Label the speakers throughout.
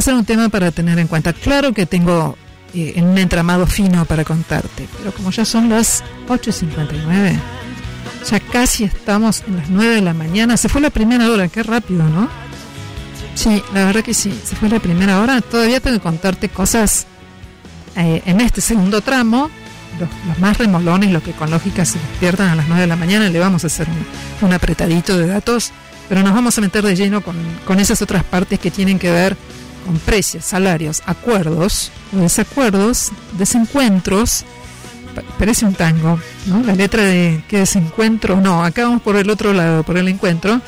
Speaker 1: a ser un tema para tener en cuenta. Claro que tengo eh, un entramado fino para contarte, pero como ya son las 8.59, ya casi estamos en las 9 de la mañana, se fue la primera hora, qué rápido, ¿no? Sí, la verdad que sí, se fue la primera hora, todavía tengo que contarte cosas eh, en este segundo tramo, los, más remolones, los que con lógica se despiertan a las 9 de la mañana, le vamos a hacer un, apretadito de datos, pero nos vamos a meter de lleno con, con esas otras partes que tienen que ver con precios, salarios, acuerdos, desacuerdos, desencuentros. Parece un tango, ¿no? La letra de qué desencuentro, no, acá vamos por el otro lado, por el encuentro.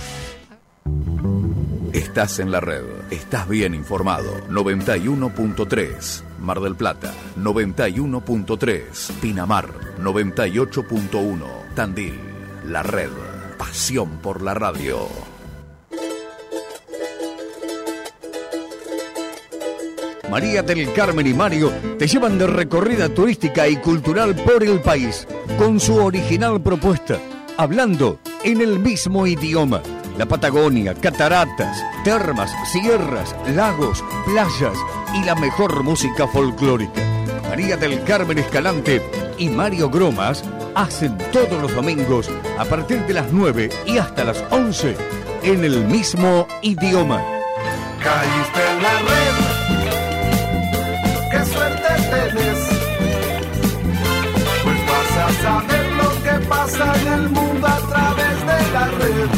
Speaker 2: Estás en la red, estás bien informado. 91.3, Mar del Plata, 91.3, Pinamar, 98.1, Tandil, la red, pasión por la radio. María del Carmen y Mario te llevan de recorrida turística y cultural por el país, con su original propuesta, hablando en el mismo idioma. La Patagonia, cataratas, termas, sierras, lagos, playas y la mejor música folclórica. María del Carmen Escalante y Mario Gromas hacen todos los domingos a partir de las 9 y hasta las 11 en el mismo idioma.
Speaker 3: Caíste la pasa en el mundo a través de la red.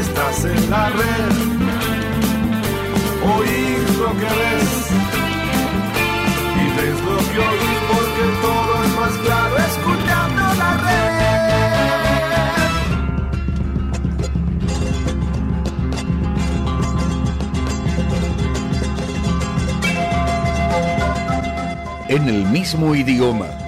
Speaker 3: Estás en la red, oír lo que ves y ves lo que oís porque todo es más claro escuchando la red.
Speaker 2: en el mismo idioma.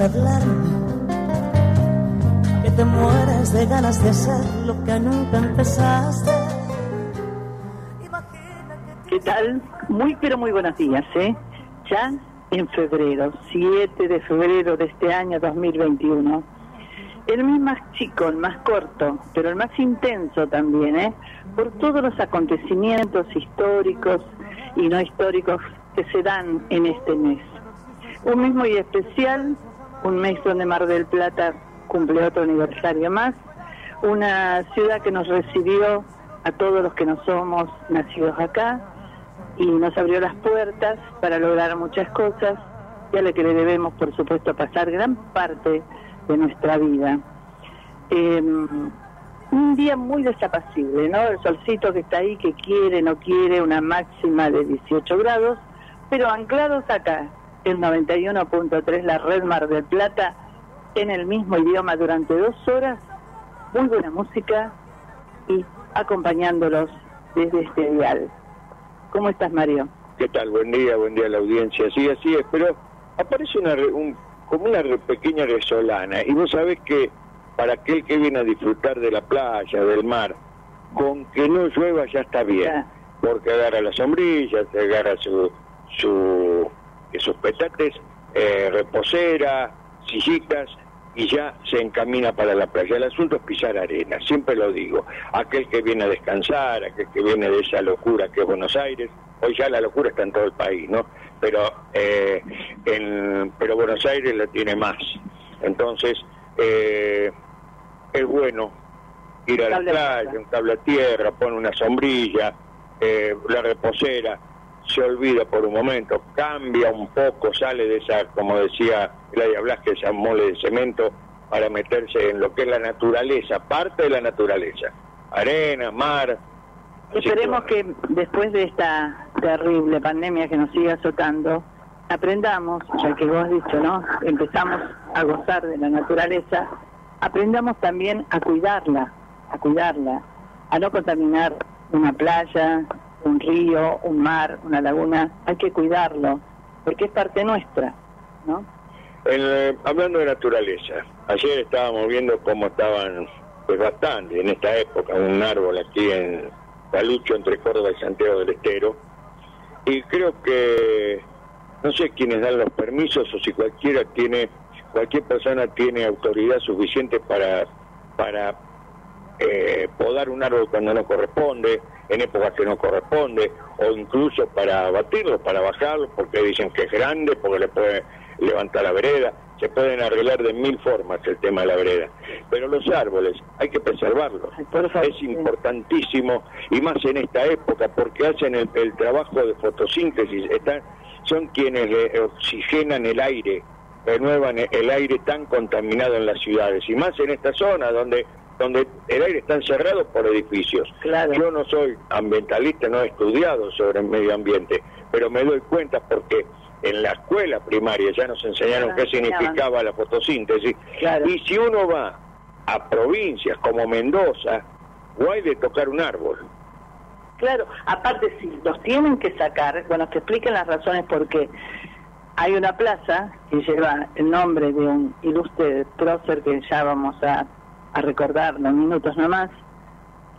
Speaker 4: Hablarme, que te mueres de ganas de hacer lo que nunca empezaste.
Speaker 5: ¿Qué tal? Muy pero muy buenos días, ¿eh? Ya en febrero, 7 de febrero de este año 2021. El mes más chico, el más corto, pero el más intenso también, ¿eh? Por todos los acontecimientos históricos y no históricos que se dan en este mes. Un mes muy especial un mes donde Mar del Plata cumple otro aniversario más, una ciudad que nos recibió a todos los que no somos nacidos acá y nos abrió las puertas para lograr muchas cosas y a la que le debemos, por supuesto, pasar gran parte de nuestra vida. Em, un día muy desapacible, ¿no? El solcito que está ahí, que quiere, no quiere, una máxima de 18 grados, pero anclados acá, el 91.3 La Red Mar del Plata en el mismo idioma durante dos horas, muy buena música y acompañándolos desde este dial. ¿Cómo estás, Mario?
Speaker 6: ¿Qué tal? Buen día, buen día a la audiencia. Sí, así es, pero aparece una como una pequeña resolana y vos sabés que para aquel que viene a disfrutar de la playa, del mar, con que no llueva ya está bien, porque agarra la sombrilla, se agarra su, su sus petates, eh, reposera, sillitas, y ya se encamina para la playa. El asunto es pisar arena, siempre lo digo. Aquel que viene a descansar, aquel que viene de esa locura que es Buenos Aires, hoy ya la locura está en todo el país, ¿no? Pero, eh, pero Buenos Aires la tiene más. Entonces, eh, es bueno ir a la playa, un cable a tierra, pone una sombrilla, la reposera, se olvida por un momento, cambia un poco, sale de esa, como decía Claudia Blasque, esa mole de cemento para meterse en lo que es la naturaleza, parte de la naturaleza, arena, mar.
Speaker 5: Esperemos que después de esta terrible pandemia que nos sigue azotando, aprendamos, ya que vos has dicho, ¿no? Empezamos a gozar de la naturaleza, aprendamos también a cuidarla, a cuidarla, a no contaminar una playa, un río, un mar, una laguna, hay que cuidarlo, porque es parte nuestra, ¿no?
Speaker 6: Eh, hablando de naturaleza, ayer estábamos viendo cómo estaban, pues bastante, en esta época, un árbol aquí en Palucho, entre Córdoba y Santiago del Estero, y creo que, no sé quiénes dan los permisos o si cualquiera tiene, cualquier persona tiene autoridad suficiente para, para eh, podar un árbol cuando no corresponde, en épocas que no corresponde, o incluso para abatirlo, para bajarlo, porque dicen que es grande, porque le puede levantar la vereda. Se pueden arreglar de mil formas el tema de la vereda. Pero los árboles hay que preservarlos. Es importantísimo, y más en esta época, porque hacen el, trabajo de fotosíntesis. Están, son quienes oxigenan el aire, renuevan el aire tan contaminado en las ciudades. Y más en esta zona donde donde el aire está encerrado por edificios. Yo no soy ambientalista, no he estudiado sobre el medio ambiente, pero me doy cuenta porque en la escuela primaria ya nos enseñaron qué significaba la fotosíntesis. Y si uno va a provincias como Mendoza, hay de tocar un árbol.
Speaker 5: Claro, aparte si los tienen que sacar, bueno, que expliquen las razones por qué. Hay una plaza que lleva el nombre de un ilustre prócer que ya vamos a a recordarlo en minutos nomás,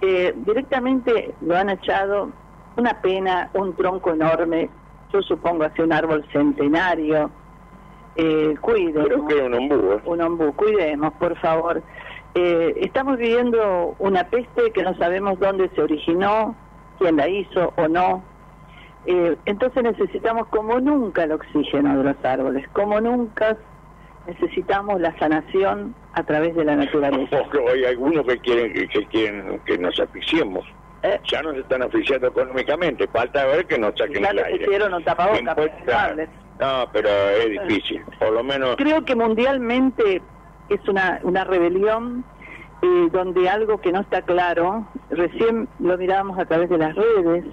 Speaker 5: eh, directamente lo han echado una pena, un tronco enorme, yo supongo hacia un árbol centenario. Eh, cuidemos.
Speaker 6: Creo que un ombú. ¿eh?
Speaker 5: Un ombú, cuidemos, por favor. Eh, estamos viviendo una peste que no sabemos dónde se originó, quién la hizo o no. entonces necesitamos como nunca el oxígeno de los árboles, como nunca necesitamos la sanación a través de la naturaleza.
Speaker 6: Porque hay algunos que quieren que, quieren que nos asfixiemos. ¿Eh? Ya nos están asfixiando económicamente, falta ver que nos saquen el aire.
Speaker 5: no tapabocas,
Speaker 6: no, pero es difícil, por lo menos...
Speaker 5: Creo que mundialmente es una, una rebelión eh, donde algo que no está claro, recién lo mirábamos a través de las redes,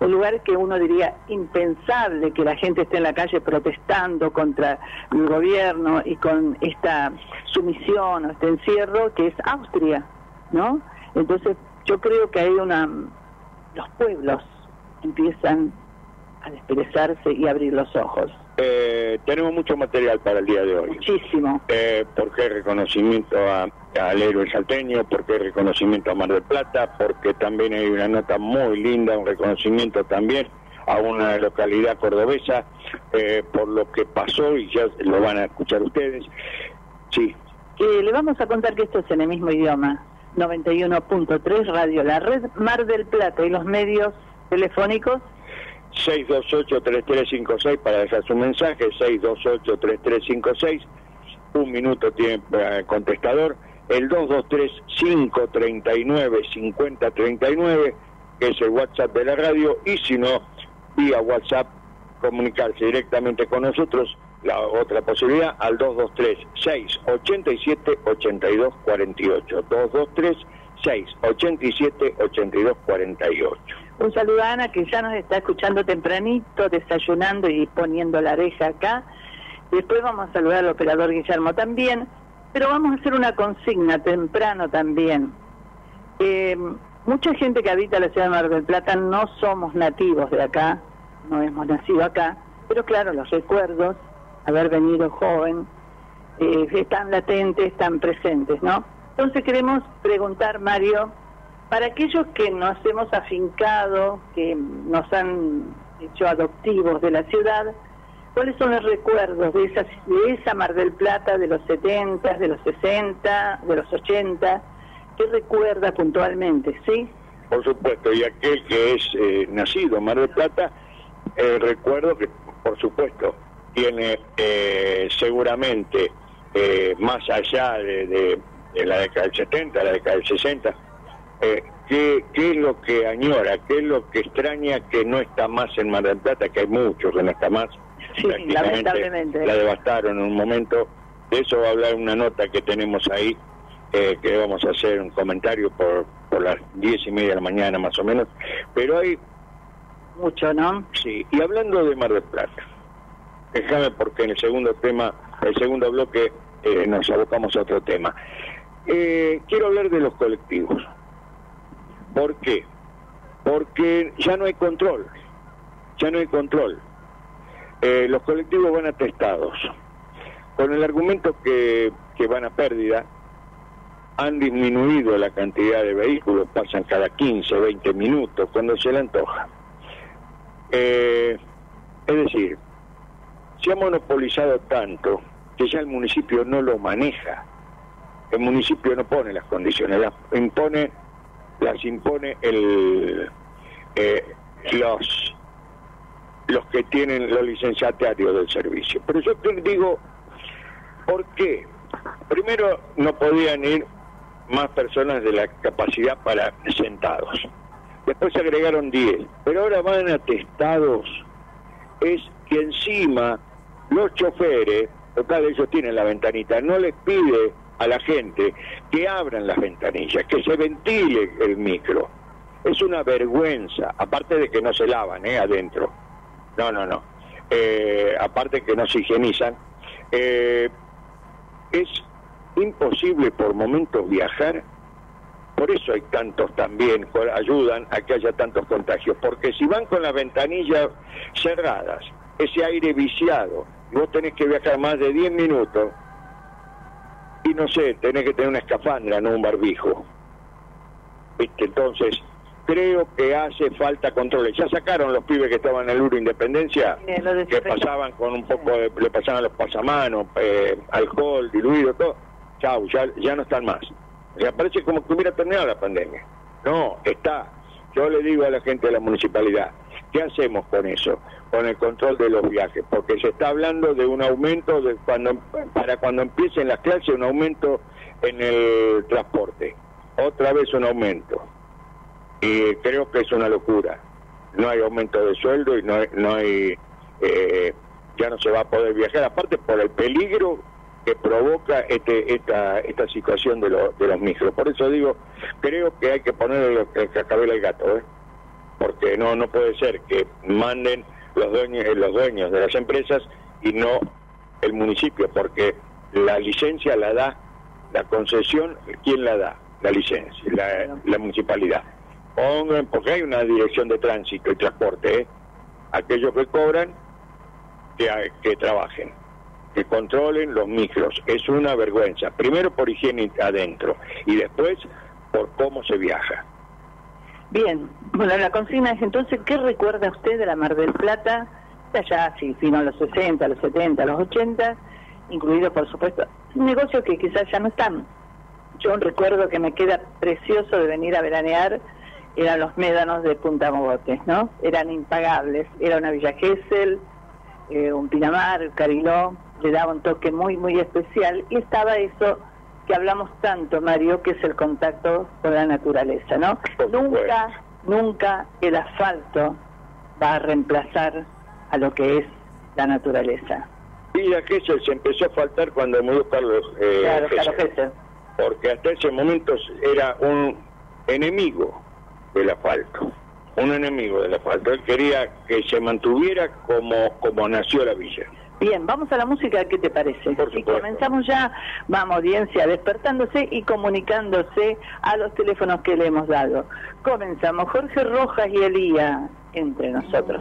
Speaker 5: un lugar que uno diría impensable que la gente esté en la calle protestando contra el gobierno y con esta sumisión o este encierro que es Austria, ¿no? Entonces yo creo que hay una los pueblos empiezan a desperezarse y abrir los ojos.
Speaker 6: Eh, tenemos mucho material para el día de hoy.
Speaker 5: Muchísimo.
Speaker 6: Eh, porque reconocimiento a, al héroe salteño, porque reconocimiento a Mar del Plata, porque también hay una nota muy linda, un reconocimiento también a una localidad cordobesa eh, por lo que pasó y ya lo van a escuchar ustedes. Sí.
Speaker 5: le vamos a contar que esto es en el mismo idioma. 91.3 Radio La Red Mar del Plata y los medios telefónicos
Speaker 6: 628-3356 para dejar su mensaje, 628-3356, un minuto tiene el contestador, el 223-539-5039, que es el WhatsApp de la radio, y si no, vía WhatsApp, comunicarse directamente con nosotros, la otra posibilidad, al 223-687-8248, 223-687-8248.
Speaker 5: Un saludo a Ana que ya nos está escuchando tempranito, desayunando y poniendo la areja acá. Después vamos a saludar al operador Guillermo también, pero vamos a hacer una consigna temprano también. Eh, mucha gente que habita la ciudad de Mar del Plata no somos nativos de acá, no hemos nacido acá, pero claro, los recuerdos, haber venido joven, eh, están latentes, están presentes, ¿no? Entonces queremos preguntar, Mario, para aquellos que nos hemos afincado, que nos han hecho adoptivos de la ciudad, ¿cuáles son los recuerdos de esa, de esa Mar del Plata de los 70, de los 60, de los 80? ¿Qué recuerda puntualmente, sí?
Speaker 6: Por supuesto, y aquel que es eh, nacido en Mar del Plata, eh, recuerdo que, por supuesto, tiene eh, seguramente más allá de, de, la década del 70, la década del 60, eh, qué, qué es lo que añora, qué es lo que extraña que no está más en Mar del Plata, que hay muchos que no está más.
Speaker 5: Sí, lamentablemente.
Speaker 6: La devastaron en un momento. De eso va a hablar una nota que tenemos ahí, eh, que vamos a hacer un comentario por, por las diez y media de la mañana más o menos. Pero hay,
Speaker 5: Mucho, ¿no?
Speaker 6: sí, y hablando de Mar del Plata, déjame porque en el segundo tema, el segundo bloque, eh, nos abocamos a otro tema. Eh, quiero hablar de los colectivos. ¿Por qué? Porque ya no hay control, ya no hay control. Eh, los colectivos van atestados, con el argumento que, que van a pérdida, han disminuido la cantidad de vehículos, pasan cada 15, 20 minutos, cuando se le antoja. Eh, es decir, se ha monopolizado tanto que ya el municipio no lo maneja. El municipio no pone las condiciones, las impone, las impone el, eh, los los que tienen los licenciatarios del servicio. Pero yo te digo, ¿por qué? Primero, no podían ir más personas de la capacidad para sentados. Después se agregaron 10, pero ahora van atestados. Es que encima los choferes, total ellos tienen la ventanita, no les pide a la gente que abran las ventanillas, que se ventile el micro. Es una vergüenza, aparte de que no se lavan ¿eh? adentro. No, no, no. Eh, aparte que no se higienizan. Eh, es imposible por momentos viajar. Por eso hay tantos también, ayudan a que haya tantos contagios. Porque si van con las ventanillas cerradas, ese aire viciado, y vos tenés que viajar más de 10 minutos, y no sé, tenés que tener una escafandra, no un barbijo. ¿Viste? Entonces, creo que hace falta controles. Ya sacaron los pibes que estaban en el Uro Independencia,
Speaker 5: Sí,
Speaker 6: que pasaban con un poco de, le pasaban los pasamanos, eh, alcohol, diluido, todo. Chau, ya, ya no están más. O sea, parece como que hubiera terminado la pandemia. No, está. Yo le digo a la gente de la municipalidad, ¿qué hacemos con eso? Con el control de los viajes, porque se está hablando de un aumento de cuando para cuando empiecen las clases, un aumento en el transporte. Otra vez un aumento y creo que es una locura. No hay aumento de sueldo y no hay, no hay eh, ya no se va a poder viajar, aparte por el peligro que provoca este, esta, esta situación de, lo- de los micros. Por eso digo, creo que hay que ponerle lo- el cascabel al gato, ¿eh? porque no no puede ser que manden los dueños, eh, los dueños de las empresas y no el municipio, porque la licencia la da, la concesión, ¿quién la da? La licencia, la, la municipalidad. Pongan, porque hay una dirección de tránsito y transporte, ¿eh? aquellos que cobran, que, que trabajen, que controlen los micros. Es una vergüenza, primero por higiene adentro y después por cómo se viaja.
Speaker 5: Bien, bueno, la consigna es entonces, ¿qué recuerda usted de la Mar del Plata? De allá, sí, sino los 60, los 70, los 80, incluido, por supuesto, negocios que quizás ya no están. Yo recuerdo que me queda precioso de venir a veranear, eran los médanos de Punta Mogotes, ¿no? Eran impagables, era una Villa Gesell, eh, un Pinamar, Cariló, le daba un toque muy, muy especial, y estaba eso que hablamos tanto, Mario, que es el contacto con la naturaleza, ¿no? Nunca, nunca el asfalto va a reemplazar a lo que es la naturaleza.
Speaker 6: Y la Gesell se empezó a faltar cuando murió Carlos eh,
Speaker 5: claro,
Speaker 6: Gesell,
Speaker 5: Gesell.
Speaker 6: porque hasta ese momento era un enemigo del asfalto, un enemigo del asfalto. Él quería que se mantuviera como, como nació la villa.
Speaker 5: Bien, vamos a la música, ¿qué te parece? Y comenzamos ya, vamos audiencia, despertándose y comunicándose a los teléfonos que le hemos dado. Comenzamos, Jorge Rojas y Elía, entre nosotros.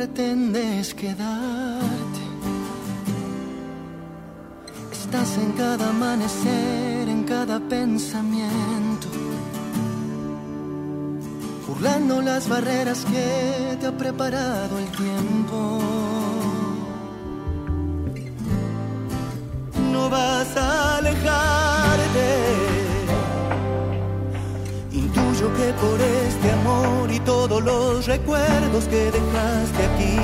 Speaker 7: Pretendes quedarte. Estás en cada amanecer, en cada pensamiento, burlando las barreras que te ha preparado el tiempo. No vas a alejarte. Intuyo que por amor todos los recuerdos que dejaste aquí,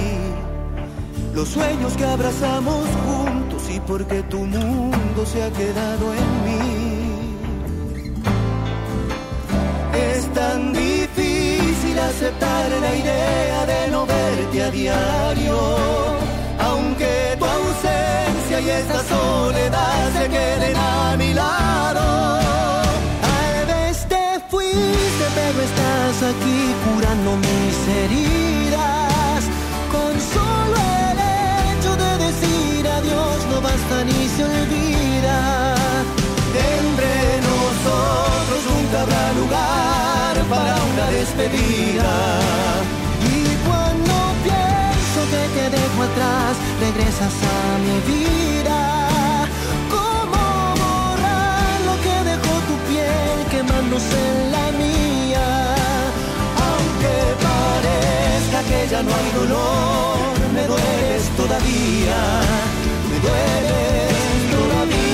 Speaker 7: los sueños que abrazamos juntos y porque tu mundo se ha quedado en mí. Es tan difícil aceptar la idea de no verte a diario, aunque tu ausencia y esta soledad se queden a mi lado. Tal vez te fuiste, pero estás aquí curando mis heridas. Con solo el hecho de decir adiós no basta ni se olvida. Entre nosotros nunca habrá lugar para una despedida. Y cuando pienso que te dejo atrás, regresas a mi vida. ¿Cómo borrar lo que dejó tu piel quemándose que ya no hay dolor, me dueles todavía, me dueles todavía.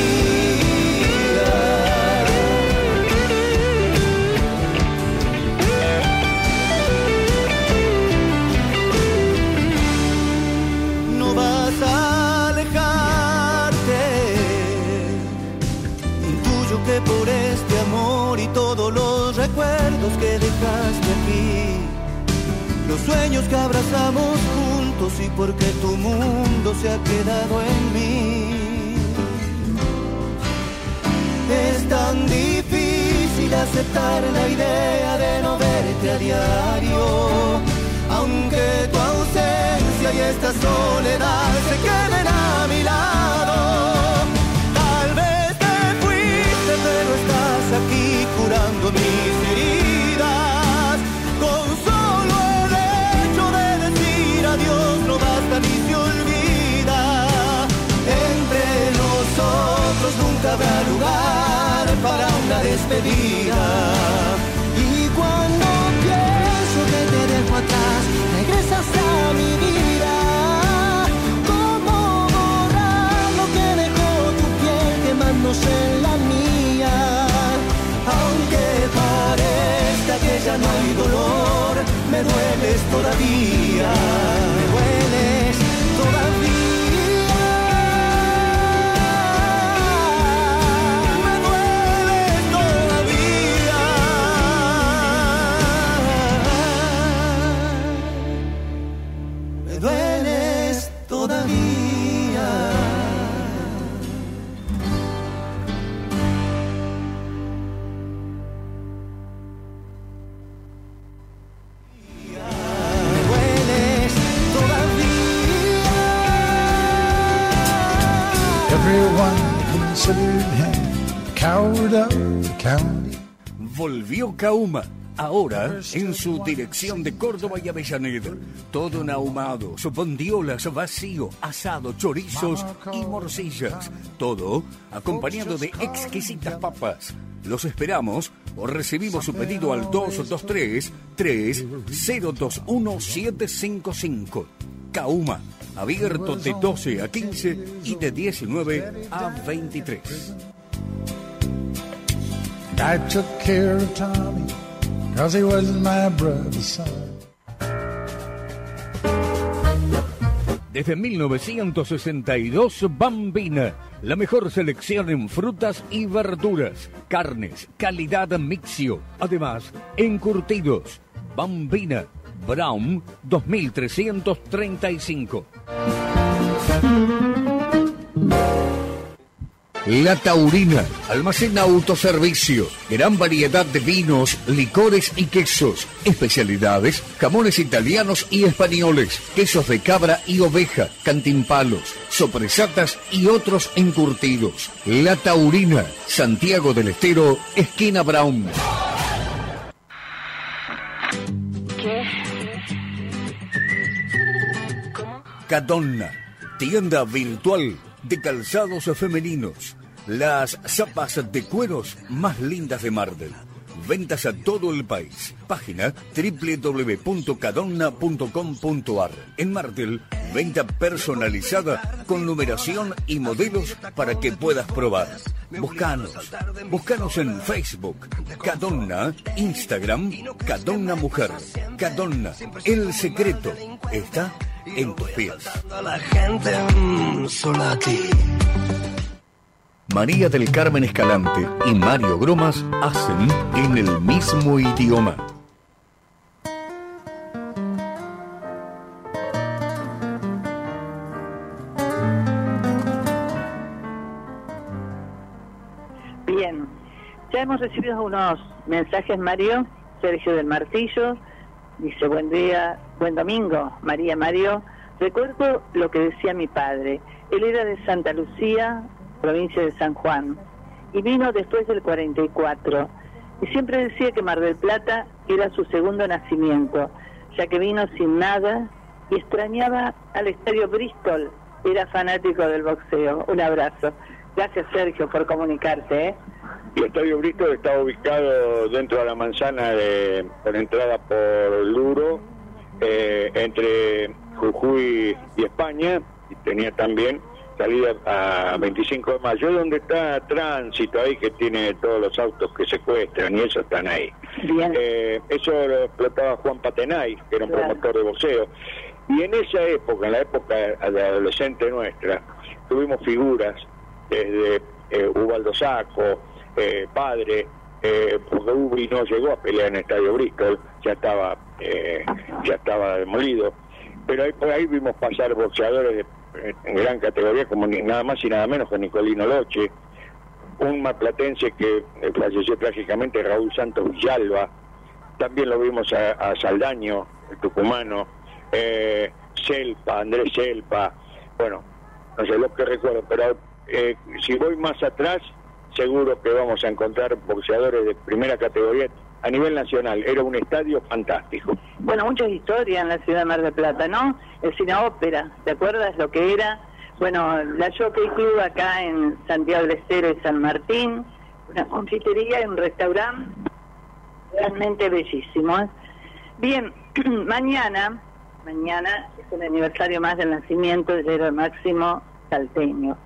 Speaker 7: no vas a alejarte. Intuyo que por este amor y todos los recuerdos que los sueños que abrazamos juntos y porque tu mundo se ha quedado en mí. Es tan difícil aceptar la idea de no verte a diario, aunque tu ausencia y esta soledad se queden a mi lado. Tal vez te fuiste, pero estás aquí curando mis despedida. Y cuando pienso que te dejo atrás, regresas a mi vida. ¿Cómo borrar lo que dejó tu piel quemándose en la mía? Aunque parezca que ya no hay dolor, me dueles todavía,
Speaker 2: Volvió Kauma. Ahora en su dirección de Córdoba y Avellaneda. Todo en ahumados, bondiolas, vacío, asado, chorizos y morcillas. Todo acompañado de exquisitas papas. Los esperamos o recibimos su pedido al 223-3021-755. Kauma, abierto de 12 a 15 y de 19 a 23.
Speaker 8: I took care of Tommy, cause he was my brother's son.
Speaker 2: Desde 1962, Bambina, la mejor selección en frutas y verduras, carnes, calidad mixio, además, encurtidos. Bambina, Brown 2335. La Taurina, almacén autoservicio, gran variedad de vinos, licores y quesos, especialidades, jamones italianos y españoles, quesos de cabra y oveja, cantimpalos, sopresatas y otros encurtidos. La Taurina, Santiago del Estero, esquina Brown. Cadonna, tienda virtual de calzados femeninos. Las zapas de cueros más lindas de Mardel. Ventas a todo el país. Página www.cadonna.com.ar. En Martel, venta personalizada con numeración y modelos para que puedas probar. Buscanos. Buscanos en Facebook. Cadonna. Instagram. Cadonna Mujer. Cadonna. El secreto está en tus pies.
Speaker 7: La gente mm.
Speaker 2: María del Carmen Escalante y Mario Gromas hacen en el mismo idioma.
Speaker 5: Bien, ya hemos recibido unos mensajes, Mario, Sergio del Martillo, dice buen día, buen domingo, María Mario. Recuerdo lo que decía mi padre. Él era de Santa Lucía, provincia de San Juan, y vino después del 44. Y siempre decía que Mar del Plata era su segundo nacimiento, ya que vino sin nada y extrañaba al estadio Bristol. Era fanático del boxeo. Un abrazo. Gracias, Sergio, por comunicarte. ¿eh?
Speaker 6: El Estadio Bristol está ubicado dentro de la manzana de, con entrada por Luro, eh, entre Jujuy y España, y tenía también salida a 25 de mayo, donde está tránsito ahí que tiene todos los autos que secuestran y eso están ahí.
Speaker 5: Bien.
Speaker 6: Eh, eso lo explotaba Juan Patenay, que era un
Speaker 5: Claro.
Speaker 6: promotor de boxeo. Y en esa época, en la época de adolescente nuestra, tuvimos figuras desde eh, Ubaldo Saco, eh, padre, eh, porque Ubri no llegó a pelear en el Estadio Bristol, ya estaba, eh, ya estaba demolido. Pero ahí, por ahí vimos pasar boxeadores de, en gran categoría, como ni- nada más y nada menos que Nicolino Loche, un marplatense que eh, falleció trágicamente, Raúl Santos Villalba, también lo vimos a, a Saldaño, el tucumano, eh, Selpa, Andrés Selpa, bueno, no sé lo que recuerdo, pero eh, si voy más atrás, seguro que vamos a encontrar boxeadores de primera categoría a nivel nacional. Era un estadio fantástico.
Speaker 5: Bueno, muchas historias en la ciudad de Mar del Plata, ¿no? El cine ópera, ¿te acuerdas lo que era? Bueno, la Jockey Club acá en Santiago del Estero y San Martín, una confitería y un restaurante realmente bellísimo. ¿eh? Bien, mañana, mañana es un aniversario más del nacimiento del héroe máximo salteño,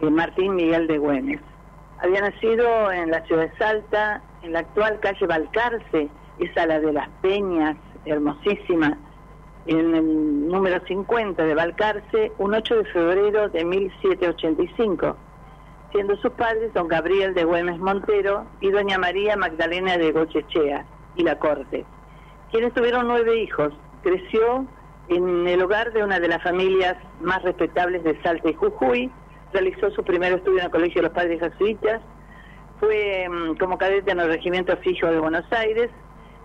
Speaker 5: Martín Miguel de Güemes. Había nacido en la ciudad de Salta, en la actual calle Balcarce, esa la de las Peñas, hermosísima, en el número 50 de Balcarce, un 8 de febrero de 1785, siendo sus padres don Gabriel de Güemes Montero y doña María Magdalena de Gochechea y la corte, quienes tuvieron nueve hijos. Creció en el hogar de una de las familias más respetables de Salta y Jujuy, realizó su primer estudio en el Colegio de los Padres Jesuitas, fue mm, como cadete en el Regimiento Fijo de Buenos Aires,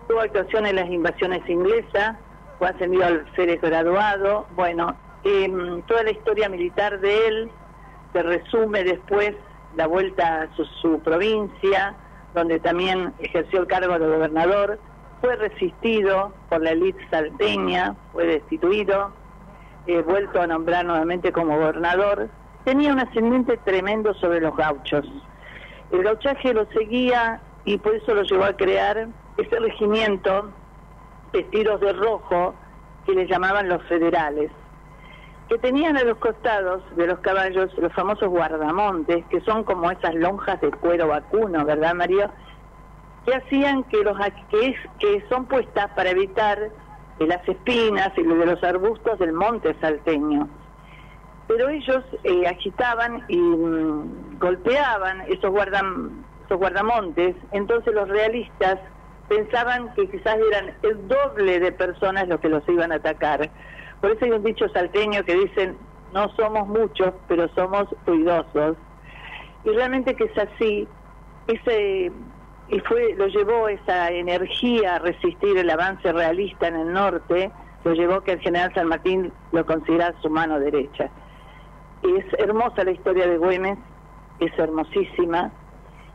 Speaker 5: tuvo actuación en las invasiones inglesas, fue ascendido al Férez graduado, bueno, em, toda la historia militar de él se resume después la vuelta a su, su provincia, donde también ejerció el cargo de gobernador, fue resistido por la élite salteña, fue destituido, eh, vuelto a nombrar nuevamente como gobernador, tenía un ascendente tremendo sobre los gauchos. El gauchaje lo seguía y por eso lo llevó a crear ese regimiento vestidos de rojo que le llamaban los federales, que tenían a los costados de los caballos los famosos guardamontes, que son como esas lonjas de cuero vacuno, ¿verdad, Mario? Que hacían que los que, que son puestas para evitar las espinas y de los arbustos del monte salteño. Pero ellos eh, agitaban y mm, golpeaban esos, guardam, esos guardamontes, entonces los realistas pensaban que quizás eran el doble de personas los que los iban a atacar. Por eso hay un dicho salteño que dicen, no somos muchos, pero somos ruidosos. Y realmente que es así, ese y fue lo llevó esa energía a resistir el avance realista en el norte, lo llevó que el general San Martín lo considerara su mano derecha. Es hermosa la historia de Güemes, es hermosísima.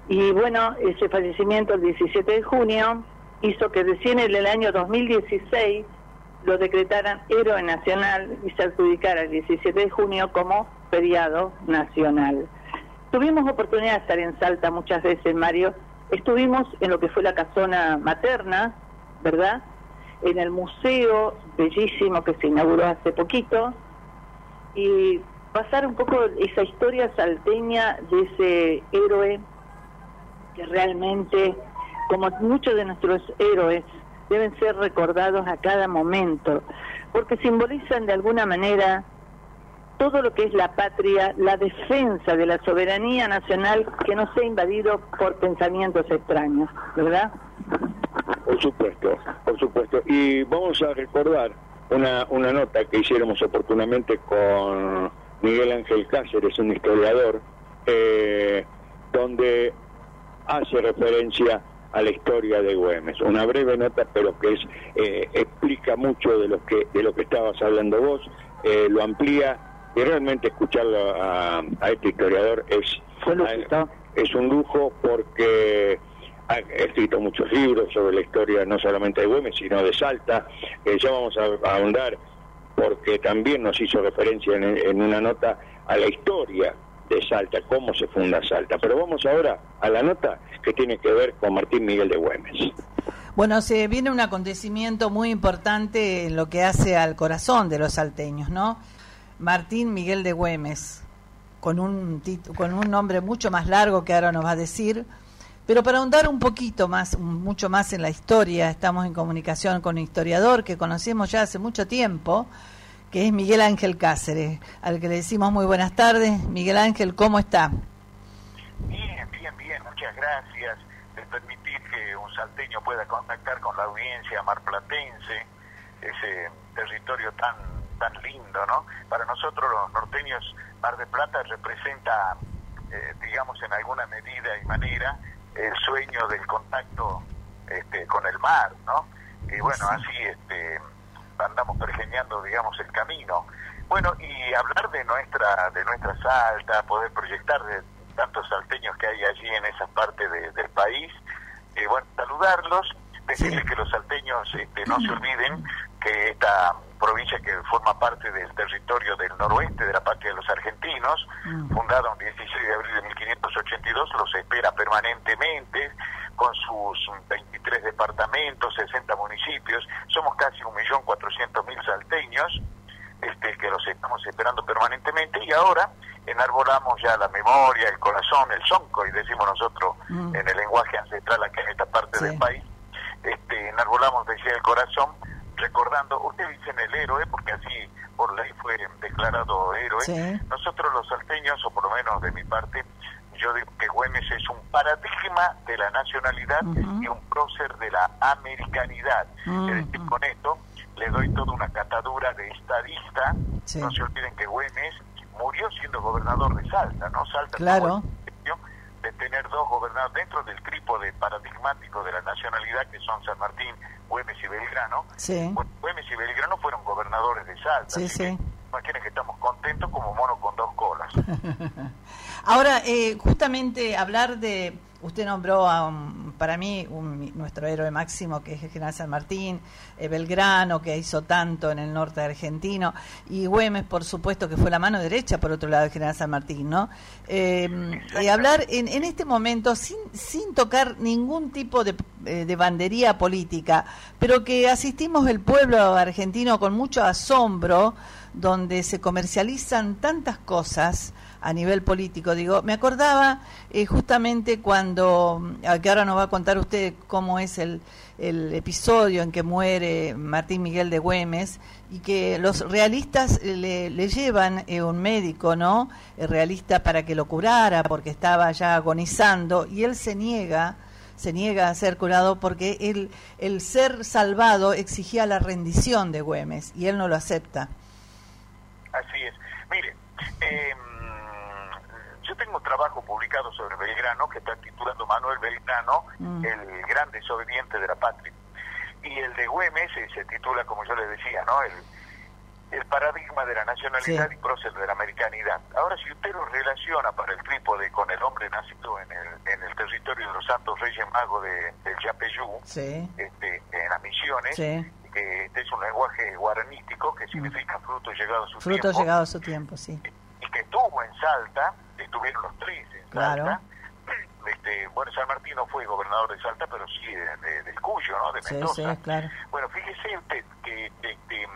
Speaker 5: Y bueno, ese fallecimiento el 17 de junio hizo que recién en el año 2016 lo decretaran héroe nacional y se adjudicara el 17 de junio como feriado nacional. Tuvimos oportunidad de estar en Salta muchas veces, Mario, Estuvimos en lo que fue la casona materna, ¿verdad? En el museo bellísimo que se inauguró hace poquito y pasar un poco esa historia salteña de ese héroe que realmente, como muchos de nuestros héroes, deben ser recordados a cada momento, porque simbolizan de alguna manera todo lo que es la patria, la defensa de la soberanía nacional que no sea invadido por pensamientos extraños, ¿verdad?
Speaker 6: Por supuesto, por supuesto. Y vamos a recordar una, una nota que hiciéramos oportunamente con Miguel Ángel Cáceres, un historiador, eh, donde hace referencia a la historia de Güemes. Una breve nota, pero que es eh, explica mucho de lo que de lo que estabas hablando vos, eh, lo amplía y realmente escucharlo a, a este historiador es es un lujo porque ha escrito muchos libros sobre la historia no solamente de Güemes, sino de Salta. Eh, ya vamos a, a ahondar porque también nos hizo referencia en, una nota a la historia de Salta, cómo se funda Salta. Pero vamos ahora a la nota que tiene que ver con Martín Miguel de Güemes.
Speaker 9: Bueno, se viene un acontecimiento muy importante en lo que hace al corazón de los salteños, ¿no? Martín Miguel de Güemes, con un, con un nombre mucho más largo que ahora nos va a decir, pero para ahondar un poquito más, mucho más en la historia, estamos en comunicación con un historiador que conocemos ya hace mucho tiempo, que es Miguel Ángel Cáceres, al que le decimos muy buenas tardes. Miguel Ángel, ¿cómo está?
Speaker 10: Bien, bien, bien, muchas gracias de permitir que un salteño pueda contactar con la audiencia marplatense, ese territorio tan tan lindo, ¿no? Para nosotros los norteños, Mar de Plata representa, eh, digamos, en alguna medida y manera, el sueño del contacto este, con el mar, ¿no? Y bueno, así este, andamos pergeñando, digamos, el camino. Bueno, y hablar de nuestra de nuestra Salta, poder proyectar de tantos salteños que hay allí en esa parte de- del país, eh, bueno, saludarlos, decirles que los salteños este, no se olviden que esta provincia que forma parte del territorio del noroeste de la patria de los argentinos, fundada un 16 de abril de 1582, los espera permanentemente con sus 23 departamentos, 60 municipios, somos casi 1.400.000 salteños, este, que los estamos esperando permanentemente. Y ahora enarbolamos ya la memoria, el corazón, el sonco, y decimos nosotros
Speaker 9: Mm.
Speaker 10: en el lenguaje ancestral acá en esta parte del país, este, enarbolamos, decía el corazón, recordando, usted dice en el héroe, porque así por ley fue declarado héroe,
Speaker 9: Sí.
Speaker 10: nosotros los salteños, o por lo menos de mi parte, yo digo que Güemes es un paradigma de la nacionalidad y un prócer de la americanidad. Es decir, con esto le doy toda una catadura de estadista.
Speaker 9: Sí.
Speaker 10: No se olviden que Güemes murió siendo gobernador de Salta, ¿no? Salta
Speaker 9: Claro.
Speaker 10: privilegio de tener dos gobernadores dentro del trípode paradigmático de la nacionalidad que son San Martín, Güemes y Belgrano.
Speaker 9: Sí.
Speaker 10: Güemes y Belgrano fueron gobernadores de Salta.
Speaker 9: Sí, sí.
Speaker 10: imaginen que estamos contentos como mono con dos colas.
Speaker 9: Ahora, eh, justamente hablar de, usted nombró a, un- para mí un- nuestro héroe máximo, que es el general San Martín, eh, Belgrano, que hizo tanto en el norte argentino, y Güemes, por supuesto, que fue la mano derecha, por otro lado, del general San Martín, ¿no? Eh, y hablar en, en este momento, sin, sin tocar ningún tipo de, eh, de bandería política, pero que asistimos el pueblo argentino con mucho asombro, donde se comercializan tantas cosas a nivel político. Digo, me acordaba eh, justamente cuando, que ahora nos va a contar usted cómo es el, el episodio en que muere Martín Miguel de Güemes y que los realistas eh, le, le llevan eh, un médico, ¿no? El realista para que lo curara porque estaba ya agonizando y él se niega se niega a ser curado porque él, el ser salvado exigía la rendición de Güemes y él no lo acepta.
Speaker 10: Así es. Mire, eh, tengo un trabajo publicado sobre Belgrano que está titulando Manuel Belgrano,
Speaker 9: Mm.
Speaker 10: el gran desobediente de la patria. Y el de Güemes eh, se titula, como yo les decía, ¿no? El, el paradigma de la nacionalidad
Speaker 9: Sí.
Speaker 10: y prócer de la americanidad. Ahora, si usted lo relaciona para el trípode con el hombre nacido en el, en el territorio de los Santos Reyes Magos de, del Yapeyú,
Speaker 9: Sí.
Speaker 10: este, en las misiones,
Speaker 9: Sí.
Speaker 10: que este es un lenguaje guaranítico que significa fruto llegado a su
Speaker 9: Fruto
Speaker 10: tiempo
Speaker 9: llegado a su tiempo, sí.
Speaker 10: Que estuvo en Salta, estuvieron los tres en
Speaker 9: Claro.
Speaker 10: Salta, este, este, bueno, San Martín no fue gobernador de Salta, pero sí de- de- del Cuyo, ¿no? De
Speaker 9: Sí,
Speaker 10: Mendoza.
Speaker 9: sí, claro.
Speaker 10: Bueno, fíjese usted que este,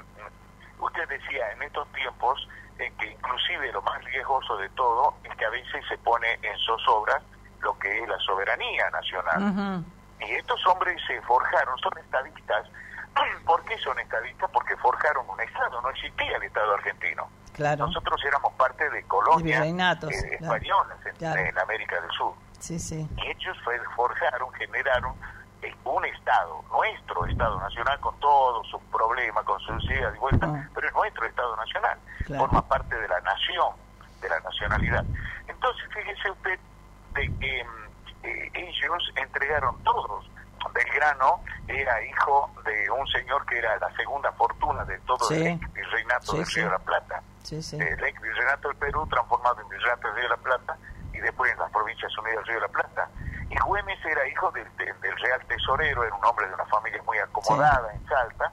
Speaker 10: usted decía en estos tiempos en que inclusive lo más riesgoso de todo es que a veces se pone en zozobra lo que es la soberanía nacional. Y estos hombres se forjaron, son estadistas. ¿Por qué son estadistas? Porque forjaron un Estado, no existía el Estado argentino.
Speaker 9: Claro.
Speaker 10: Nosotros éramos parte de colonias eh, españolas en,
Speaker 9: Claro.
Speaker 10: en América del Sur.
Speaker 9: Sí, sí.
Speaker 10: Y ellos forjaron, generaron eh, un Estado, nuestro Estado Nacional, con todos sus problemas, con sus ideas y vueltas,
Speaker 9: Ah.
Speaker 10: pero es nuestro Estado Nacional.
Speaker 9: Claro.
Speaker 10: Forma parte de la nación, de la nacionalidad. Entonces, fíjese usted de que mm, eh, ellos entregaron todos. Belgrano era hijo de un señor que era la segunda fortuna de todo
Speaker 9: Sí.
Speaker 10: el
Speaker 9: Sí,
Speaker 10: del
Speaker 9: sí.
Speaker 10: Río de la Plata
Speaker 9: Sí, sí.
Speaker 10: el virreinato del Perú transformado en virreinato del Río de la Plata y después en las provincias unidas del Río de la Plata. Y Güemes era hijo del, del- del real tesorero, era un hombre de una familia muy acomodada en Salta,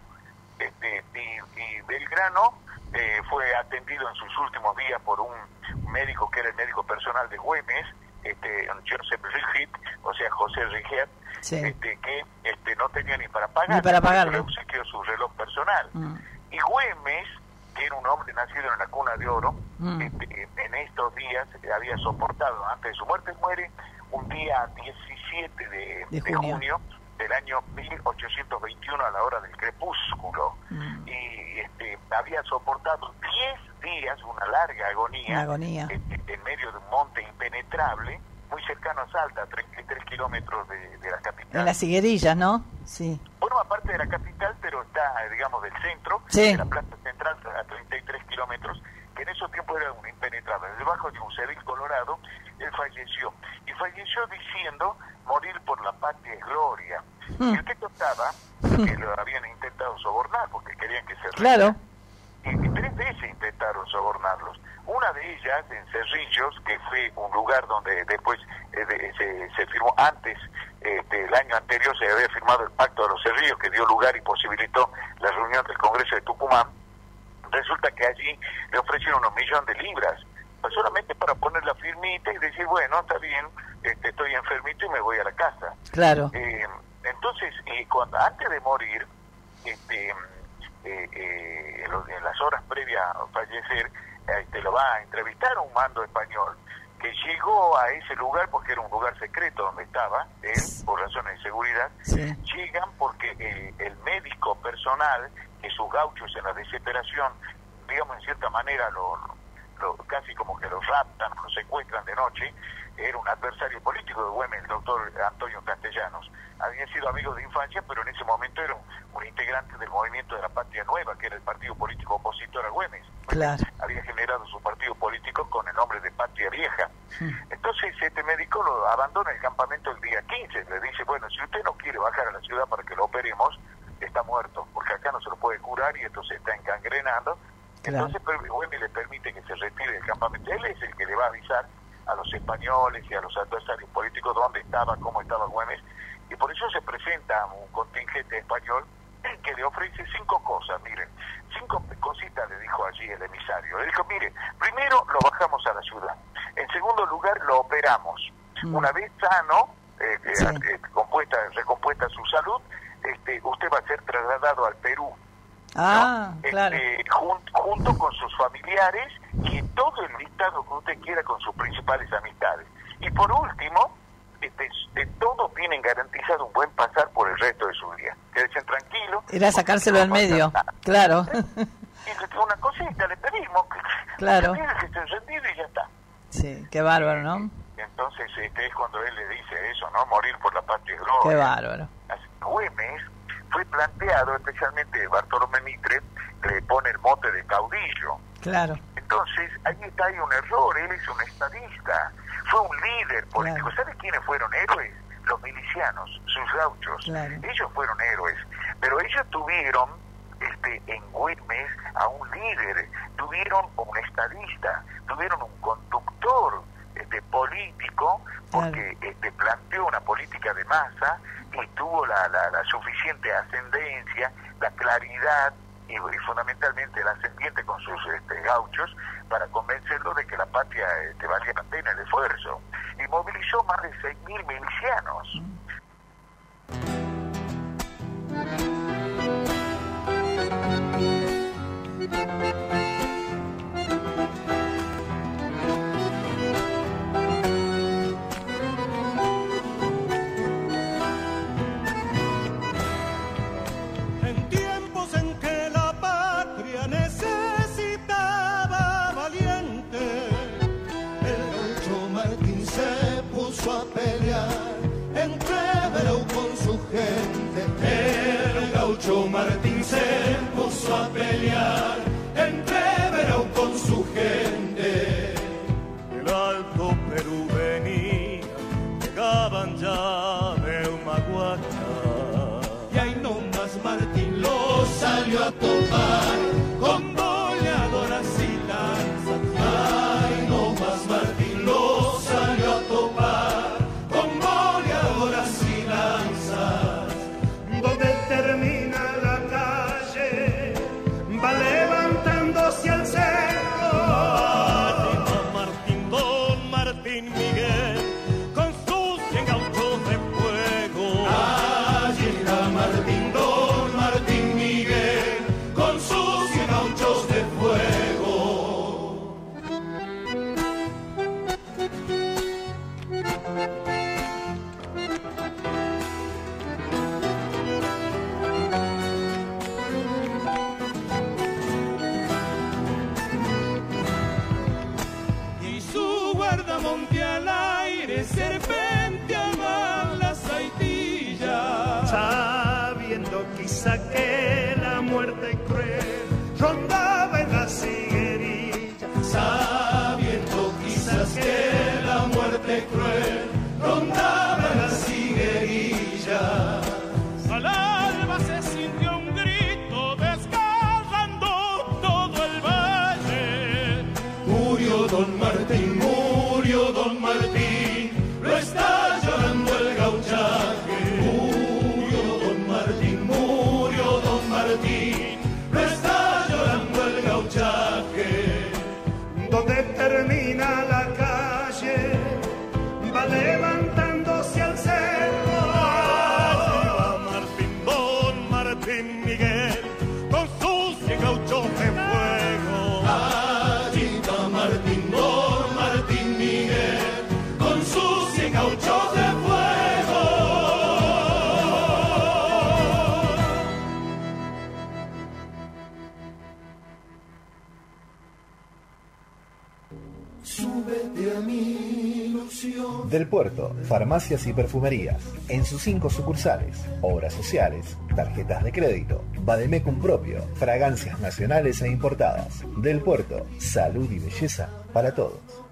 Speaker 10: este, y, y Belgrano eh, fue atendido en sus últimos días por un médico que era el médico personal de Güemes, este, Joseph Rigit, o sea, José Riget,
Speaker 9: Sí.
Speaker 10: este, que este, no tenía ni para pagar,
Speaker 9: Ni para pagarlo.
Speaker 10: le obsequió su reloj personal.
Speaker 9: Mm.
Speaker 10: Y Güemes, que era un hombre nacido en la cuna de oro,
Speaker 9: Mm.
Speaker 10: este, en estos días eh, había soportado, antes de su muerte, muere un día 17 de,
Speaker 9: De
Speaker 10: de
Speaker 9: junio.
Speaker 10: junio. del año 1821 a la hora del crepúsculo.
Speaker 9: Mm.
Speaker 10: Y este, había soportado 10 días, una larga agonía. este, en medio de un monte impenetrable, muy cercano a Salta, a 33 kilómetros de, de la capital.
Speaker 9: En las higuerillas, ¿no? Sí.
Speaker 10: Forma parte de la capital, pero está, digamos, del centro,
Speaker 9: Sí.
Speaker 10: de la plaza central, a 33 kilómetros, que en esos tiempos era un impenetrable. Debajo de un cedil colorado, él falleció. Y falleció diciendo, morir por la patria es gloria.
Speaker 9: Mm.
Speaker 10: Y usted contaba que lo habían intentado sobornar, porque querían que se
Speaker 9: Claro.
Speaker 10: y tres veces intentaron sobornarlos. Una de ellas en Cerrillos, que fue un lugar donde después eh, de- se, se firmó, antes eh, del año anterior se había firmado el Pacto de los Cerrillos, que dio lugar y posibilitó la reunión del Congreso de Tucumán. Resulta que allí le ofrecieron un millón de libras, pues solamente para poner la firmita y decir, bueno, está bien, este, estoy enfermito y me voy a la casa.
Speaker 9: Claro.
Speaker 10: Eh, entonces, cuando antes de morir, este, eh, eh, en, los- en las horas previas a fallecer, eh, te lo va a entrevistar un mando español que llegó a ese lugar porque era un lugar secreto donde estaba él, por razones de seguridad,
Speaker 9: Sí.
Speaker 10: llegan porque eh, el médico personal, que sus gauchos en la desesperación, digamos en cierta manera, lo, lo- casi como que los raptan, los secuestran de noche, era un adversario político de Güemes, el doctor Antonio Castellanos. Había sido amigo de infancia, pero en ese momento era un, un integrante del movimiento de la Patria Nueva, que era el partido político opositor a Güemes.
Speaker 9: Claro.
Speaker 10: Había generado su partido político con el nombre de Patria Vieja. Entonces este médico lo abandona el campamento el día 15, le dice, bueno, si usted no quiere bajar a la ciudad para que lo operemos, está muerto, porque acá no se lo puede curar y esto se está encangrenando.
Speaker 9: Claro.
Speaker 10: Entonces Güemes le permite que se retire del campamento. Él es el que le va a avisar los españoles y a los adversarios políticos dónde estaba, cómo estaba Güemes, y por eso se presenta un contingente español que le ofrece cinco cosas, miren, cinco cositas le dijo allí el emisario. Le dijo, mire, primero lo bajamos a la ciudad, en segundo lugar lo operamos,
Speaker 9: Mm.
Speaker 10: una vez sano, eh, eh,
Speaker 9: Sí.
Speaker 10: eh, compuesta, recompuesta su salud, este, usted va a ser trasladado al Perú,
Speaker 9: Ah,
Speaker 10: ¿no?
Speaker 9: claro.
Speaker 10: Este, jun- junto con sus familiares y todo el listado que usted quiera con sus principales amistades. Y por último, este, de todos tienen garantizado un buen pasar por el resto de su vida. Quédense tranquilos.
Speaker 9: Era sacárselo al medio. Claro.
Speaker 10: Y una cosita, le pedimos que,
Speaker 9: Claro.
Speaker 10: que, que rendido y ya está.
Speaker 9: Sí, qué bárbaro, ¿no?
Speaker 10: Entonces este es cuando él le dice eso, ¿no? Morir por la patria es gloria.
Speaker 9: Qué bárbaro.
Speaker 10: Así, Güemes fue planteado, especialmente Bartolomé Mitre, le pone el mote de caudillo.
Speaker 9: Claro.
Speaker 10: Entonces, ahí está hay un error, él es un estadista, fue un líder político.
Speaker 9: Claro.
Speaker 10: ¿Sabe quiénes fueron héroes? Los milicianos, sus gauchos.
Speaker 9: Claro.
Speaker 10: Ellos fueron héroes, pero ellos tuvieron este, en Güemes a un líder, tuvieron un estadista, tuvieron un conductor este, político, porque este, planteó una política de masa y tuvo la, la- la suficiente ascendencia, la claridad y, fundamentalmente el ascendiente con sus este, gauchos para convencerlo de que la patria este, valía la pena el esfuerzo.
Speaker 11: y movilizó más de 6.000 milicianos.
Speaker 12: El gaucho Martín se puso a pelear
Speaker 13: farmacias y perfumerías. En sus cinco sucursales, obras sociales, tarjetas de crédito, Bademecum propio, fragancias nacionales e importadas. Del Puerto, salud y belleza para todos.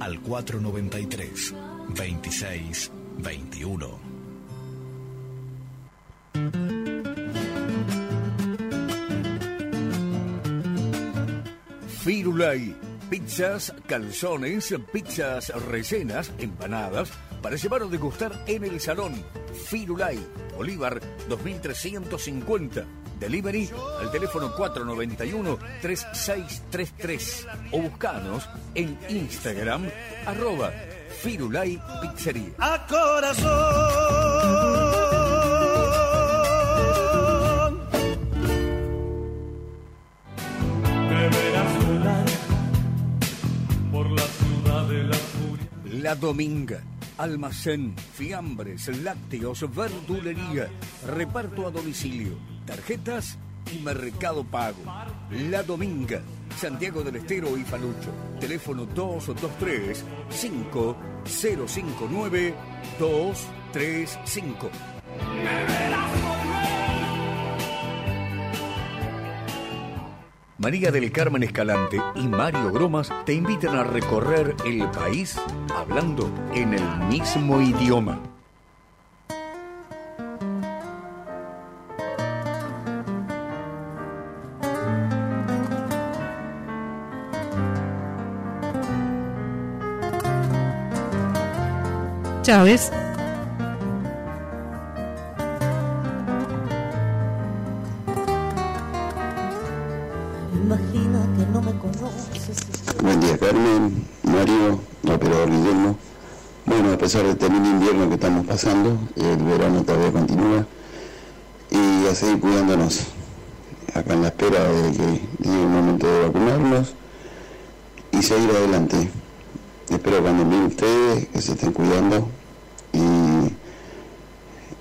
Speaker 14: al 493 26 21.
Speaker 2: Firulai. Pizzas, calzones, pizzas rellenas, empanadas, para llevar o degustar en el salón. Firulai, Bolívar 2350. Delivery al teléfono 491-3633 o buscanos en Instagram arroba Firulai Pizzería.
Speaker 12: a corazón. Volar por la ciudad de la furia.
Speaker 2: Dominga. Almacén, fiambres, lácteos, verdulería, reparto a domicilio, tarjetas y mercado pago. La Dominga, Santiago del Estero y Falucho. Teléfono 223 5059 235. María del Carmen Escalante y Mario Gromas te invitan a recorrer el país hablando en el mismo idioma.
Speaker 15: Chávez.
Speaker 16: Pesar de invierno que estamos pasando, el verano todavía continúa y a seguir cuidándonos. Acá en la espera de que llegue el momento de vacunarnos y seguir adelante. Espero cuando bien ustedes que se estén cuidando y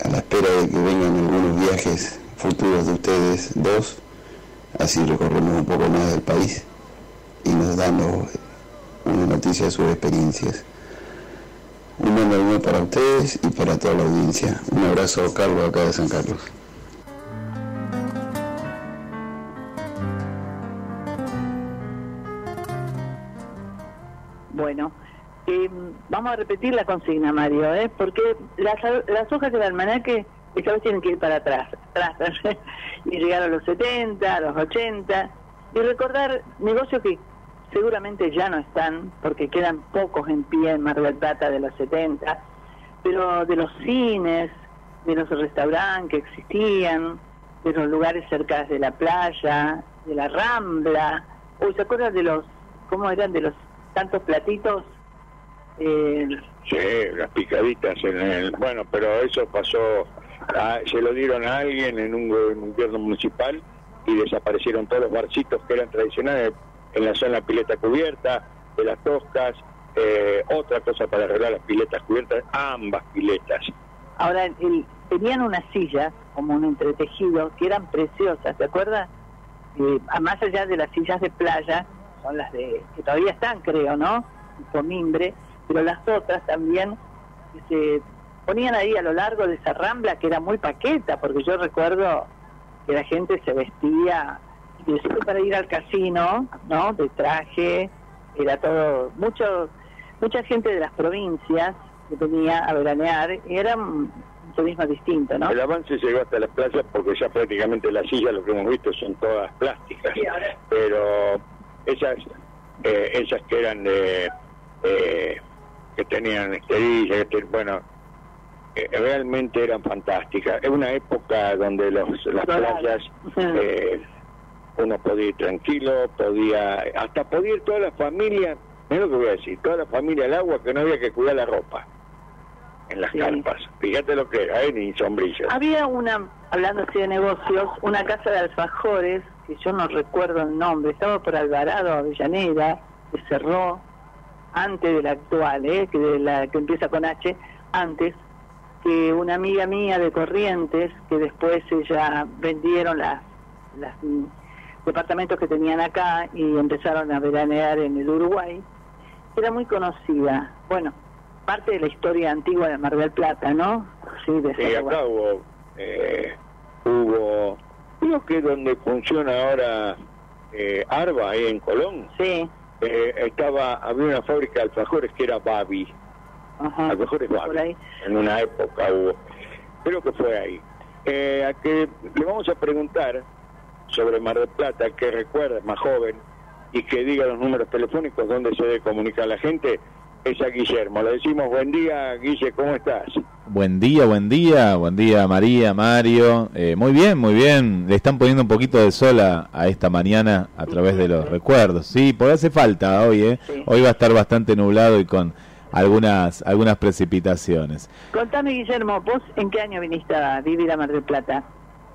Speaker 16: a la espera de que vengan algunos viajes futuros de ustedes dos, así recorremos un poco más del país y nos damos una noticia de sus experiencias. Un buen día para ustedes y para toda la audiencia. Un abrazo, Carlos, acá de San Carlos.
Speaker 5: Bueno, eh, vamos a repetir la consigna, Mario, ¿eh? porque las, las hojas del almanaque esta vez tienen que ir para atrás, atrás y llegar a los 70, a los 80, y recordar negocios que seguramente ya no están, porque quedan pocos en pie en Mar del Plata de los 70, pero de los cines, de los restaurantes que existían, de los lugares cerca de la playa, de la rambla, o se acuerdan de los, ¿cómo eran? De los tantos platitos. Eh,
Speaker 6: Sí, las picaditas en el... Bueno, pero eso pasó, se lo dieron a alguien en un, en un gobierno municipal y desaparecieron todos los barcitos que eran tradicionales en la zona pileta cubierta, de las toscas, eh, otra cosa para arreglar las piletas cubiertas, ambas piletas.
Speaker 5: Ahora, tenían una silla, como un entretejido, que eran preciosas, ¿te acuerdas? Eh, más allá de las sillas de playa, son las de que todavía están, creo, ¿no? Con mimbre, pero las otras también se ponían ahí a lo largo de esa rambla que era muy paqueta, porque yo recuerdo que la gente se vestía inclusive para ir al casino, ¿no? De traje, era todo, mucho, mucha gente de las provincias que venía a veranear, y era un turismo distinto, ¿no?
Speaker 6: El avance llegó hasta las playas porque ya prácticamente las sillas, lo que hemos visto, son todas plásticas. Pero esas, eh, esas que eran de, eh, que tenían esterillas, que bueno, eh, realmente eran fantásticas. Es una época donde los, las playas, eh, uno podía ir tranquilo, podía, hasta podía ir toda la familia, es lo que voy a decir, toda la familia al agua que no había que cuidar la ropa en las carpas. Fíjate lo que era, ¿eh? ni sombrillas.
Speaker 5: Había una, hablando así de negocios, una casa de alfajores, que yo no recuerdo el nombre, estaba por Alvarado, Avellaneda, que cerró antes de la actual, ¿eh? que, de la, que empieza con H, antes, que una amiga mía de Corrientes, que después ella vendieron las, las departamentos que tenían acá y empezaron a veranear en el Uruguay, era muy conocida. Bueno, parte de la historia antigua de Mar del Plata, ¿no? Sí, de
Speaker 6: Sí, acá hubo, eh, hubo, creo que donde funciona ahora eh, Arba, ahí en Colón,
Speaker 5: sí.
Speaker 6: estaba, había una fábrica de alfajores que era Babi, alfajores Babi, en una época hubo, creo que fue ahí. Eh, a que le vamos a preguntar sobre Mar del Plata, que recuerda, es más joven, y que diga los números telefónicos donde se debe comunicar la gente, es a Guillermo. Le decimos buen día, Guille, ¿cómo estás?
Speaker 17: Buen día, buen día, buen día María, Mario. Eh, muy bien, muy bien. Le están poniendo un poquito de sol a, a esta mañana a través de los recuerdos. Sí, porque hace falta hoy, ¿eh? Hoy va a estar bastante nublado y con algunas algunas precipitaciones.
Speaker 5: Contame, Guillermo, ¿vos en qué año viniste a vivir a Mar del Plata?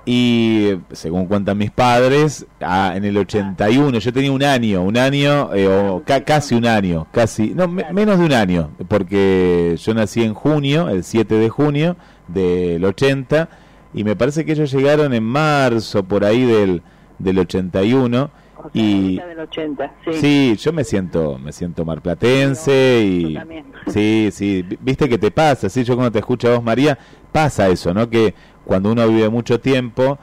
Speaker 17: Y según cuentan mis padres, ah, en el 81, yo tenía un año, un año, eh, o ca- casi un año, casi, no, me- menos de un año, porque yo nací en junio, el 7 de junio del 80, y me parece que ellos llegaron en marzo, por ahí del, del 81, y...
Speaker 5: Mitad del 80, sí.
Speaker 17: Sí, yo me siento, me siento marplatense y sí, sí, vi- viste que te pasa, sí, yo cuando te escucho a vos María, pasa eso, ¿no? Que cuando uno vive mucho tiempo,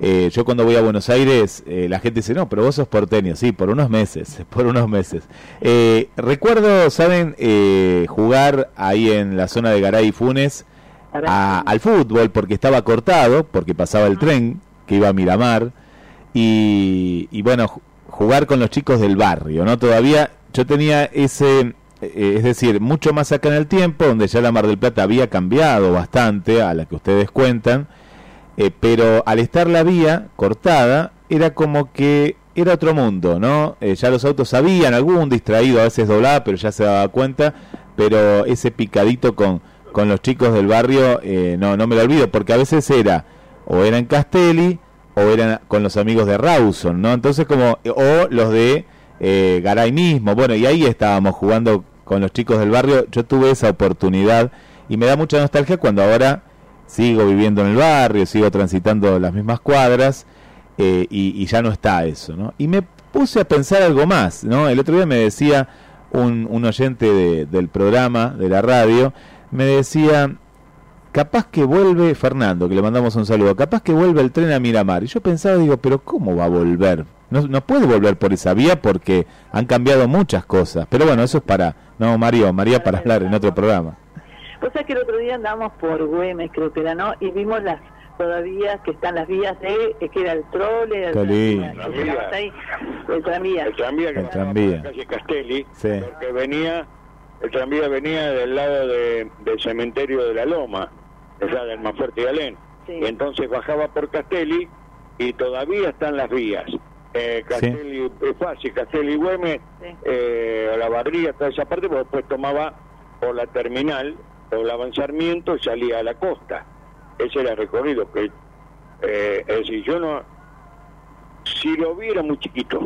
Speaker 17: eh, yo cuando voy a Buenos Aires, eh, la gente dice, no, pero vos sos porteño, sí, por unos meses, por unos meses. Eh, recuerdo, ¿saben? Eh, jugar ahí en la zona de Garay y Funes a- al fútbol porque estaba cortado, porque pasaba el tren que iba a Miramar y, y bueno, ju- jugar con los chicos del barrio, ¿no? Todavía yo tenía ese, es decir, mucho más acá en el tiempo, donde ya la Mar del Plata había cambiado bastante a la que ustedes cuentan, eh, pero al estar la vía cortada, era como que era otro mundo, ¿no? Eh, ya los autos sabían, algún distraído a veces doblaba, pero ya se daba cuenta, pero ese picadito con, con los chicos del barrio, eh, no, no me lo olvido, porque a veces era, o era en Castelli, o eran con los amigos de Rawson, ¿no? Entonces como, o los de eh, Garay mismo, bueno, y ahí estábamos jugando con los chicos del barrio, yo tuve esa oportunidad y me da mucha nostalgia cuando ahora sigo viviendo en el barrio, sigo transitando las mismas cuadras eh, y, ya no está eso, ¿no? Y me puse a pensar algo más, ¿no? El otro día me decía un, oyente de- del programa, de la radio, me decía, capaz que vuelve Fernando, que le mandamos un saludo, capaz que vuelve el tren a Miramar. Y yo pensaba, digo, pero ¿cómo va a volver? No, no puede volver por esa vía porque han cambiado muchas cosas. Pero bueno, eso es para, no, Mario, María para hablar en otro programa.
Speaker 5: Vos sabés que el otro día andamos por Güemes, creo que era, ¿no? Y vimos las todavía que están las vías de, eh, que era el trole, el,
Speaker 17: Qué lindo.
Speaker 5: ¿cómo se llama ahí? el tranvía.
Speaker 6: El tranvía que
Speaker 17: El tranvía.
Speaker 6: por la calle Castelli,
Speaker 17: Sí.
Speaker 6: porque venía, el tranvía venía del lado de- del cementerio de la Loma, o sea, del Manfuerte y Alén. Y entonces bajaba por Castelli y todavía están las vías. Eh, Castelli, es fácil, Castelli Güemes, eh, la barría, toda esa parte, porque después tomaba por la terminal, por el avanzamiento y salía a la costa. Ese era el recorrido. que eh, Es decir, yo no. Si lo vi era muy chiquito.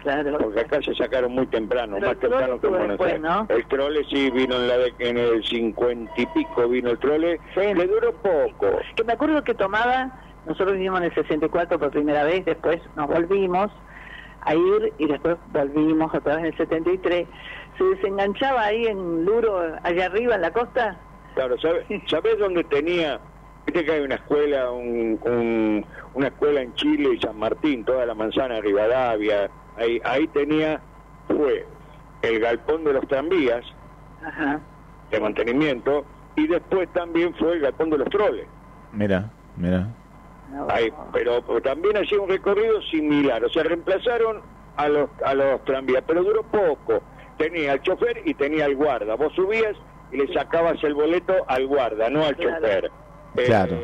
Speaker 5: Claro.
Speaker 6: Porque acá se sacaron muy temprano,
Speaker 5: Pero
Speaker 6: más temprano que en Buenos
Speaker 5: después,
Speaker 6: Aires.
Speaker 5: ¿no?
Speaker 6: El trole sí vino en, la de- en el cincuenta y pico, vino el trole. Le duró poco.
Speaker 5: Que me acuerdo que tomaba, nosotros vivimos en el 64 por primera vez, después nos volvimos a ir y después volvimos otra vez en el 73. Se desenganchaba ahí en Luro, allá arriba en la costa.
Speaker 6: Claro, ¿sabes ¿sabés dónde tenía? Viste que hay una escuela, un, un- una escuela en Chile y San Martín, toda la manzana Rivadavia. Ahí, ahí tenía, fue el galpón de los tranvías
Speaker 5: Ajá.
Speaker 6: de mantenimiento y después también fue el galpón de los troles.
Speaker 17: Mira, mira.
Speaker 6: Ahí, pero, pero también hacía un recorrido similar, o sea, reemplazaron a los a los tranvías, pero duró poco. Tenía al chofer y tenía al guarda. Vos subías y le sacabas el boleto al guarda, no al
Speaker 5: Claro.
Speaker 6: chofer. Eh,
Speaker 17: Claro.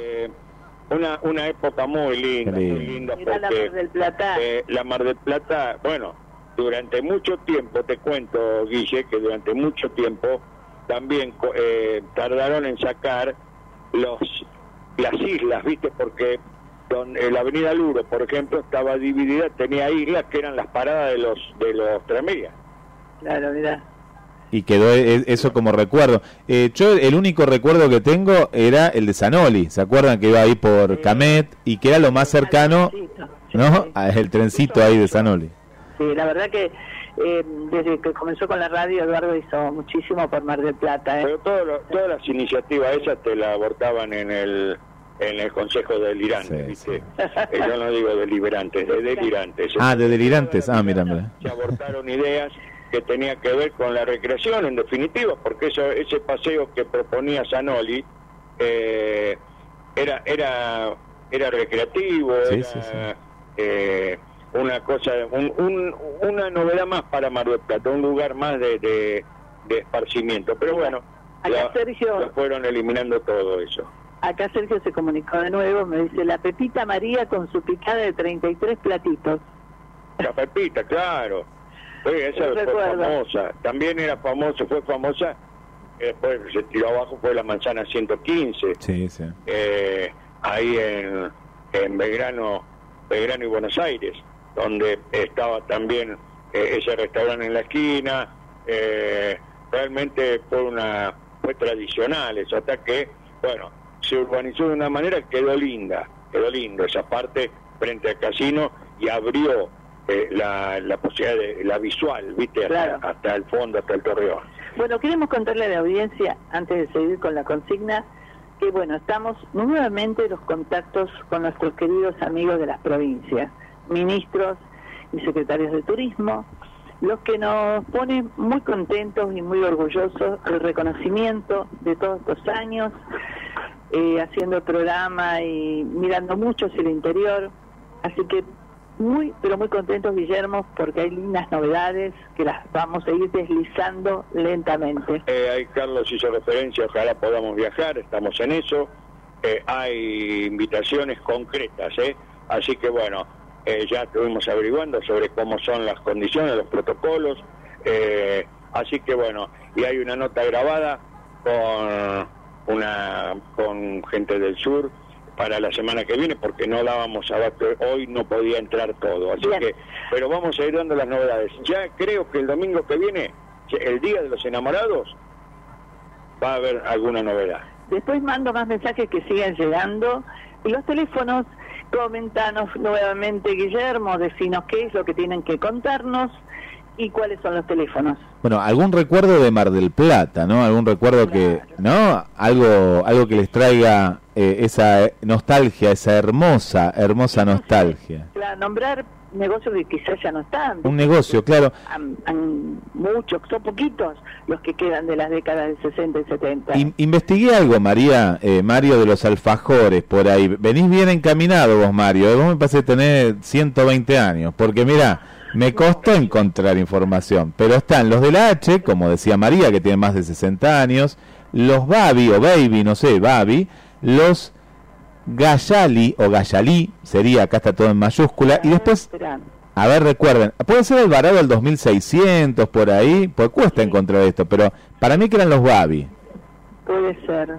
Speaker 6: una, una época muy linda, muy linda
Speaker 5: Mirá la
Speaker 6: porque
Speaker 5: Mar del Plata.
Speaker 6: eh, la Mar del Plata, bueno, durante mucho tiempo, te cuento, Guille, que durante mucho tiempo también co- eh, tardaron en sacar los las islas, ¿viste? Porque don- eh, la Avenida Luro, por ejemplo, estaba dividida, tenía islas que eran las paradas de los de los tranvías.
Speaker 5: Claro, mira.
Speaker 17: Y quedó e- eso como recuerdo. Eh, yo el único recuerdo que tengo era el de Sanoli. ¿Se acuerdan que iba ahí por Camet y que era lo más cercano, ¿no? A el trencito ahí de Sanoli.
Speaker 5: Sí, la verdad que eh, desde que comenzó con la radio, Eduardo hizo muchísimo por Mar del Plata. ¿eh?
Speaker 6: Pero todo lo- todas las iniciativas esas te las abortaban en el en el Consejo Delirante, ¿viste? Eh, yo no digo deliberantes, de delirantes.
Speaker 17: Ah, de delirantes. Ah, mira, mira.
Speaker 6: se abortaron ideas que tenía que ver con la recreación, en definitiva, porque eso, ese paseo que proponía Zanoli eh, era era era recreativo,
Speaker 17: Sí,
Speaker 6: era
Speaker 17: sí, sí.
Speaker 6: eh, una cosa, un- un- una novedad más para Mar del Plata, un lugar más de, de, de esparcimiento. Pero bueno,
Speaker 5: Acá
Speaker 6: ya-
Speaker 5: Sergio-
Speaker 6: ya fueron eliminando todo eso.
Speaker 5: Acá Sergio se comunicó de nuevo, me dice la Pepita María con su picada de 33 platitos.
Speaker 6: La Pepita, claro. Sí, esa fue
Speaker 5: recuerdo.
Speaker 6: famosa. También era famosa, fue famosa. eh, Después se tiró abajo fue la manzana 115.
Speaker 17: Sí, sí.
Speaker 6: eh, ahí en, en Belgrano, Belgrano y Buenos Aires, donde estaba también eh, ese restaurante en la esquina. eh, realmente fue una fue tradicional eso, hasta que, bueno, se urbanizó de una manera que quedó linda, quedó lindo esa parte frente al casino y abrió eh, la, la posibilidad de la visual, viste, hasta, hasta el fondo, hasta el torreón.
Speaker 5: Bueno, queremos contarle a la audiencia, antes de seguir con la consigna, que bueno, estamos nuevamente en los contactos con nuestros queridos amigos de las provincias, ministros y secretarios de turismo, los que nos ponen muy contentos y muy orgullosos del reconocimiento de todos estos años, eh, haciendo el programa y mirando mucho hacia el interior. Así que muy, pero muy contentos, Guillermo, porque hay lindas novedades que las vamos a ir deslizando lentamente.
Speaker 6: Eh, ahí Carlos hizo referencia, ojalá podamos viajar, estamos en eso. Eh, hay invitaciones concretas, ¿eh? Así que bueno, eh, ya estuvimos averiguando sobre cómo son las condiciones, los protocolos. eh, así que bueno, y hay una nota grabada con una con gente del sur para la semana que viene porque no dábamos abasto, hoy no podía entrar todo, así
Speaker 5: Bien.
Speaker 6: que, pero vamos a ir dando las novedades. Ya creo que el domingo que viene, el día de los enamorados, va a haber alguna novedad.
Speaker 5: Después mando más mensajes que sigan llegando. Y los teléfonos, comentanos nuevamente, Guillermo, decinos qué es lo que tienen que contarnos y cuáles son los teléfonos.
Speaker 17: Bueno, algún recuerdo de Mar del Plata, ¿no? Algún recuerdo que, ¿no? Algo, algo que les traiga eh, esa nostalgia, esa hermosa, hermosa nostalgia.
Speaker 5: Claro, nombrar negocios que quizás ya no están.
Speaker 17: Un negocio, claro.
Speaker 5: Han- han muchos, son poquitos los que quedan de las décadas del 60 y 70.
Speaker 17: In- investigué algo, María, eh, Mario, de los alfajores por ahí. Venís bien encaminado vos, Mario. Vos me parece tener 120 años, porque mira, me costó encontrar información. Pero están los de la H, como decía María, que tiene más de 60 años, los Babi o Baby, no sé, Babi, los Gayali o Gayalí, sería, acá está todo en mayúscula, y después a ver, recuerden, puede ser Alvarado del 2600 por ahí, pues cuesta encontrar esto, pero para mí que eran los Babi.
Speaker 5: Puede ser.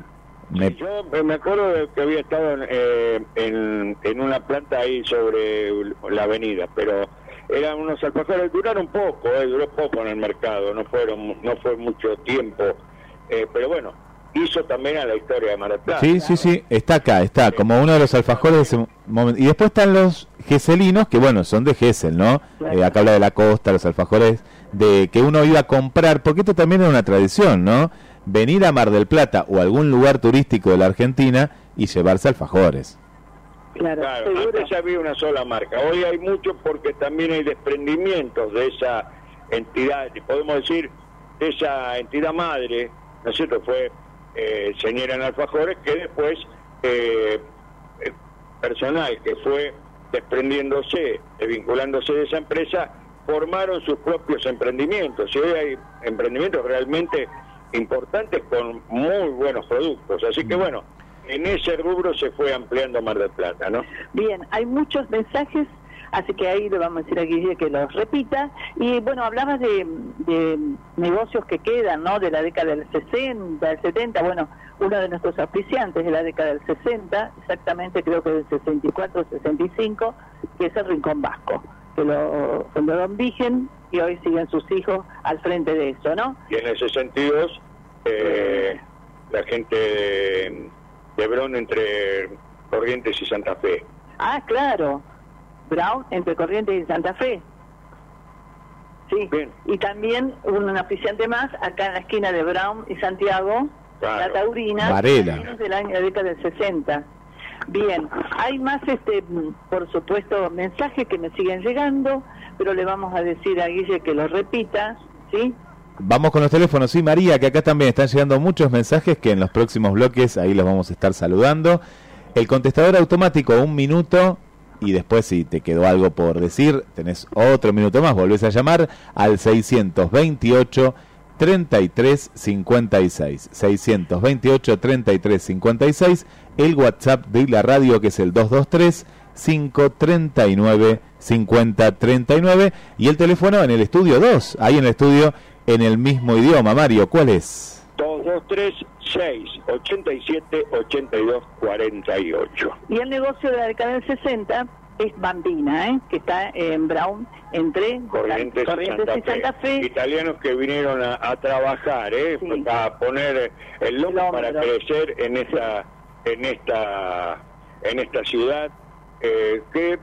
Speaker 17: Me-
Speaker 6: Yo eh, me acuerdo de que había estado en, eh, en, en una planta ahí sobre la avenida, pero eran unos alfajores, duraron poco, eh, duró poco en el mercado, no fueron no fue mucho tiempo, eh, pero bueno, hizo también a la historia de Mar del Plata.
Speaker 17: Sí, sí, sí, está acá, está, como uno de los alfajores de ese momento. Y después están los geselinos, que bueno, son de Gesel, ¿no? Eh, acá habla de la costa, los alfajores de que uno iba a comprar, porque esto también era una tradición, ¿no? Venir a Mar del Plata o algún lugar turístico de la Argentina y llevarse alfajores.
Speaker 5: Claro,
Speaker 6: antes había una sola marca, hoy hay mucho porque también hay desprendimientos de esa entidad, podemos decir, de esa entidad madre, ¿no es cierto? Fue eh, Señora en Alfajores, que después eh, eh, personal que fue desprendiéndose, eh, vinculándose de esa empresa, formaron sus propios emprendimientos. Y hoy hay emprendimientos realmente importantes con muy buenos productos. Así que bueno, en ese rubro se fue ampliando Mar del Plata, ¿no?
Speaker 5: Bien, hay muchos mensajes, así que ahí le vamos a decir a Guille que los repita. Y bueno, hablabas de, de negocios que quedan, ¿no? De la década del 60, del 70. Bueno, uno de nuestros auspiciantes de la década del 60, exactamente creo que del 64, 65, que es el Rincón Vasco, que lo fundó Don Vigen y hoy siguen sus hijos al frente de eso, ¿no?
Speaker 6: Y en el 62, eh, la gente de, de entre Corrientes y Santa Fe.
Speaker 5: Ah, claro. Brown entre Corrientes y Santa Fe. Sí. Y también un oficiante más acá en la esquina de Brown y Santiago, la Taurina,
Speaker 17: Varela.
Speaker 5: del año de década del 60. Bien, hay más, este, por supuesto, mensajes que me siguen llegando, pero le vamos a decir a Guille que lo repita, ¿sí?
Speaker 17: Vamos con los teléfonos, sí, María, que acá también están llegando muchos mensajes que en los próximos bloques ahí los vamos a estar saludando. El contestador automático, un minuto, y después si te quedó algo por decir, tenés otro minuto más, volvés a llamar al 628 33 56. 628 33 56, el WhatsApp de la radio que es el 223 539 5039 y el teléfono en el estudio 2, ahí en el estudio en el mismo idioma. Mario, ¿cuál es?
Speaker 6: 223 223 687 82 48.
Speaker 5: Y el negocio de la década del 60 es Bambina, ¿eh? que está en Brown, entre
Speaker 6: Corrientes,
Speaker 5: Corrientes
Speaker 6: y
Speaker 5: y Santa Fe.
Speaker 6: Italianos que vinieron a, a trabajar, ¿eh? a poner el lomo para crecer en esta, en esta, en esta ciudad eh, que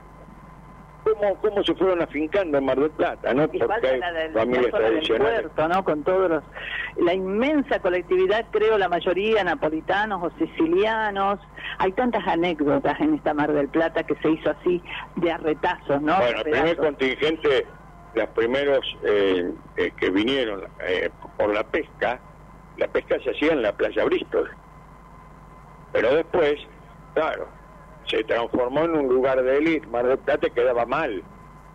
Speaker 6: cómo, cómo se fueron afincando en Mar del Plata, ¿no?
Speaker 5: Y falta
Speaker 6: hay
Speaker 5: la del-
Speaker 6: familias
Speaker 5: la del puerto, ¿no? Con todos los, la inmensa colectividad, creo la mayoría napolitanos o sicilianos. Hay tantas anécdotas en esta Mar del Plata que se hizo así de arretazos, ¿no?
Speaker 6: Bueno, el primer contingente, los primeros eh, eh, que vinieron eh, por la pesca, la pesca se hacía en la playa Bristol. Pero después, claro, se transformó en un lugar de élite. Mar del Plata quedaba mal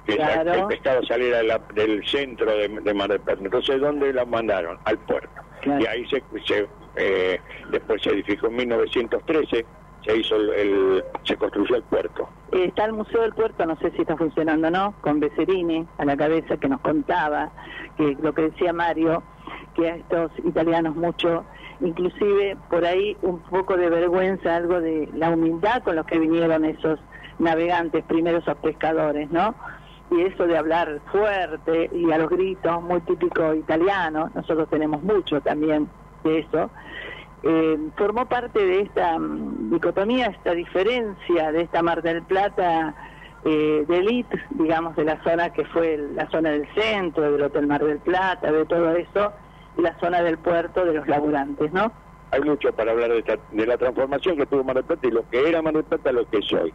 Speaker 6: que
Speaker 5: Claro.
Speaker 6: el pescado saliera de la- del centro de, de Mar del Plata. Entonces, ¿dónde la mandaron? Al puerto. Y ahí se, se, eh, después se edificó en 1913, se hizo el, el- se construyó el puerto.
Speaker 5: Eh, Está el Museo del Puerto, no sé si está funcionando o no, con Becerini a la cabeza que nos contaba, que lo que decía Mario, que a estos italianos mucho, inclusive por ahí un poco de vergüenza, algo de la humildad con los que vinieron esos navegantes, primero esos pescadores, ¿no? Y eso de hablar fuerte y a los gritos, muy típico italiano, nosotros tenemos mucho también de eso, eh, formó parte de esta mm, dicotomía, esta diferencia de esta Mar del Plata eh, de elite, digamos, de la zona que fue la zona del centro, del Hotel Mar del Plata, de todo eso, la zona del puerto de los laburantes, ¿no?
Speaker 6: hay mucho para hablar de, la transformación que tuvo Mar del Plata y lo que era Mar del Plata lo que es hoy.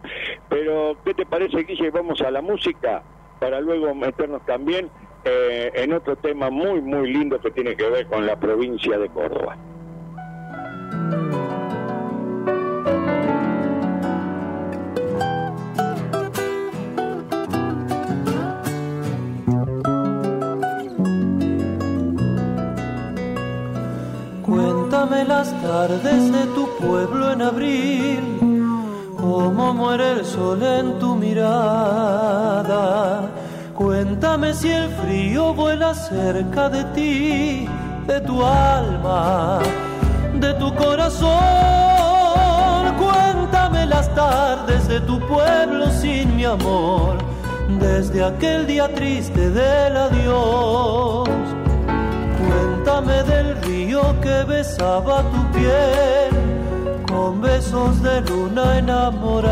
Speaker 6: Pero, ¿qué te parece, Guille? Vamos a la música para luego meternos también eh, en otro tema muy, muy lindo que tiene que ver con la provincia de Córdoba.
Speaker 18: Cuéntame las tardes de tu pueblo en abril, cómo muere el sol en tu mirada. Cuéntame si el frío vuela cerca de ti, de tu alma, de tu corazón. Cuéntame las tardes de tu pueblo sin mi amor, desde aquel día triste del adiós. Cuéntame del río que besaba tu piel con besos de luna enamorada,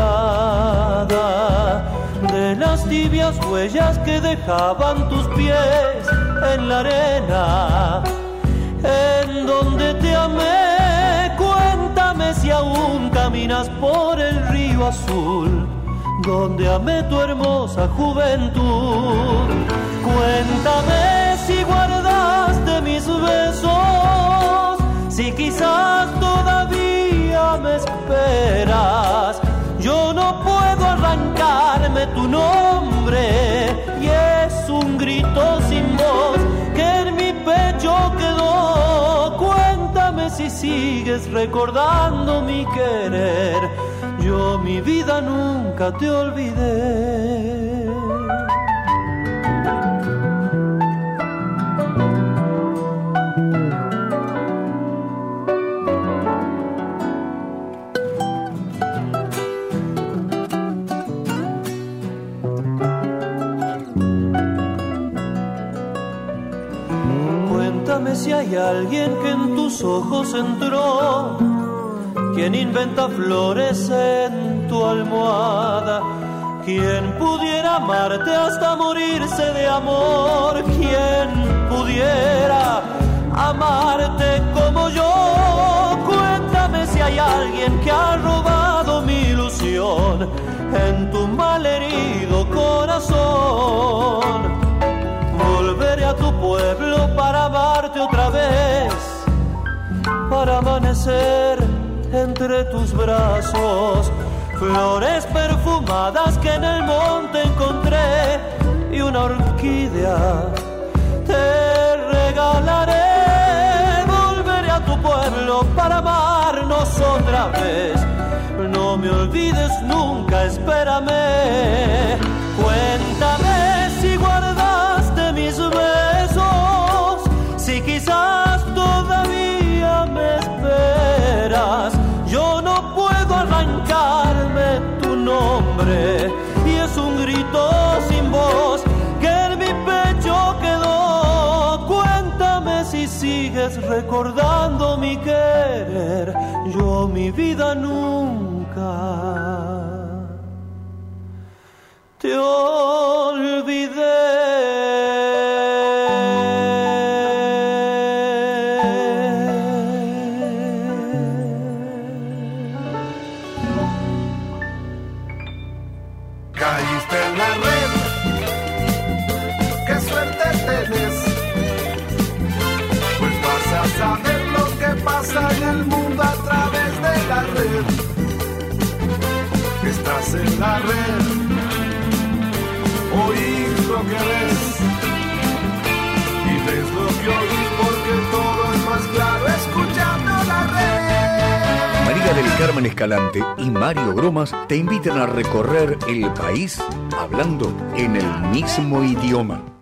Speaker 18: de las tibias huellas que dejaban tus pies en la arena, en donde te amé. Cuéntame si aún caminas por el río azul, donde amé tu hermosa juventud. Cuéntame si guardaste mis besos, si quizás todavía me esperas. Yo no puedo arrancarme tu nombre y es un grito sin voz que en mi pecho quedó. Cuéntame si sigues recordando mi querer. Yo mi vida nunca te olvidé. Si hay alguien que en tus ojos entró, quien inventa flores en tu almohada, quien pudiera amarte hasta morirse de amor, quien pudiera amarte como yo. Cuéntame si hay alguien que ha robado mi ilusión en tu malherido corazón. Volveré a tu pueblo para amarte otra vez, para amanecer entre tus brazos. Flores perfumadas que en el monte encontré y una orquídea te regalaré. Volveré a tu pueblo para amarnos otra vez. No me olvides nunca, espérame. Cuéntame si mis besos, si quizás todavía me esperas, yo no puedo arrancarme tu nombre y es un grito sin voz que en mi pecho quedó. Cuéntame si sigues recordando mi querer, yo mi vida nunca. Te
Speaker 3: olvidé. La red, oís lo que ves. Y ves lo que oís porque todo es más claro escuchando la red.
Speaker 2: María del Carmen Escalante y Mario Bromas te invitan a recorrer el país hablando en el mismo idioma.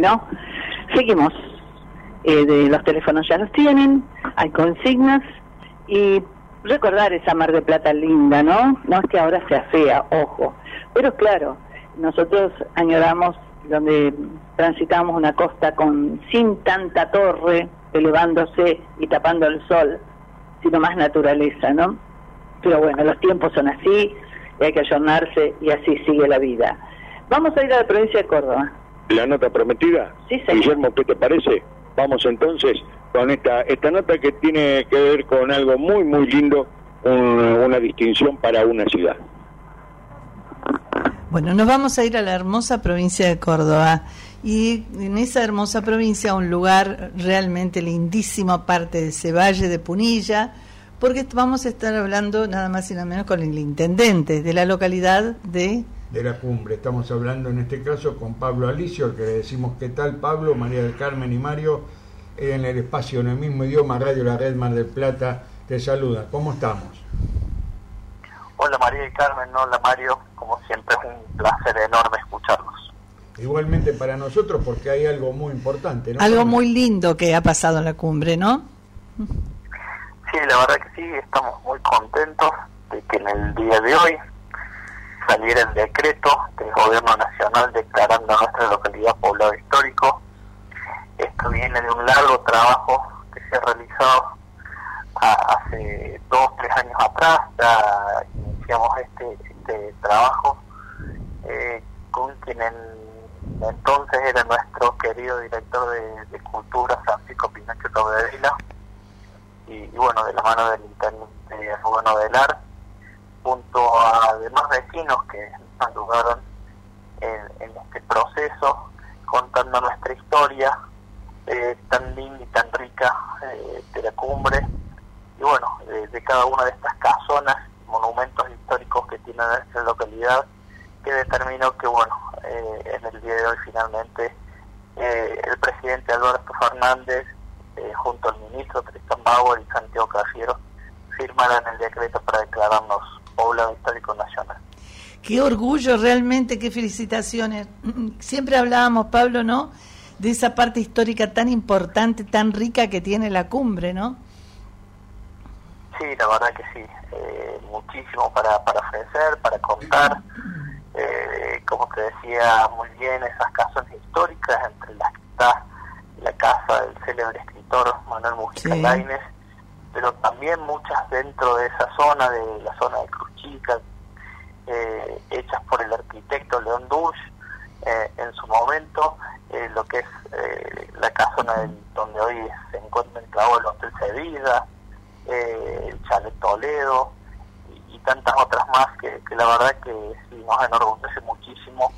Speaker 5: Bueno, seguimos. Eh, de los teléfonos ya los tienen, hay consignas y recordar esa Mar de Plata linda, ¿no? No es que ahora sea fea, ojo. Pero claro, nosotros añoramos donde transitamos una costa con sin tanta torre elevándose y tapando el sol, sino más naturaleza, ¿no? Pero bueno, los tiempos son así y hay que ayornarse y así sigue la vida. Vamos a ir a la provincia de Córdoba.
Speaker 6: La nota prometida.
Speaker 5: Sí, señor.
Speaker 6: Guillermo, ¿qué te parece? Vamos entonces con esta esta nota que tiene que ver con algo muy muy lindo, un- una distinción para una ciudad.
Speaker 19: Bueno, nos vamos a ir a la hermosa provincia de Córdoba y en esa hermosa provincia un lugar realmente lindísimo aparte de ese valle de Punilla, porque vamos a estar hablando nada más y nada menos con el intendente de la localidad de
Speaker 20: de la cumbre. Estamos hablando en este caso con Pablo Alicio, al que le decimos qué tal Pablo, María del Carmen y Mario, en el espacio en el mismo idioma, Radio La Red Mar del Plata, te saluda. ¿Cómo estamos?
Speaker 21: Hola María y Carmen, hola Mario, como siempre es un placer enorme escucharlos.
Speaker 20: Igualmente para nosotros porque hay algo muy importante, ¿no?
Speaker 19: algo muy lindo que ha pasado en la cumbre, ¿no?
Speaker 21: Sí, la verdad que sí, estamos muy contentos de que en el día de hoy saliera el decreto del gobierno nacional declarando nuestra localidad poblado histórico. Esto viene de un largo trabajo que se ha realizado a- hace dos, tres años atrás, ya iniciamos este, este trabajo eh, con quien en- entonces era nuestro querido director de, de cultura, Francisco Pinacho Cabedela, y, y bueno, de la mano del intendente Rubén Odelar, junto a demás vecinos que nos ayudaron en, este proceso, contando nuestra historia eh, tan linda y tan rica eh, de la cumbre, y bueno, de, cada una de estas casonas, monumentos históricos que tiene nuestra localidad, que determinó que, bueno, eh, en el día de hoy finalmente eh, el presidente Alberto Fernández, junto al ministro Tristan Bauer y Santiago Cafiero, firmaran el decreto para declararnos poblado histórico nacional.
Speaker 19: Qué orgullo realmente, qué felicitaciones. Siempre hablábamos, Pablo, ¿no? De esa parte histórica tan importante, tan rica que tiene la cumbre, ¿no?
Speaker 21: Sí, la verdad que sí, eh, muchísimo para, para ofrecer, para contar. Eh, como te decía muy bien, esas casas históricas, entre las que está la casa del célebre escritor Manuel Mujica
Speaker 19: Sí.
Speaker 21: Lainez, pero también muchas dentro de esa zona, de la zona de Cruz Chica, eh, hechas por el arquitecto León Dush, eh, en su momento, eh, lo que es eh, la casona del- donde hoy se encuentra enclavado el Hotel Sevilla, eh, el Chalet Toledo y, tantas otras más que, la verdad que sí nos enorgullece muchísimo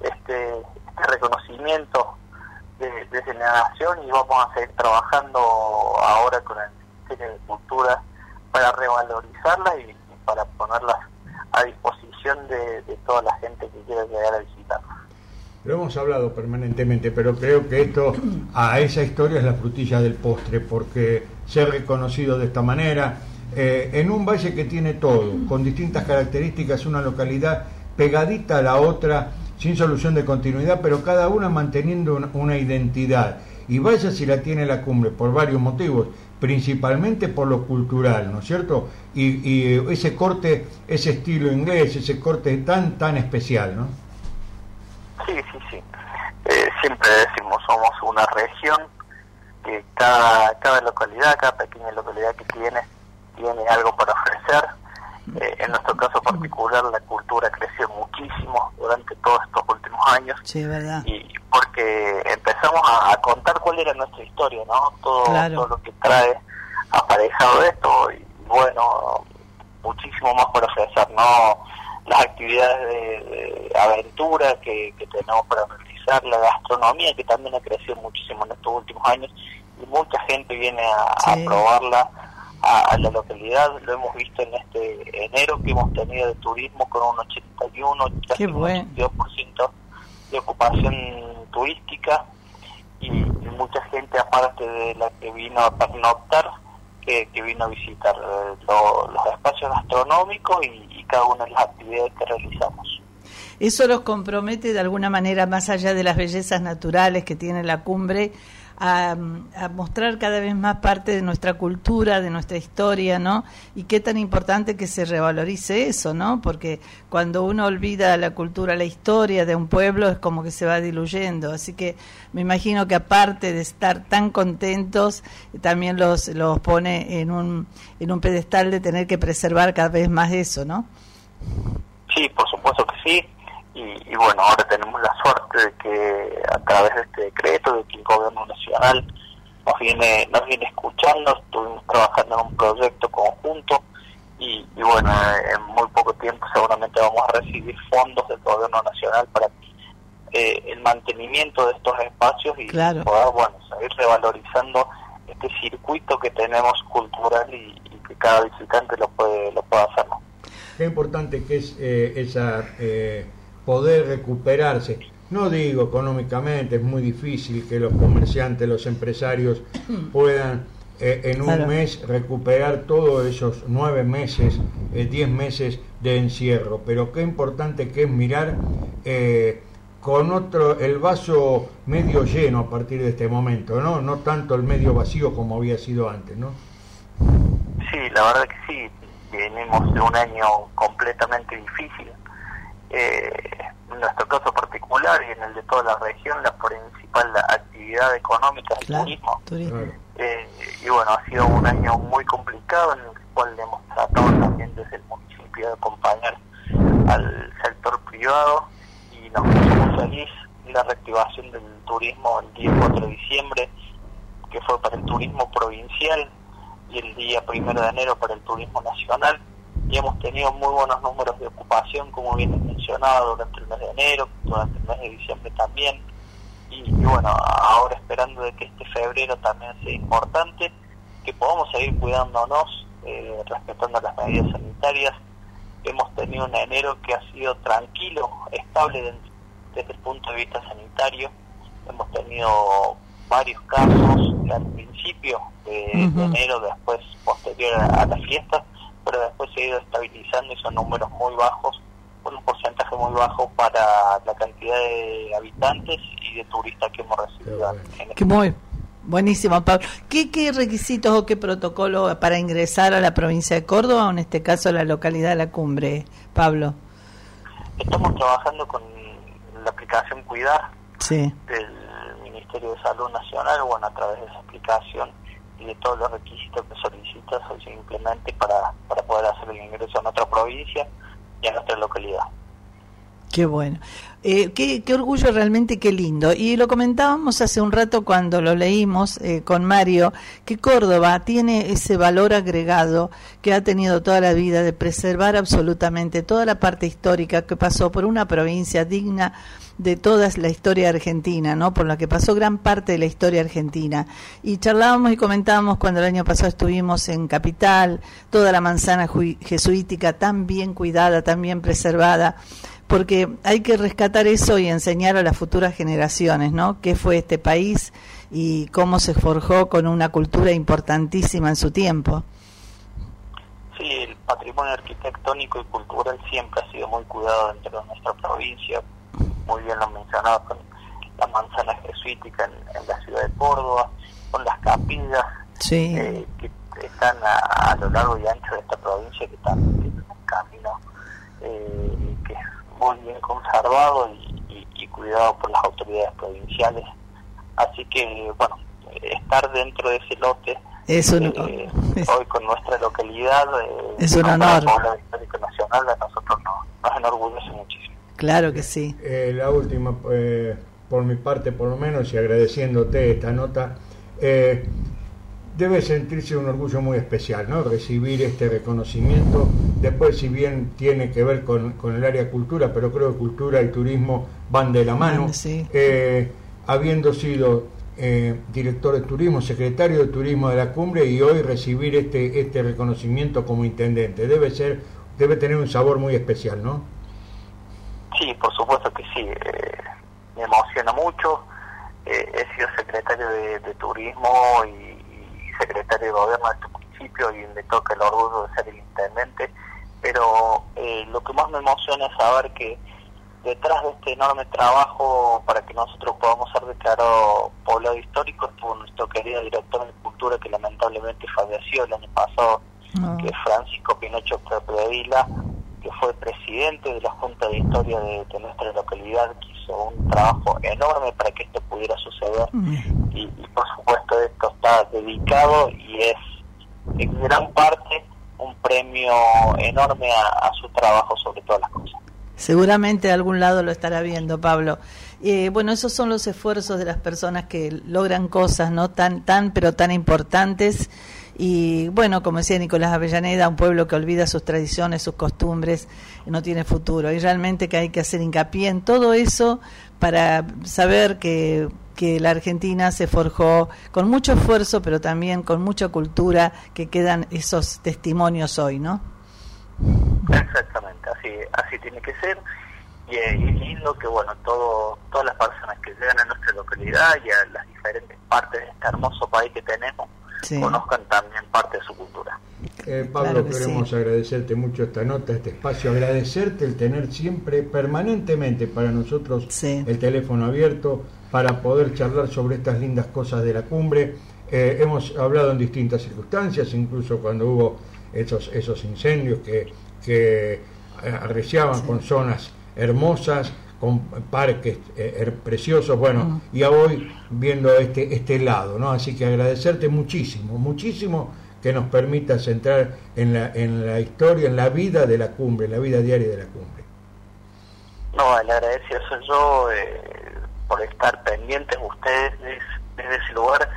Speaker 21: este, este reconocimiento de, la nación y vamos a seguir trabajando ahora con el Ministerio de Cultura para revalorizarlas y, y para ponerlas a disposición de, de toda la gente que quiera llegar a visitarnos.
Speaker 20: Lo hemos hablado permanentemente, pero creo que esto, a esa historia es la frutilla del postre, porque ser reconocido de esta manera. Eh, en un valle que tiene todo, con distintas características, una localidad pegadita a la otra, sin solución de continuidad, pero cada una manteniendo una, una identidad. Y vaya si la tiene la cumbre, por varios motivos, principalmente por lo cultural, ¿no es cierto? Y, y ese corte, ese estilo inglés, ese corte tan, tan especial, ¿no?
Speaker 21: Sí, sí, sí. Eh, siempre decimos, somos una región que cada, cada localidad, cada pequeña localidad que tiene, tiene algo para ofrecer. Eh, en nuestro caso particular, la cultura creció muchísimo durante todos estos últimos años.
Speaker 22: Sí, verdad.
Speaker 21: Y porque empezamos a, a contar cuál era nuestra historia, ¿no? Todo,
Speaker 22: Claro.
Speaker 21: todo lo que trae aparejado esto y bueno, muchísimo más por ofrecer, ¿no? Las actividades de, de aventura que, que tenemos para realizar, la gastronomía que también ha crecido muchísimo en estos últimos años y mucha gente viene a, probarla a, a la localidad, lo hemos visto en este enero que hemos tenido de turismo con un 81, casi un
Speaker 22: bueno.
Speaker 21: 82% de ocupación turística y, y mucha gente aparte de la que vino a pernoctar que, que vino a visitar eh, lo- los espacios gastronómicos y, y cada una de las actividades que realizamos.
Speaker 22: Eso los compromete de alguna manera, más allá de las bellezas naturales que tiene la cumbre, a, a mostrar cada vez más parte de nuestra cultura, de nuestra historia, ¿no? Y qué tan importante que se revalorice eso, ¿no? Porque cuando uno olvida la cultura, la historia de un pueblo, es como que se va diluyendo. Así que me imagino que aparte de estar tan contentos, también los, los pone en un, en un pedestal de tener que preservar cada vez más eso, ¿no?
Speaker 21: Sí, por supuesto que sí. Y, y bueno, ahora tenemos la suerte de que a través de este decreto, de que el gobierno nacional nos viene, nos viene escuchando, estuvimos trabajando en un proyecto conjunto y, y bueno, en muy poco tiempo seguramente vamos a recibir fondos del gobierno nacional para eh, el mantenimiento de estos espacios y
Speaker 22: Claro.
Speaker 21: poder, bueno, seguir revalorizando este circuito que tenemos cultural y, y que cada visitante lo puede, lo puede hacer. ¿no?
Speaker 20: Qué importante que es eh, esa eh, poder recuperarse. No digo económicamente, es muy difícil que los comerciantes, los empresarios puedan eh, en un
Speaker 22: Claro.
Speaker 20: mes recuperar todos esos nueve meses, eh, diez meses de encierro. Pero qué importante que es mirar eh, con otro el vaso medio lleno a partir de este momento, ¿no? No tanto el medio vacío como había sido antes, ¿no?
Speaker 21: Sí, la verdad que sí, venimos de un año completamente difícil. Eh, en nuestro caso particular y en el de toda la región, la principal actividad económica es el turismo.
Speaker 22: turismo.
Speaker 21: Eh, y bueno, ha sido un año muy complicado en el cual hemos tratado también desde el municipio de acompañar al sector privado y nos puso feliz la reactivación del turismo el día 4 de diciembre, que fue para el turismo provincial y el día 1 de enero para el turismo nacional. Y hemos tenido muy buenos números de ocupación, como bien mencionado, durante el mes de enero, durante el mes de diciembre también y, y bueno, ahora esperando de que este febrero también sea importante, que podamos seguir cuidándonos, eh, respetando las medidas sanitarias. Hemos tenido un enero que ha sido tranquilo, estable de- desde el punto de vista sanitario. Hemos tenido varios casos al principio de, enero, después posterior a, a la fiesta, pero después se ha ido estabilizando y son números muy bajos con un porcentaje muy bajo para la cantidad de habitantes y de turistas que hemos recibido. en
Speaker 22: Que muy buenísimo, Pablo. ¿Qué, ¿Qué requisitos o qué protocolo para ingresar a la provincia de Córdoba, o en este caso a la localidad de la cumbre, Pablo?
Speaker 21: Estamos trabajando con la aplicación Cuidar
Speaker 22: Sí.
Speaker 21: del Ministerio de Salud Nacional, bueno, a través de esa aplicación y de todos los requisitos que solicitas o simplemente para, para poder hacer el ingreso a nuestra provincia y a nuestra localidad.
Speaker 22: Qué bueno. Eh, qué, qué orgullo realmente, qué lindo. Y lo comentábamos hace un rato cuando lo leímos eh, con Mario, que Córdoba tiene ese valor agregado que ha tenido toda la vida de preservar absolutamente toda la parte histórica que pasó por una provincia digna de toda la historia argentina, ¿no? Por la que pasó gran parte de la historia argentina. Y charlábamos y comentábamos cuando el año pasado estuvimos en Capital, toda la manzana jesuítica tan bien cuidada, tan bien preservada
Speaker 9: porque hay que rescatar eso y enseñar a las futuras generaciones, ¿no? ¿Qué fue este país y cómo se forjó con una cultura importantísima en su tiempo?
Speaker 21: Sí, el patrimonio arquitectónico y cultural siempre ha sido muy cuidado dentro de nuestra provincia. Muy bien lo mencionaba con la manzana jesuítica en, en la ciudad de Córdoba, con las capillas
Speaker 9: Sí.
Speaker 21: eh, que están a, a lo largo y ancho de esta provincia, que también tienen un camino eh, que es muy bien conservado y, y- y cuidado por las autoridades provinciales. Así que, bueno, estar dentro de ese lote
Speaker 9: Es un-
Speaker 21: eh, hoy con nuestra localidad eh,
Speaker 9: Es un honor.
Speaker 21: Histórico Nacional a nosotros nos, nos enorgullece muchísimo.
Speaker 9: Claro que sí.
Speaker 20: Eh, la última, eh, por mi parte por lo menos, y agradeciéndote esta nota, eh, debe sentirse un orgullo muy especial, ¿no? Recibir este reconocimiento. Después, si bien tiene que ver con, con el área cultura, pero creo que cultura y turismo van de la mano.
Speaker 9: Sí.
Speaker 20: Eh, habiendo sido eh, director de turismo, secretario de turismo de la cumbre y hoy recibir este, este reconocimiento como intendente, debe ser, debe tener un sabor muy especial, ¿no?
Speaker 21: Sí, por supuesto que sí. eh, me emociona mucho. Eh, he sido secretario de, de turismo y, y secretario de gobierno de este municipio y me toca el orgullo de ser el intendente. Pero eh, lo que más me emociona es saber que detrás de este enorme trabajo para que nosotros podamos ser declarados poblado histórico estuvo nuestro querido director de cultura que lamentablemente falleció el año pasado, que es Francisco Pinocho Vila, que fue presidente de la Junta de Historia de, de nuestra localidad, que hizo un trabajo enorme para que esto pudiera suceder. Y, y por supuesto esto está dedicado y es en gran parte un premio enorme a, su trabajo sobre todas las cosas.
Speaker 9: Seguramente de algún lado lo estará viendo, Pablo. Eh, bueno, esos son los esfuerzos de las personas que logran cosas no tan, tan, pero tan importantes. Y bueno, como decía Nicolás Avellaneda, un pueblo que olvida sus tradiciones, sus costumbres, no tiene futuro. Y realmente que hay que hacer hincapié en todo eso para saber que, que la Argentina se forjó con mucho esfuerzo, pero también con mucha cultura, que quedan esos testimonios hoy, ¿no?
Speaker 21: Exactamente, así, así tiene que ser. Y es lindo que, bueno, todo, todas las personas que llegan a nuestra localidad y a las diferentes partes de este hermoso país que tenemos,
Speaker 9: Sí.
Speaker 21: conozcan también parte de su cultura.
Speaker 20: Eh, Pablo,
Speaker 21: Claro que
Speaker 20: queremos agradecerte mucho esta nota, este espacio, agradecerte el tener siempre, permanentemente para nosotros el teléfono abierto para poder charlar sobre estas lindas cosas de la cumbre. Eh, hemos hablado en distintas circunstancias, incluso cuando hubo esos, esos incendios que, que arreciaban con zonas hermosas, con parques eh, preciosos, bueno, y a hoy viendo este, este lado, ¿no? Así que agradecerte muchísimo, muchísimo que nos permitas entrar en la, en la historia, en la vida de la cumbre, en la vida diaria de la cumbre.
Speaker 21: No, el agradecido soy yo eh, por estar pendientes ustedes des- desde ese lugar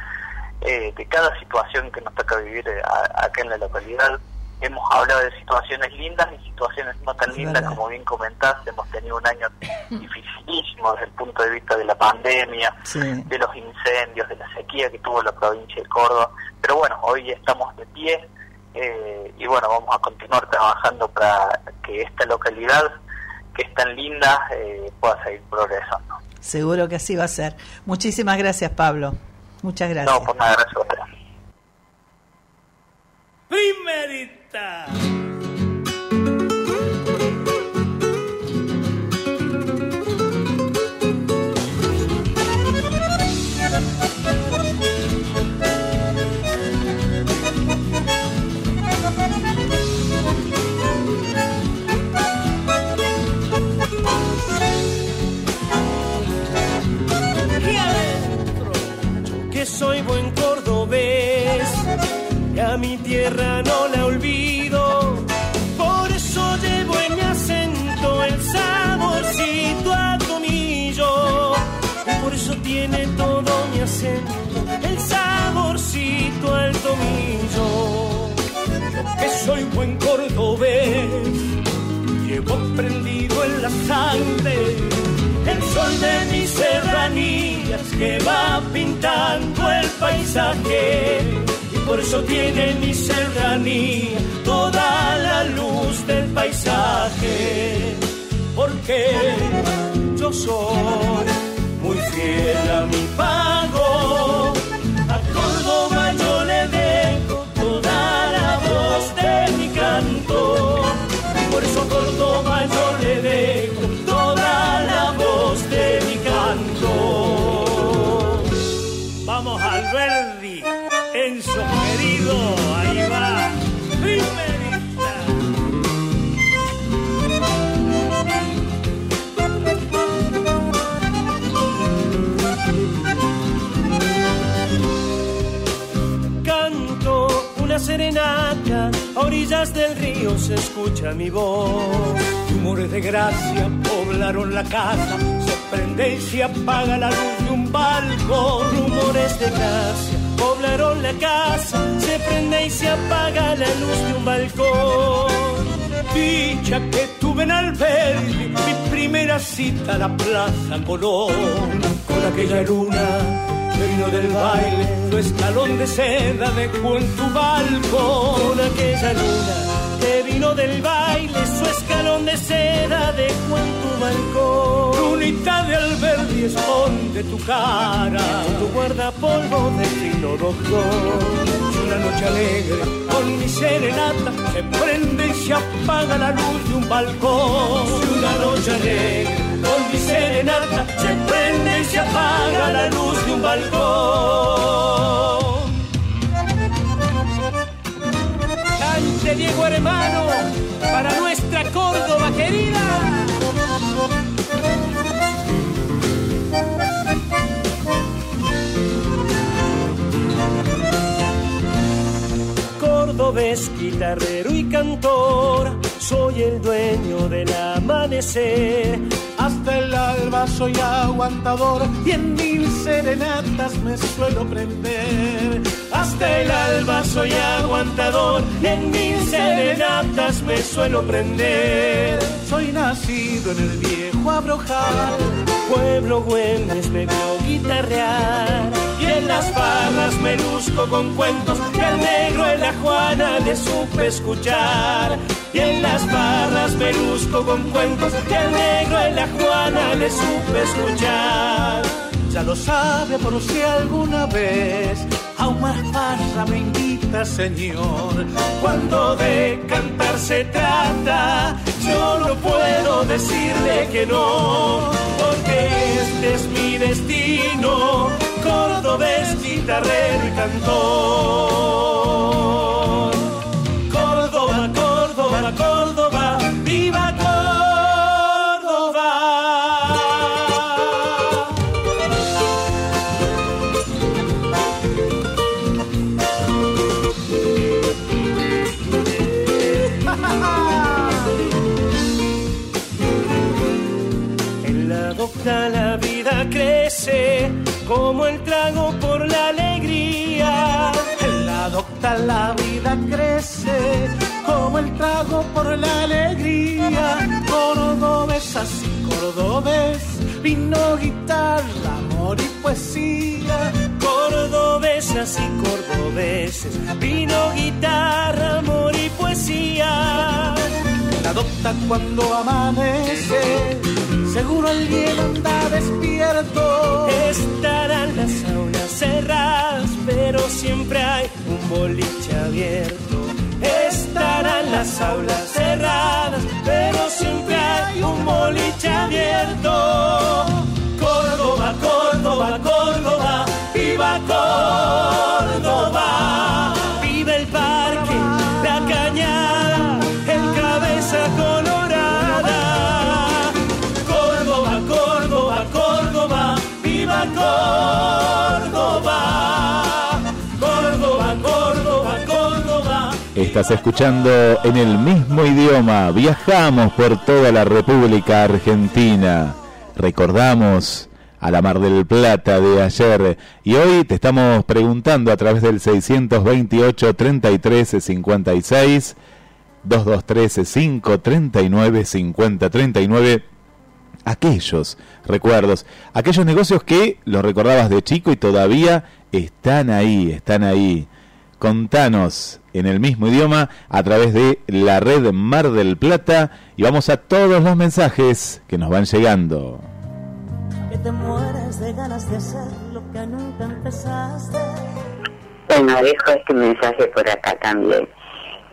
Speaker 21: eh, de cada situación que nos toca vivir eh, acá en la localidad. Hemos hablado de situaciones lindas y situaciones no tan lindas,
Speaker 9: verdad.
Speaker 21: como bien comentaste. Hemos tenido un año dificilísimo desde el punto de vista de la pandemia,
Speaker 9: Sí.
Speaker 21: de los incendios, de la sequía que tuvo la provincia de Córdoba. Pero bueno, hoy estamos de pie eh, y bueno, vamos a continuar trabajando para que esta localidad, que es tan linda, eh, pueda seguir progresando.
Speaker 9: Seguro que así va a ser. Muchísimas gracias, Pablo. Muchas gracias.
Speaker 21: No, por nada, gracias a ustedes.
Speaker 3: Primerita.
Speaker 11: Que soy buen cordobés, mi tierra no la olvido. Por eso llevo en mi acento el saborcito a tomillo. Por eso tiene todo mi acento el saborcito al tomillo. Que soy buen cordobés, llevo prendido en la sangre el sol de mis serranías que va pintando el paisaje por eso tiene mi serranía toda la luz del paisaje porque yo soy muy fiel a mi pago. Orillas del río se escucha mi voz. Rumores de gracia poblaron la casa, se prende y se apaga la luz de un balcón. Rumores de gracia poblaron la casa, se prende y se apaga la luz de un balcón. Dicha que tuve en Alberdi, mi primera cita a la Plaza Colón, con aquella luna vino del baile, tu escalón de seda dejó en tu balcón. Con aquella luna que vino del baile, su escalón de seda dejó en tu balcón. Lunita de Alberdi esconde tu cara, tu guardapolvo de fino doctor. Una noche alegre con mi serenata se prende y se apaga la luz de un balcón. Una noche alegre con mi serenata se prende y se apaga la luz de un balcón. Cante Diego hermano para nuestra Córdoba querida. Cordobés, guitarrero y cantor, soy el dueño del amanecer. Hasta el alba soy aguantador y en mil serenatas me suelo prender. Hasta el alba soy aguantador y en mil serenatas me suelo prender. Soy nacido en el viejo Abrojal, pueblo Güemes me veo guitarrear. En las barras me luzco con cuentos que al negro en la Juana le supe escuchar. Y en las barras me luzco con cuentos que al negro en la Juana le supe escuchar. Ya lo sabe por si alguna vez a una farra me invita, señor. Cuando de cantar se trata, yo no puedo decirle que no, porque este es mi destino, cordobés, guitarrero y cantor. Córdoba, Córdoba, Córdoba, viva Córdoba. En la docta la vida crece como el trago por la alegría. La docta la vida crece como el trago por la alegría. Cordobés así cordobés, vino, guitarra, amor y poesía. Cordobesas y cordobeses, vino, guitarra, amor y poesía. Adopta cuando amanece, seguro hielo anda despierto. Estarán las aulas cerradas, pero siempre hay un boliche abierto. Estarán las aulas cerradas,
Speaker 17: Estás escuchando en el mismo idioma. Viajamos por toda la República Argentina. Recordamos a la Mar del Plata de ayer. Y hoy te estamos preguntando a través del 628 33 56 2213 539 50 39 aquellos recuerdos, aquellos negocios que los recordabas de chico y todavía están ahí, están ahí. Contanos en el mismo idioma a través de la red Mar del Plata y vamos a todos los mensajes que nos van llegando.
Speaker 4: Que te mueres de ganas de hacer lo que nunca empezaste.
Speaker 23: Bueno, dejo este mensaje por acá también.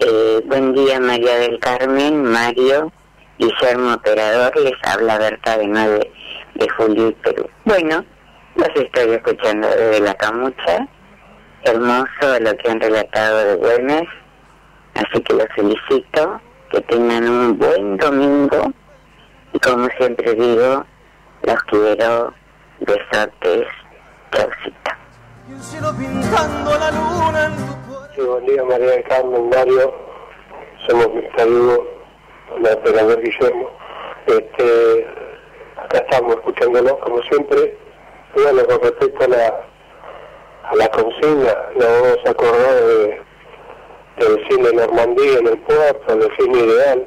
Speaker 23: Eh, buen día María del Carmen, Mario, Guillermo Operador, les habla Berta de 9 de Julio, Perú. Bueno, los estoy escuchando desde la camucha. Hermoso lo que han relatado de Güemes. Así que los felicito. Que tengan un buen domingo. Y como siempre digo, los quiero. Besotes. Chaucito.
Speaker 7: pintando la luna en tu
Speaker 24: Sí, buen día María del Carmen, Mario. Somos Mr. Hugo, la operador Guillermo. Este, acá estamos escuchándonos como siempre. Bueno, con respecto a la, la consigna, nos vamos a acordar de, del cine Normandía en el puerto, del cine ideal,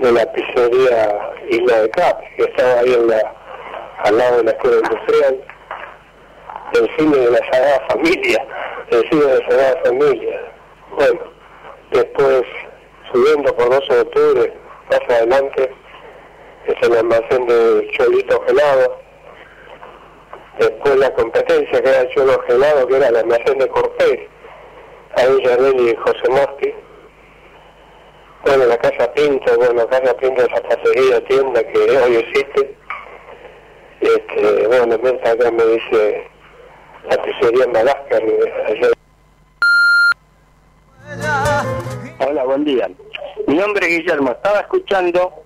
Speaker 24: de la pizzería Isla de Cap, que estaba ahí al lado de la escuela industrial, del cine de la Sagrada Familia, el cine de la Sagrada Familia. Bueno, después subiendo por 12 de octubre, más adelante, es el almacén de Cholito Gelado, después la competencia que era Cholo Gelado, que era el almacén de Corpés, ahí Yardelli y José Mosqui. Bueno, la Casa Pinto, bueno, Casa Pinto es esa cafetería, tienda que hoy existe. Este, bueno, mientras acá me dice la pizzería Malaska, allá
Speaker 25: Hola, buen día. Mi nombre es Guillermo. Estaba escuchando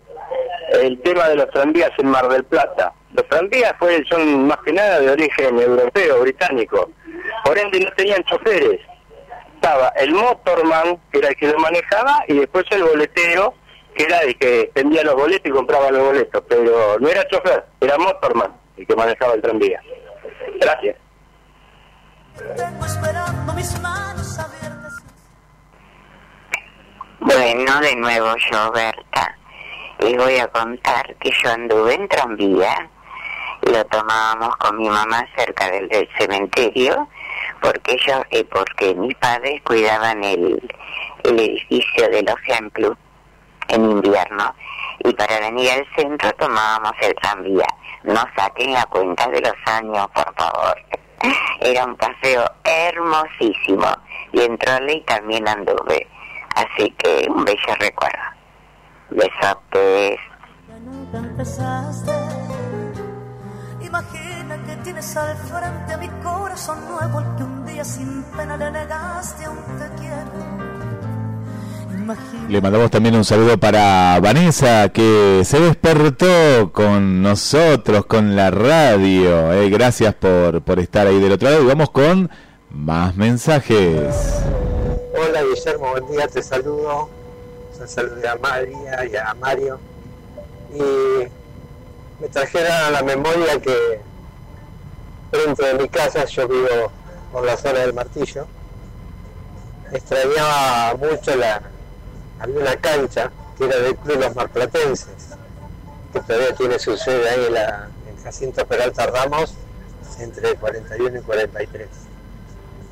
Speaker 25: el tema de los tranvías en Mar del Plata. Los tranvías fue, son más que nada de origen europeo, británico. Por ende no tenían choferes. Estaba el motorman, que era el que lo manejaba, y después el boletero, que era el que vendía los boletos y compraba los boletos. Pero no era chofer, era motorman el que manejaba el tranvía. Gracias.
Speaker 4: Tengo esperando mis manos abiertas.
Speaker 23: Bueno, de nuevo yo, Berta. Les voy a contar que yo anduve en tranvía. Lo tomábamos con mi mamá cerca del, del cementerio porque ellos, eh, porque mis padres cuidaban el, el edificio del Ocean Club en invierno y para venir al centro tomábamos el tranvía. No saquen la cuenta de los años, por favor. Era un paseo hermosísimo y en trolley también anduve. Así que un bello recuerdo. Besotes.
Speaker 4: Imagina que tienes al frente a mi corazón nuevo, al que un día sin pena le negaste, aún te quiero. Imagina
Speaker 17: Le mandamos también un saludo para Vanessa que se despertó con nosotros, con la radio. Eh, gracias por, por estar ahí del otro lado y vamos con más mensajes.
Speaker 26: Hola Guillermo, buen día, te saludo. Un saludo a María y a Mario. Y me trajeron a la memoria que dentro de mi casa, yo vivo por la zona del martillo, extrañaba mucho la. Cancha que era del Club Los Marplatenses, que todavía tiene su sede ahí en, la, en Jacinto Peralta Ramos, entre 41 y 43.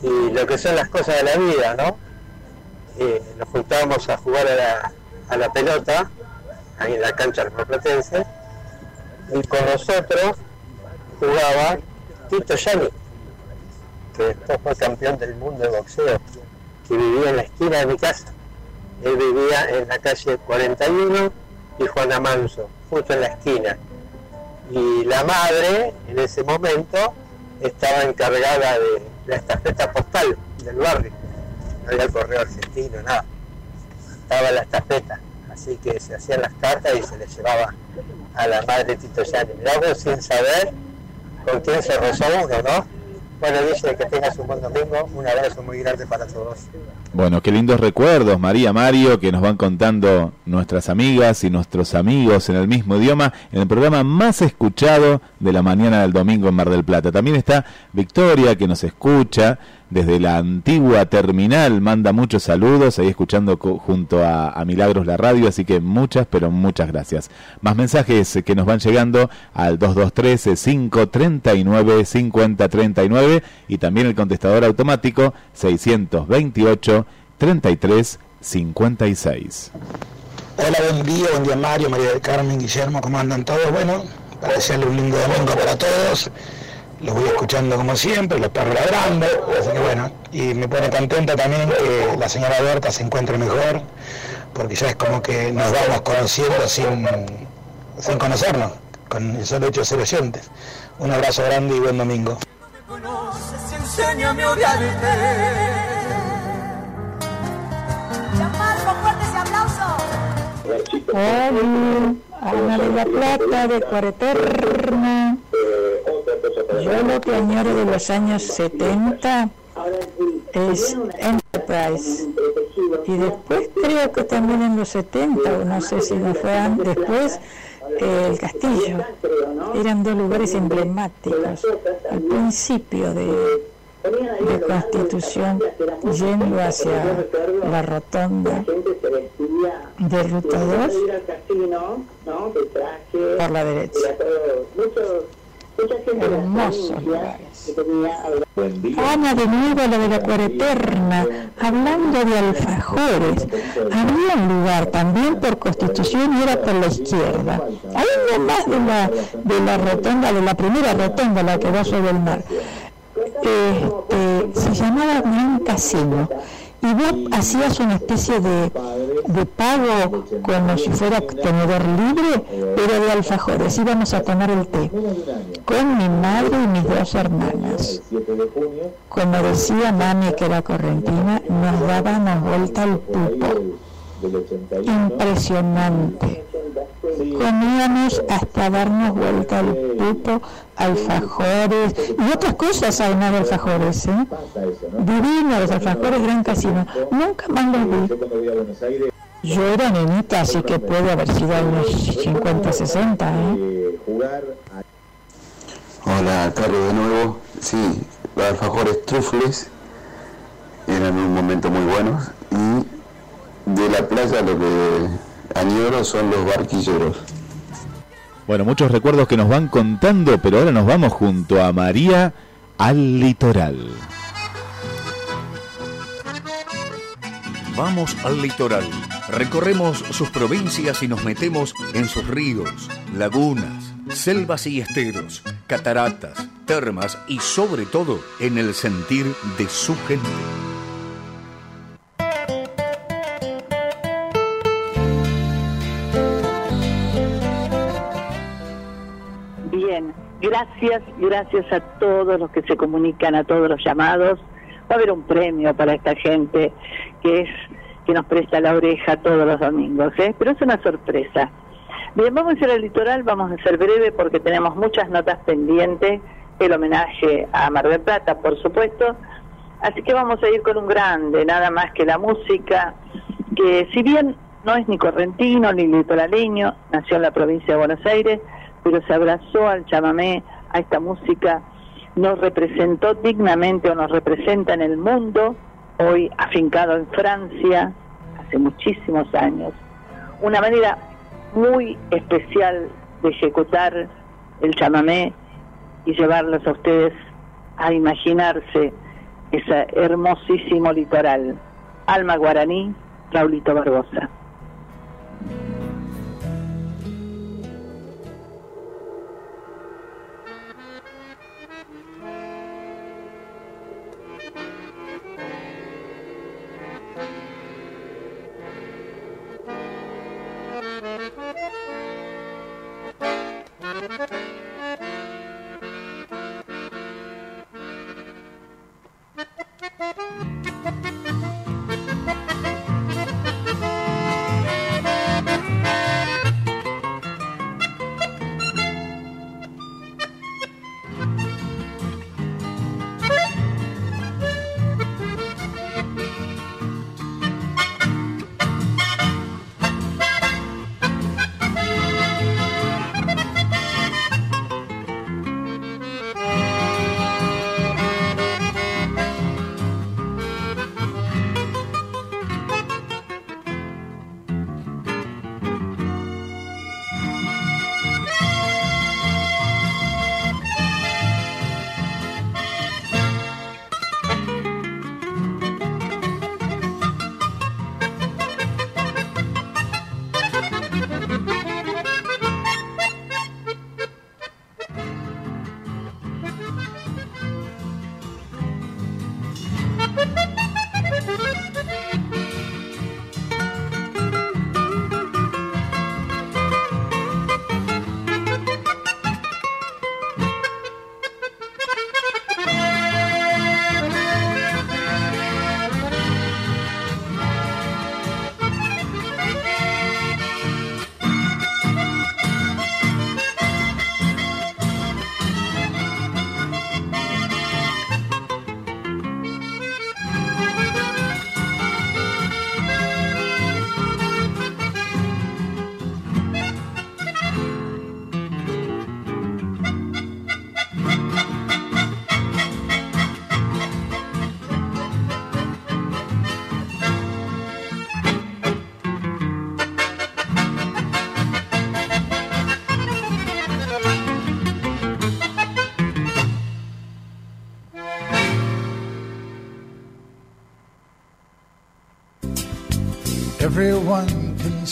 Speaker 26: Y lo que son las cosas de la vida, ¿no? eh, nos juntábamos a jugar a la, a la pelota, ahí en la cancha Platense, y con nosotros jugaba Tito Yani, que después fue campeón del mundo de boxeo, que vivía en la esquina de mi casa. Él vivía en la calle 41 y Juana Manso, justo en la esquina. Y la madre, en ese momento, estaba encargada de la estafeta postal del barrio no había el correo argentino, nada. Estaba la estafeta, así que se hacían las cartas y se les llevaba a la madre Tito Yani. Mirá vos sin saber con quién se uno, ¿no? Bueno, dice que tengas un buen domingo, un abrazo muy grande para todos.
Speaker 17: Bueno, qué lindos recuerdos, María Mario, que nos van contando nuestras amigas y nuestros amigos en el mismo idioma, en el programa más escuchado de la mañana del domingo en Mar del Plata. También está Victoria, que nos escucha desde la antigua terminal, manda muchos saludos, ahí escuchando junto a, Milagros la radio, así que muchas, pero muchas gracias. Más mensajes que nos van llegando al 2213-539-5039 y también el contestador automático 628-3356.
Speaker 27: Hola, buen día, buen día Mario, María del Carmen, Guillermo, ¿cómo andan todos? Bueno, para desearle un lindo domingo para todos. Los voy escuchando como siempre, los perros ladrando, así que bueno, y me pone contenta también que la señora Berta se encuentre mejor, porque ya es como que nos vamos conociendo sin, sin conocernos, con el solo hecho de ser oyentes. Un abrazo grande y buen domingo.
Speaker 15: Hola, Ana de la Plata, de Cuareterna. Yo lo que añoro de los años 70 es Enterprise. Y después creo que también en los 70, o no sé si no fue después, eh, el castillo. Eran dos lugares emblemáticos. Al principio de, de Constitución, yendo hacia la rotonda de Ruta 2 por la derecha. Hermosos lugares. Ana, de nuevo la de la cuareterna, hablando de alfajores. Había un lugar también por constitución y era por la izquierda. Ahí nomás de la, de la rotonda, de la primera rotonda, la que va sobre el mar. Este, se llamaba Gran Casino y vos hacías una especie de, de pago como si fuera tenedor libre, pero de alfajores. Íbamos a tomar el té con mi madre y mis dos hermanas. Como decía mami que era correntina, nos dábamos vuelta al pupo. Impresionante. Comíamos hasta darnos vuelta al pupo, alfajores y otras cosas además de alfajores. ¿eh? Divino los alfajores Gran Casino. Nunca más los vi. Yo era nenita, así que puede haber sido unos 50, 60. ¿eh?
Speaker 16: Hola, Carlos de nuevo. Sí, los alfajores trufles eran un momento muy buenos y la playa lo que añoro son los barquilleros.
Speaker 17: Bueno, muchos recuerdos que nos van contando, pero ahora nos vamos junto a María al litoral.
Speaker 2: Vamos al litoral. Recorremos sus provincias y nos metemos en sus ríos, lagunas, selvas y esteros, cataratas, termas y sobre todo en el sentir de su gente.
Speaker 5: Gracias, gracias a todos los que se comunican, a todos los llamados. Va a haber un premio para esta gente que es que nos presta la oreja todos los domingos, ¿eh? pero es una sorpresa. Bien, vamos a ir al litoral, vamos a ser breve porque tenemos muchas notas pendientes, el homenaje a Mar del Plata, por supuesto, así que vamos a ir con un grande, nada más que la música, que si bien no es ni correntino ni litoraleño, nació en la provincia de Buenos Aires, pero se abrazó al chamamé, a esta música, nos representó dignamente o nos representa en el mundo, hoy afincado en Francia, hace muchísimos años. Una manera muy especial de ejecutar el chamamé y llevarlos a ustedes a imaginarse ese hermosísimo litoral. Alma Guaraní, Raulito Barbosa.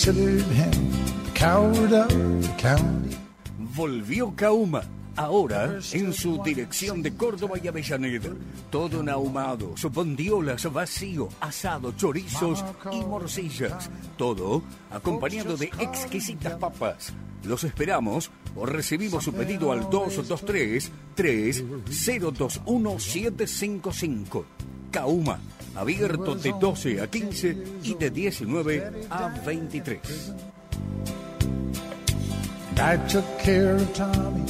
Speaker 28: Considered.
Speaker 2: Volvió Kauma. Ahora en su dirección de Córdoba y Avellaneda. Todo en bondiolas, vacío, asado, chorizos y morcillas. Todo acompañado de exquisitas papas. Los esperamos o recibimos su pedido al 223 3021 755. Kauma, abierto de 12 a 15 y de 19 a 23.
Speaker 28: I took care of Tommy,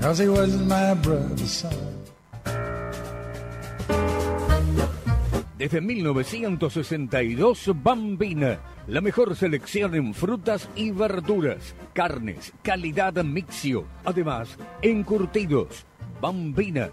Speaker 28: cause he was my brother's son.
Speaker 2: Desde 1962, Bambina, la mejor selección en frutas y verduras, carnes, calidad mixio, además, encurtidos. Bambina,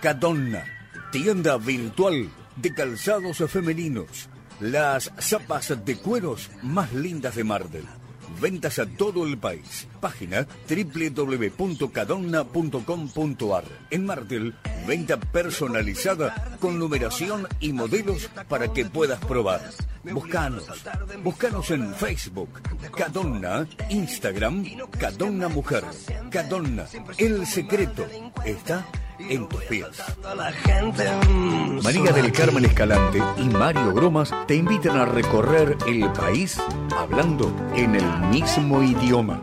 Speaker 2: Cadonna, tienda virtual de calzados femeninos. Las zapas de cueros más lindas de Mardel. Ventas a todo el país. Página www.cadonna.com.ar. En Mardel, venta personalizada con numeración y modelos para que puedas probar. Buscanos. Buscanos en Facebook. Cadonna, Instagram, Cadonna Mujer. Cadonna, el secreto está en tus pies. María del Carmen Escalante y Mario Gromas te invitan a recorrer el país hablando en el mismo idioma.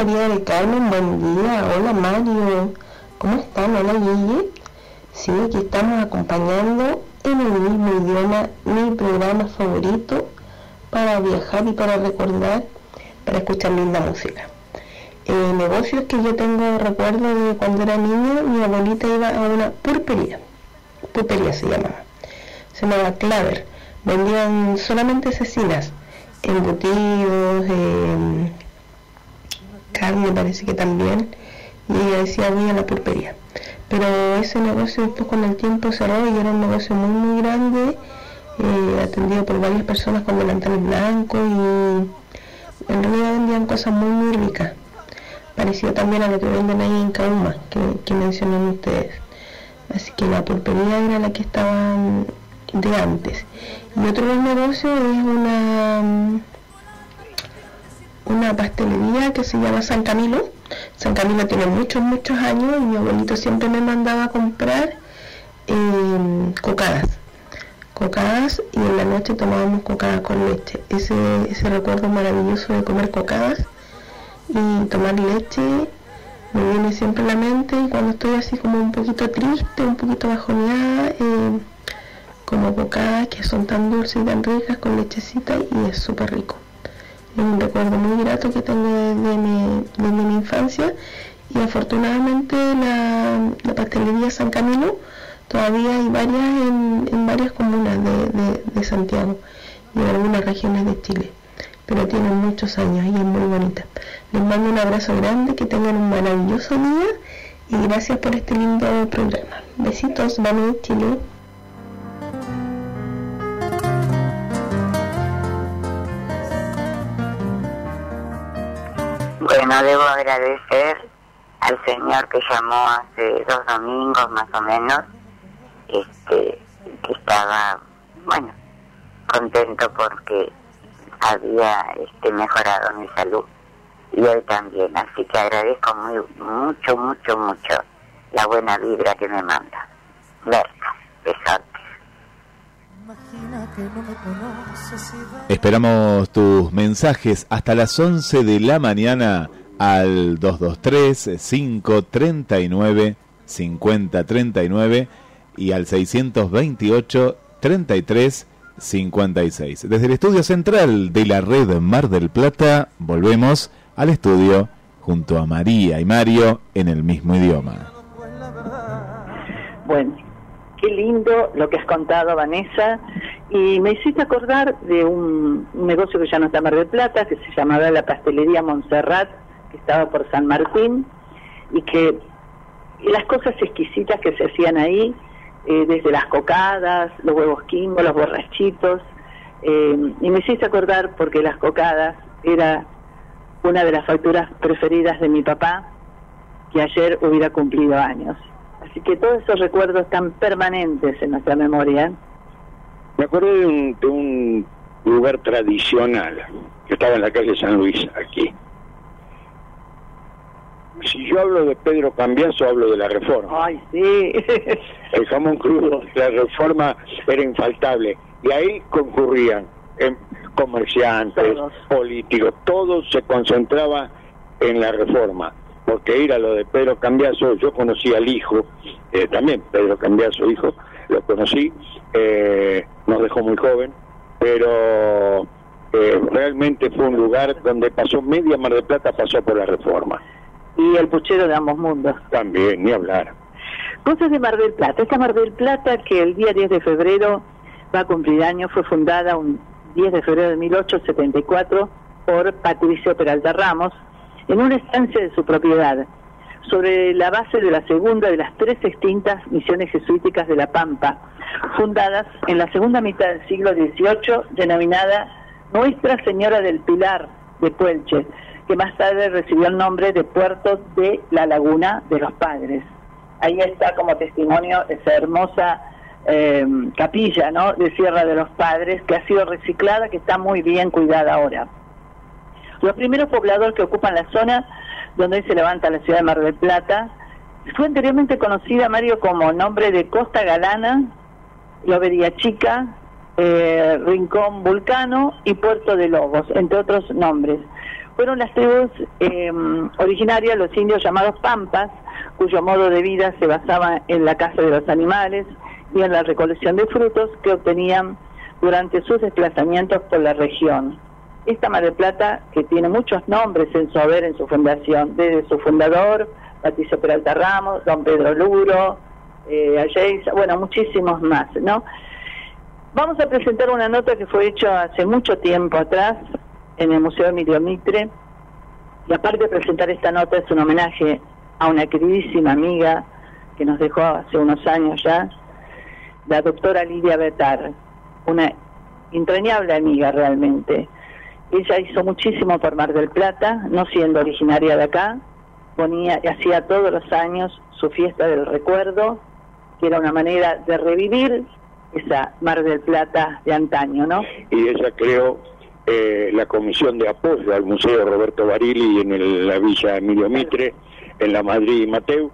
Speaker 29: María del Carmen, buen día. Hola Mario, ¿cómo están? Hola Gigi. Sí, aquí estamos acompañando en el mismo idioma mi programa favorito para viajar y para recordar, para escuchar linda música. Eh, negocios que yo tengo recuerdo de cuando era niña, mi abuelita iba a una pulpería, pulpería se llamaba, se llamaba Claver, vendían solamente cecinas, embutidos, eh, carne parece que también, y decía voy a la pulpería. Pero ese negocio después con el tiempo cerró y era un negocio muy muy grande, eh, atendido por varias personas con delantales blancos y en realidad vendían cosas muy muy ricas. Parecido también a lo que venden ahí en Cauma, que, que mencionan ustedes. Así que la pulpería era la que estaba de antes. Y otro negocio es una una pastelería que se llama San Camilo. San Camilo tiene muchos, muchos años y mi abuelito siempre me mandaba a comprar eh, cocadas. Cocadas y en la noche tomábamos cocadas con leche. Ese, ese recuerdo maravilloso de comer cocadas y tomar leche me viene siempre a la mente y cuando estoy así como un poquito triste, un poquito bajoneada, eh, como cocadas que son tan dulces y tan ricas con lechecita y es súper rico un recuerdo muy grato que tengo desde mi, desde mi infancia. Y afortunadamente la, la, pastelería San Camilo todavía hay varias en, en varias comunas de, de, Santiago y en algunas regiones de Chile. Pero tienen muchos años y es muy bonita. Les mando un abrazo grande que tengan un maravilloso día y gracias por este lindo programa. Besitos, vamos Chile
Speaker 23: Bueno, debo agradecer al señor que llamó hace dos domingos más o menos, este, que estaba, bueno, contento porque había este, mejorado mi salud y hoy también, así que agradezco muy, mucho, mucho, mucho la buena vibra que me manda.
Speaker 17: Esperamos tus mensajes hasta las 11 de la mañana al 223-539-5039 y al 628 33 56. Desde el estudio central de la red Mar del Plata, volvemos al estudio junto a María y Mario en el mismo idioma.
Speaker 5: Bueno, qué lindo lo que has contado, Vanessa. Y me hiciste acordar de un, negocio que ya no está en Mar del Plata, que se llamaba la Pastelería Montserrat, que estaba por San Martín, y que las cosas exquisitas que se hacían ahí, eh, desde las cocadas, los huevos quimbo, los borrachitos, eh, y me hiciste acordar porque las cocadas era una de las facturas preferidas de mi papá, que ayer hubiera cumplido años. Así que todos esos recuerdos están permanentes en nuestra memoria.
Speaker 6: Me acuerdo de un, de un lugar tradicional que estaba en la calle San Luis, aquí. Si yo hablo de Pedro Cambiazo, hablo de la reforma.
Speaker 5: Ay, sí.
Speaker 6: El jamón crudo, la reforma era infaltable. Y ahí concurrían em, comerciantes, políticos, todo se concentraba en la reforma. Porque era lo de Pedro Cambiazo, yo conocí al hijo, eh, también Pedro Cambiazo, hijo, lo conocí, eh, nos dejó muy joven, pero eh, realmente fue un lugar donde pasó media Mar del Plata, pasó por la reforma.
Speaker 5: Y el puchero de ambos mundos.
Speaker 6: También, ni hablar.
Speaker 5: Cosas de Mar del Plata. Esta Mar del Plata que el día 10 de febrero va a cumplir años, fue fundada un 10 de febrero de 1874 por Patricio Peralta Ramos en una estancia de su propiedad, sobre la base de la segunda de las tres extintas misiones jesuíticas de La Pampa, fundadas en la segunda mitad del siglo XVIII, denominada Nuestra Señora del Pilar de Puelche, que más tarde recibió el nombre de Puerto de la Laguna de los Padres. Ahí está como testimonio esa hermosa eh, capilla ¿no? de Sierra de los Padres que ha sido reciclada, que está muy bien cuidada ahora. Los primeros pobladores que ocupan la zona donde hoy se levanta la ciudad de Mar del Plata fue anteriormente conocida, Mario, como nombre de Costa Galana, Lobería Chica, eh, Rincón Vulcano y Puerto de Lobos, entre otros nombres. Fueron las tribus eh, originarias, los indios llamados Pampas, cuyo modo de vida se basaba en la caza de los animales y en la recolección de frutos que obtenían durante sus desplazamientos por la región. Esta Mar del Plata, que tiene muchos nombres en su haber, en su fundación, desde su fundador, Patricio Peralta Ramos, don Pedro Luro, eh, bueno, muchísimos más, ¿no? Vamos a presentar una nota que fue hecha hace mucho tiempo atrás en el Museo Emilio Mitre, y aparte de presentar esta nota es un homenaje a una queridísima amiga que nos dejó hace unos años ya, la doctora Lidia Betar, una entrañable amiga realmente. Ella hizo muchísimo por Mar del Plata, no siendo originaria de acá, ponía, hacía todos los años su fiesta del recuerdo, que era una manera de revivir esa Mar del Plata de antaño, ¿no?
Speaker 6: Y ella creó eh, la comisión de apoyo al Museo Roberto Barili en el- la Villa Emilio Mitre, en la Madrid Mateu,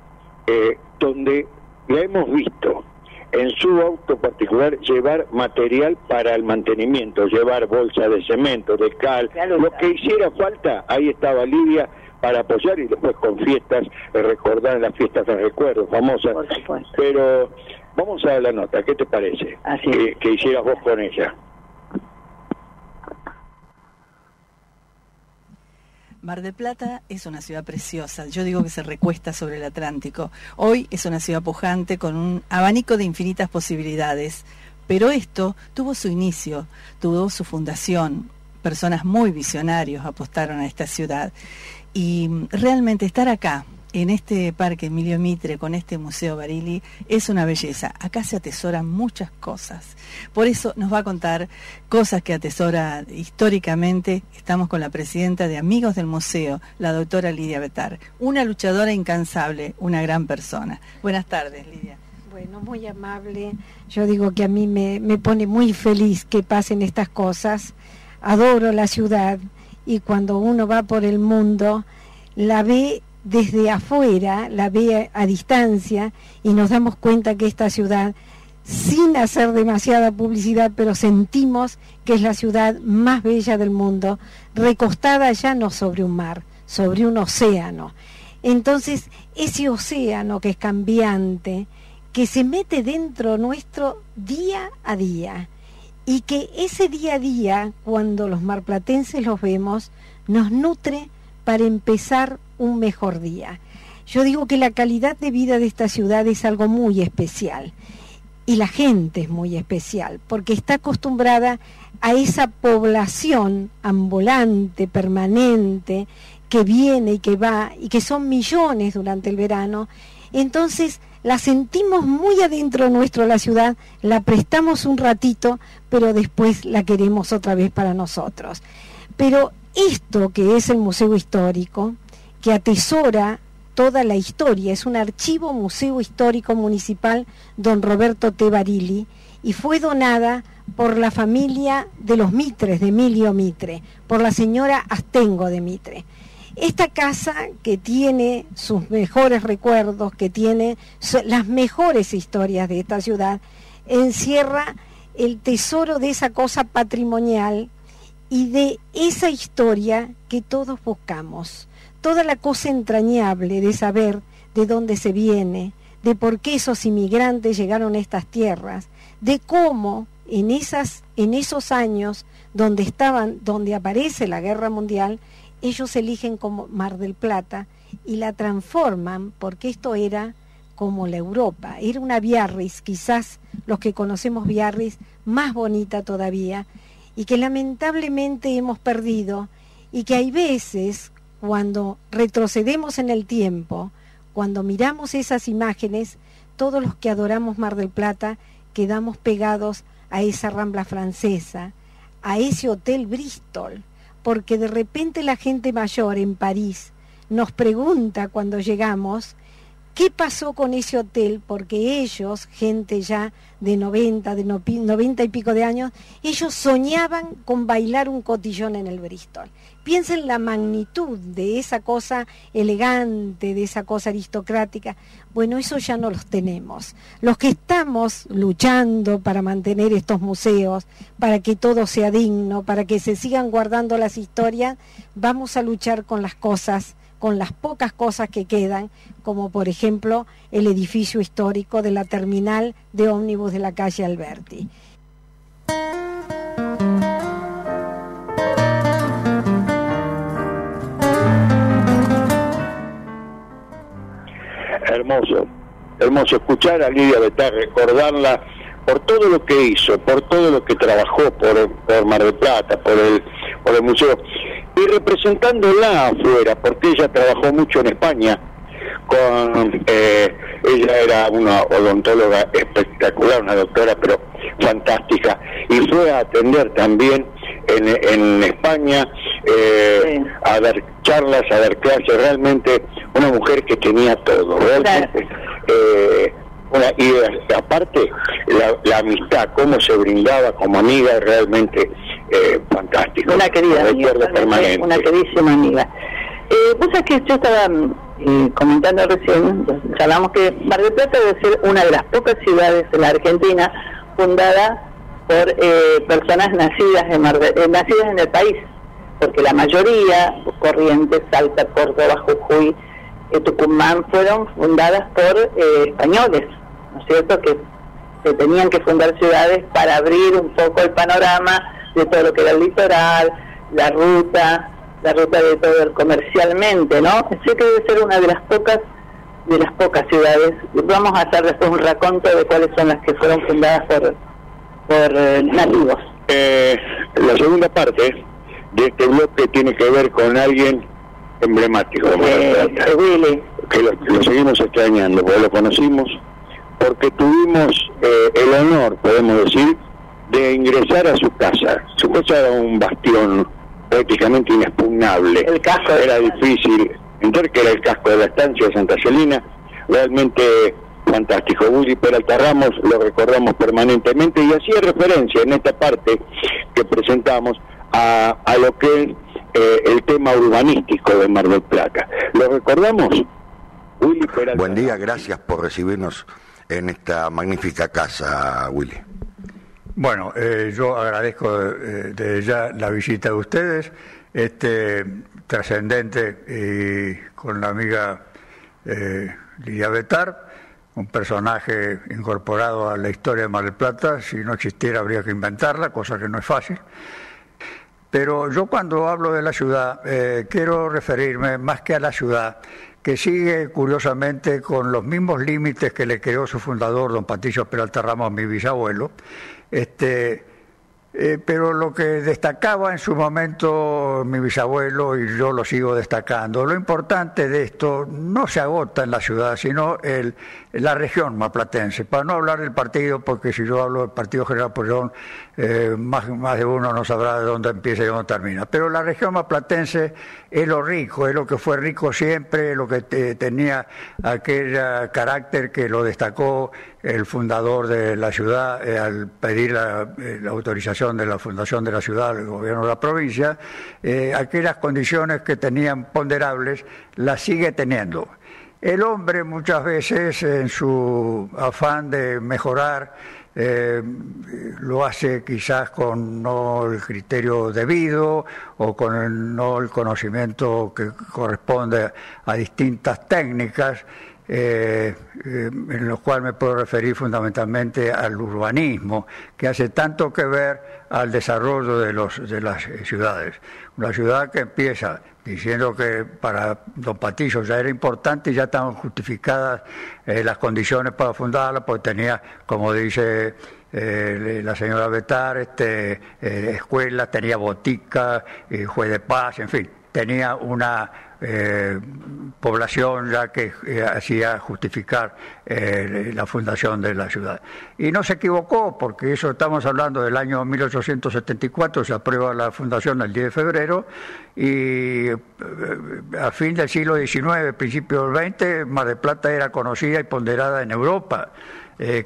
Speaker 6: eh, donde la hemos visto en su auto particular llevar material para el mantenimiento, llevar bolsa de cemento, de cal, lo que hiciera falta, ahí estaba Lidia para apoyar y después con fiestas, eh, recordar las fiestas de recuerdo famosas. Pero vamos a la nota, ¿qué te parece? Que, que hicieras vos con ella.
Speaker 23: Mar del Plata es una ciudad preciosa, yo digo que se recuesta sobre el Atlántico. Hoy es una ciudad pujante con un abanico de infinitas posibilidades, pero esto tuvo su inicio, tuvo su fundación. Personas muy visionarios apostaron a esta ciudad y realmente estar acá, en este parque Emilio Mitre, con este Museo Barili, es una belleza. Acá se atesoran muchas cosas. Por eso nos va a contar cosas que atesora históricamente. Estamos con la presidenta de Amigos del Museo, la doctora Lidia Betar. Una luchadora incansable, una gran persona. Buenas tardes, Lidia.
Speaker 30: Bueno, muy amable. Yo digo que a mí me, me pone muy feliz que pasen estas cosas. Adoro la ciudad y cuando uno va por el mundo, la ve desde afuera, la ve a, distancia y nos damos cuenta que esta ciudad, sin hacer demasiada publicidad, pero sentimos que es la ciudad más bella del mundo, recostada ya no sobre un mar, sobre un océano. Entonces, ese océano que es cambiante, que se mete dentro nuestro día a día y que ese día a día, cuando los marplatenses los vemos, nos nutre para empezar un mejor día. Yo digo que la calidad de vida de esta ciudad es algo muy especial y la gente es muy especial porque está acostumbrada a esa población ambulante, permanente, que viene y que va y que son millones durante el verano. Entonces la sentimos muy adentro nuestro la ciudad, la prestamos un ratito, pero después la queremos otra vez para nosotros. Pero esto que es el Museo Histórico, que atesora toda la historia, es un archivo Museo Histórico Municipal Don Roberto T. Y fue donada por la familia de los Mitres, de Emilio Mitre, por la señora Astengo de Mitre. Esta casa que tiene sus mejores recuerdos, que tiene las mejores historias de esta ciudad, encierra el tesoro de esa cosa patrimonial y de esa historia que todos buscamos. Toda la cosa entrañable de saber de dónde se viene, de por qué esos inmigrantes llegaron a estas tierras, de cómo en, esas, en esos años donde estaban, donde aparece la guerra mundial, ellos eligen como Mar del Plata y la transforman porque esto era como la Europa, era una Biarritz, quizás los que conocemos Biarritz, más bonita todavía, y que lamentablemente hemos perdido, y que hay veces cuando retrocedemos en el tiempo, cuando miramos esas imágenes, todos los que adoramos Mar del Plata quedamos pegados a esa rambla francesa, a ese hotel Bristol, porque de repente la gente mayor en París nos pregunta cuando llegamos qué pasó con ese hotel, porque ellos, gente ya de 90, de 90 y pico de años, ellos soñaban con bailar un cotillón en el Bristol. Piensen la magnitud de esa cosa elegante, de esa cosa aristocrática. Bueno, eso ya no los tenemos. Los que estamos luchando para mantener estos museos, para que todo sea digno, para que se sigan guardando las historias, vamos a luchar con las cosas, con las pocas cosas que quedan, como por ejemplo el edificio histórico de la terminal de ómnibus de la calle Alberti.
Speaker 6: hermoso, hermoso escuchar a Lidia Betar, recordarla por todo lo que hizo, por todo lo que trabajó por, por Mar del Plata, por el, por el museo, y representándola afuera, porque ella trabajó mucho en España, con eh, ella era una odontóloga espectacular, una doctora pero fantástica, y fue a atender también en, en España eh, a dar charlas, a dar clases, realmente una mujer que tenía todo, realmente. Eh, una, y aparte, la, amistad, cómo se brindaba como amiga, realmente eh, fantástico.
Speaker 5: Una querida amiga,
Speaker 6: permanente.
Speaker 5: una queridísima amiga. Eh, vos sabés que yo estaba eh, comentando recién, hablamos que Mar del Plata debe ser una de las pocas ciudades de la Argentina fundada por eh, personas nacidas en, nacidas en el país porque la mayoría, Corrientes, Salta, Córdoba, Jujuy, eh, Tucumán, fueron fundadas por eh, españoles, ¿no es cierto?, que se tenían que fundar ciudades para abrir un poco el panorama de todo lo que era el litoral, la ruta, la ruta de todo el comercialmente, ¿no? Sé que debe ser una de las pocas de las pocas ciudades. Vamos a hacer después un raconto de cuáles son las que fueron fundadas por, por eh, nativos.
Speaker 6: la segunda parte de este bloque tiene que ver con alguien emblemático de que lo, seguimos extrañando, porque lo conocimos, porque tuvimos eh, el honor, podemos decir, de ingresar a su casa. Su casa era un bastión prácticamente inexpugnable.
Speaker 5: El casco
Speaker 6: era difícil entender que era el casco de la estancia de Santa Celina, realmente fantástico. Willy Peralta Ramos lo recordamos permanentemente y hacía referencia en esta parte que presentamos a, lo que es eh, el tema urbanístico de Mar del Plata. ¿Lo recordamos?
Speaker 10: Willy Buen día, gracias por recibirnos en esta magnífica casa, Willy.
Speaker 31: Bueno, eh, yo agradezco eh, desde ya la visita de ustedes, este trascendente y con la amiga Lidia Betar, un personaje incorporado a la historia de Mar del Plata. Si no existiera habría que inventarla, cosa que no es fácil. Pero yo cuando hablo de la ciudad eh, quiero referirme más que a la ciudad, que sigue curiosamente con los mismos límites que le creó su fundador, don Patricio Peralta Ramos, mi bisabuelo, este, eh, pero lo que destacaba en su momento mi bisabuelo y yo lo sigo destacando, lo importante de esto no se agota en la ciudad, sino el, la región maplatense. Para no hablar del partido, porque si yo hablo del Partido General Pueyrredón, eh, más, más de uno no sabrá de dónde empieza y dónde termina. Pero la región maplatense es lo rico, es lo que fue rico siempre, lo que tenía aquel carácter que lo destacó el fundador de la ciudad eh, al pedir la, eh, la, autorización de la fundación de la ciudad, el gobierno de la provincia, aquellas condiciones que tenían ponderables las sigue teniendo. El hombre muchas veces en su afán de mejorar eh, lo hace quizás con no el criterio debido o con el, no el conocimiento que corresponde a distintas técnicas, eh, eh, en lo cual me puedo referir fundamentalmente al urbanismo, que hace tanto que ver al desarrollo de, los, de las ciudades. Una ciudad que empieza diciendo que para don Patillo ya era importante y ya estaban justificadas eh, las condiciones para fundarla, porque tenía, como dice eh, la señora Betar, este, eh, escuelas, tenía botica, juez de paz, en fin, tenía una eh, población ya que eh, hacía justificar eh, la fundación de la ciudad. Y no se equivocó, porque eso estamos hablando del año 1874, se aprueba la fundación el 10 de febrero, y a fin del siglo XIX, principio del XX, Mar del Plata era conocida y ponderada en Europa.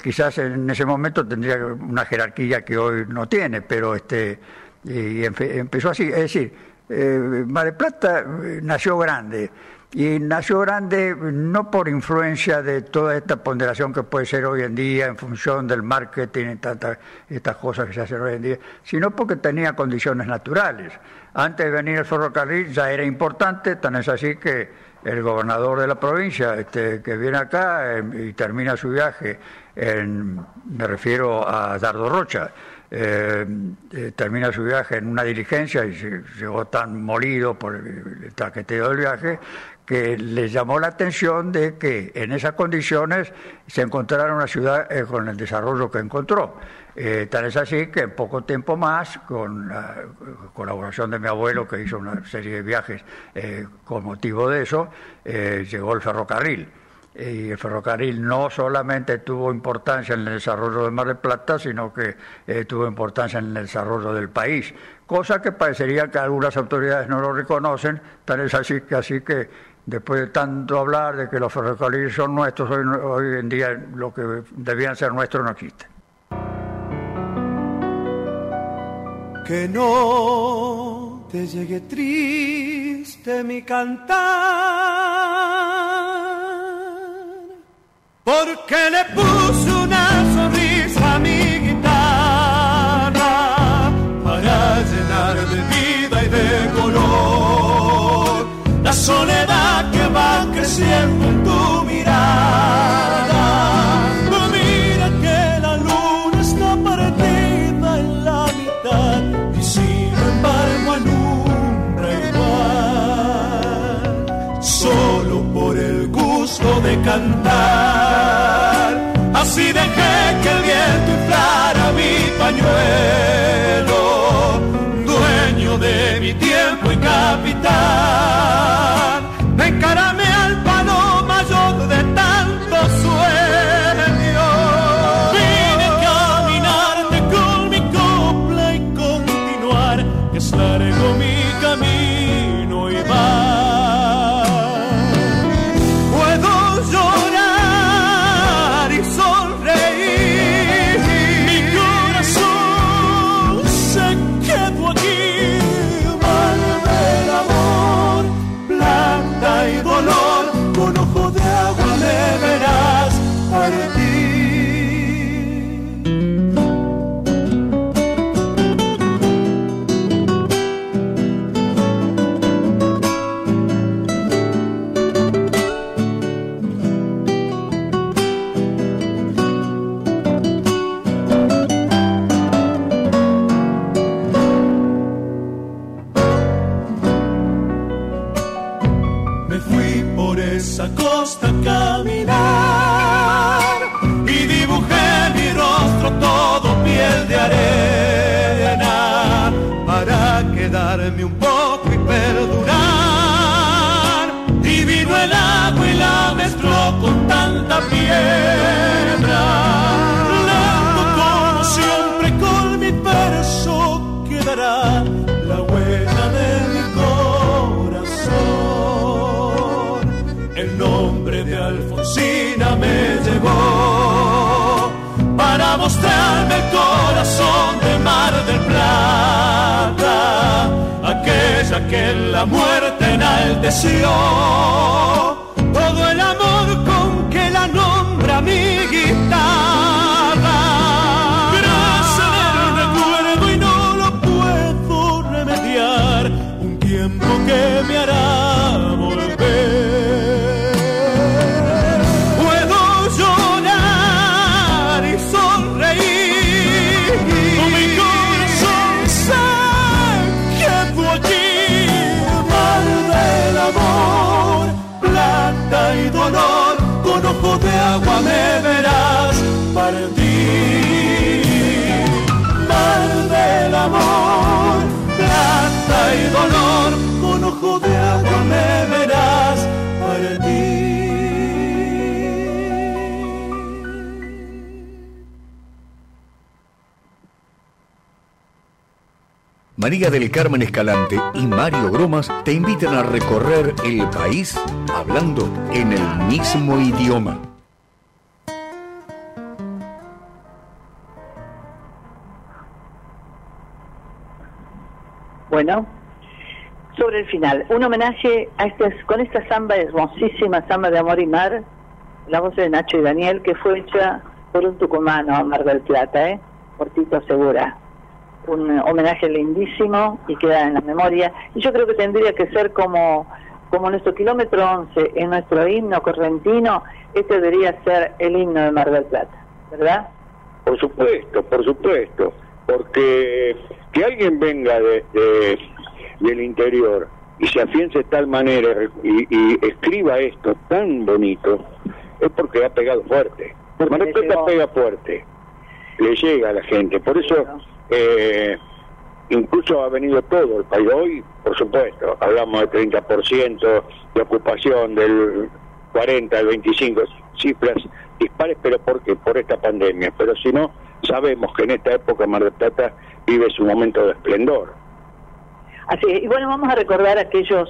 Speaker 31: quizás en ese momento tendría una jerarquía que hoy no tiene, pero este y empezó así, es decir, eh, Mar del Plata eh, nació grande y nació grande no por influencia de toda esta ponderación que puede ser hoy en día en función del marketing y tantas estas cosas que se hacen hoy en día, sino porque tenía condiciones naturales. Antes de venir el ferrocarril ya era importante, tan es así que el gobernador de la provincia este, que viene acá eh, y termina su viaje, en, me refiero a Dardo Rocha, eh, eh, termina su viaje en una diligencia y llegó tan molido por el traqueteo del viaje que le llamó la atención de que en esas condiciones se encontrara una ciudad eh, con el desarrollo que encontró. tal es así que en poco tiempo más, con la colaboración de mi abuelo, que hizo una serie de viajes con motivo de eso, llegó el ferrocarril y el ferrocarril no solamente tuvo importancia en el desarrollo de Mar del Plata, sino que eh, tuvo importancia en el desarrollo del país, cosa que parecería que algunas autoridades no lo reconocen, tal es así que así que después de tanto hablar de que los ferrocarriles son nuestros, hoy, hoy en día lo que debían ser nuestros no existe.
Speaker 11: Que no te llegue triste mi cantar porque le puse una sonrisa a mi guitarra para llenar de vida y de color la soledad que va creciendo en tu mirada. Mira que la luna está partida en la mitad y sin embargo alumbra igual, solo por el gusto de cantar. Así dejé que el viento inflara mi pañuelo, dueño de mi tiempo y capitán.
Speaker 18: Mostrarme el corazón de Mar del Plata, aquella que la muerte enalteció. Mi guitarra. Gracias del recuerdo y no lo puedo remediar. Un tiempo que me hará volver. Puedo llorar y sonreír. Mi corazón se quedó aquí. Mar del amor, plata y dolor. De agua me verás partir. Mar del amor, plata y dolor.
Speaker 2: María del Carmen Escalante y Mario Bromas te invitan a recorrer el país hablando en el mismo idioma.
Speaker 5: Bueno, sobre el final, un homenaje a estas, con esta samba hermosísima, samba de amor y mar, la voz de Nacho y Daniel, que fue hecha por un tucumano a Mar del Plata, ¿eh? por Tito Segura. Un homenaje lindísimo y queda en la memoria. Y yo creo que tendría que ser como, como nuestro kilómetro 11 en nuestro himno correntino, este debería ser el himno de Mar del Plata, ¿verdad?
Speaker 6: Por supuesto, por supuesto, porque que alguien venga de, de- del interior y se afiance de tal manera y, y escriba esto tan bonito, es porque ha pegado fuerte. Mar del Plata pega fuerte, le llega a la gente, por eso eh, incluso ha venido todo el país. Hoy, por supuesto, hablamos del 30% de ocupación, del 40, del 25, cifras dispares, pero ¿por qué? Por esta pandemia. Pero si no, sabemos que en esta época Mar del Plata vive su momento de esplendor.
Speaker 5: Así es. Y bueno, vamos a recordar aquellos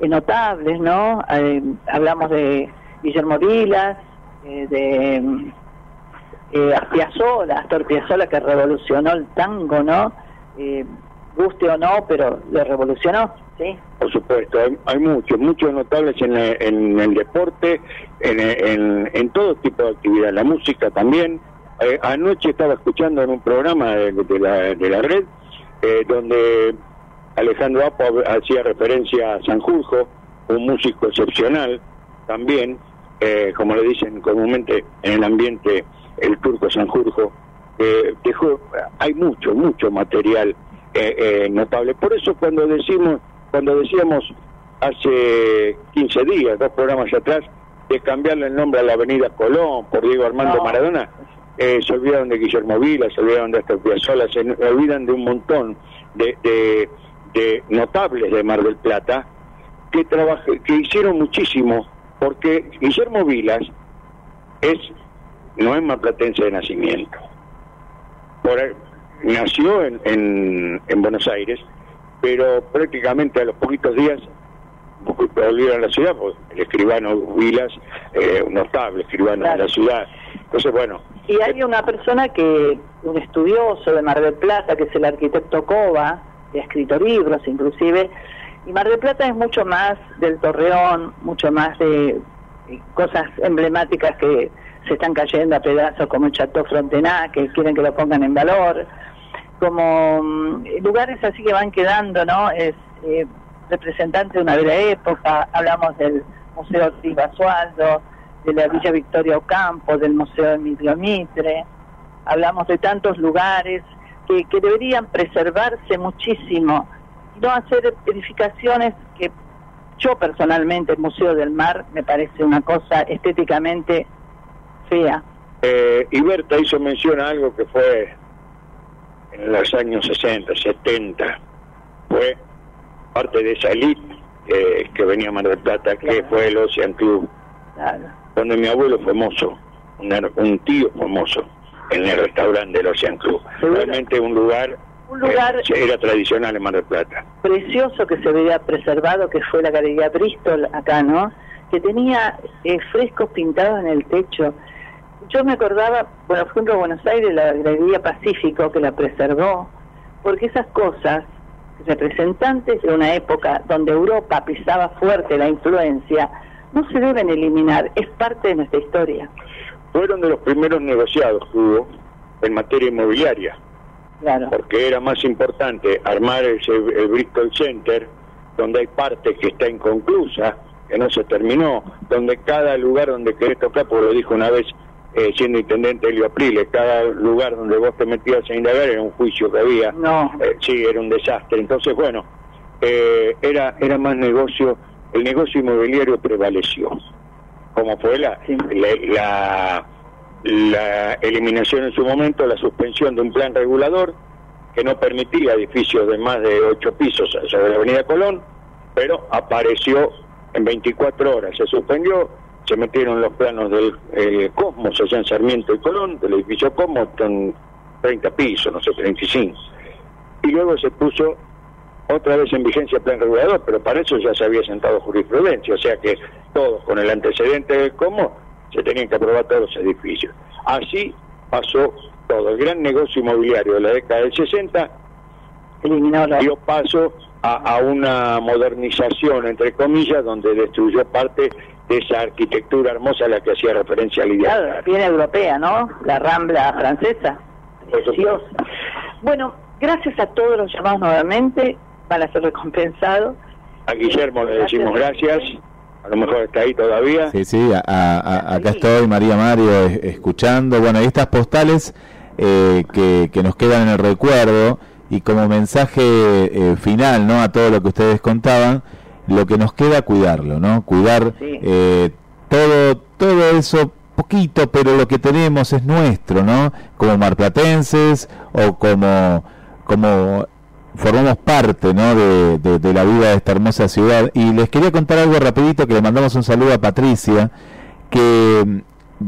Speaker 5: eh, notables, ¿no? Eh, hablamos de Guillermo Vilas, eh, de eh, Piazzolla, Astor Piazzolla, que revolucionó el tango, ¿no? Eh, guste o no, pero lo revolucionó, ¿sí?
Speaker 6: Por supuesto, hay, hay muchos, muchos notables en, la- en el deporte, en, en, en todo tipo de actividad, la música también. Eh, anoche estaba escuchando en un programa de, de la, de la red, eh, donde Alejandro Apo hacía referencia a Sanjurjo, un músico excepcional también, eh, como le dicen comúnmente en el ambiente, el turco Sanjurjo. Eh, dejó, hay mucho, mucho material eh, eh, notable. Por eso cuando decimos, cuando decíamos hace 15 días, dos programas atrás, de cambiarle el nombre a la Avenida Colón por Diego Armando
Speaker 5: No.
Speaker 6: Maradona, eh, se olvidaron de Guillermo Vila, se olvidaron de Astor Piazzolla, se olvidan de un montón de, de- de notables de Mar del Plata que que hicieron muchísimo, porque Guillermo Vilas es no es marplatense de nacimiento. Por nació en, en, en Buenos Aires, pero prácticamente a los poquitos días volvieron a la ciudad, porque el escribano Vilas, eh, un notable escribano de la ciudad. Entonces, bueno,
Speaker 5: Y hay una persona que, un estudioso de Mar del Plata, que es el arquitecto Cova, que ha escrito libros inclusive, y Mar del Plata es mucho más del Torreón, mucho más de, de cosas emblemáticas que se están cayendo a pedazos como el Chateau Frontenac, que quieren que lo pongan en valor, como mm, lugares así que van quedando, ¿no? Es eh, representante de una bella época, hablamos del Museo Ortiz Basualdo, de la Villa Victoria Ocampo, del Museo Emilio Mitre, hablamos de tantos lugares que, que deberían preservarse muchísimo, no hacer edificaciones que yo personalmente, el Museo del Mar, me parece una cosa estéticamente fea.
Speaker 6: Eh, y Berta hizo mención a algo que fue en los años 60, 70, fue parte de esa elite eh, que venía a Mar del Plata, que fue el Ocean Club, donde mi abuelo fue mozo, un, un tío famoso en el restaurante del Ocean Club. Realmente un lugar,
Speaker 5: Un lugar-
Speaker 6: eh, era tradicional en Mar del Plata.
Speaker 5: precioso que se veía preservado, que fue la Galería Bristol acá, ¿no? Que tenía eh, frescos pintados en el techo. Yo me acordaba, bueno, por ejemplo, Buenos Aires, la Galería Pacífico, que la preservó, porque esas cosas, representantes de una época donde Europa pisaba fuerte la influencia, no se deben eliminar, es parte de nuestra historia.
Speaker 6: Fueron de los primeros negociados que hubo en materia inmobiliaria.
Speaker 5: Claro.
Speaker 6: porque era más importante armar ese, el Bristol Center, donde hay parte que está inconclusa, que no se terminó, donde cada lugar donde querés tocar, porque lo dijo una vez eh, siendo intendente Elio Aprile, cada lugar donde vos te metías a indagar era un juicio que había,
Speaker 5: no.
Speaker 6: sí, era un desastre. Entonces, bueno, eh, era, era más negocio, el negocio inmobiliario prevaleció, como fue la, la, la la eliminación en su momento, la suspensión de un plan regulador que no permitía edificios de más de ocho pisos sobre la Avenida Colón, pero apareció en 24 horas, se suspendió, se metieron los planos del eh, Cosmos allá en Sarmiento y Colón, del edificio Cosmos, con 30 pisos, no sé, 35. Y luego se puso otra vez en vigencia el plan regulador, pero para eso ya se había sentado jurisprudencia, o sea que todos con el antecedente del Cosmos se tenían que aprobar todos los edificios. Así pasó todo. El gran negocio inmobiliario de la década del 60 dio paso a, a una modernización, entre comillas, donde destruyó parte de esa arquitectura hermosa a la que hacía referencia Lidia.
Speaker 5: Claro, bien europea, ¿no? La rambla francesa. Preciosa. Bueno, gracias a todos los llamados nuevamente, van a ser recompensados.
Speaker 6: A Guillermo le decimos gracias. A lo mejor está ahí todavía.
Speaker 17: Sí, sí, a- a- a- acá estoy, María Mario, es- escuchando. Bueno, y estas postales eh, que, que nos quedan en el recuerdo y como mensaje eh, final, ¿no? A todo lo que ustedes contaban, lo que nos queda cuidarlo, ¿no? Cuidar eh, todo, todo eso poquito, pero lo que tenemos es nuestro, ¿no? Como marplatenses o como, como formamos parte ¿no? de, de- de la vida de esta hermosa ciudad. Y les quería contar algo rapidito, que le mandamos un saludo a Patricia, que mm,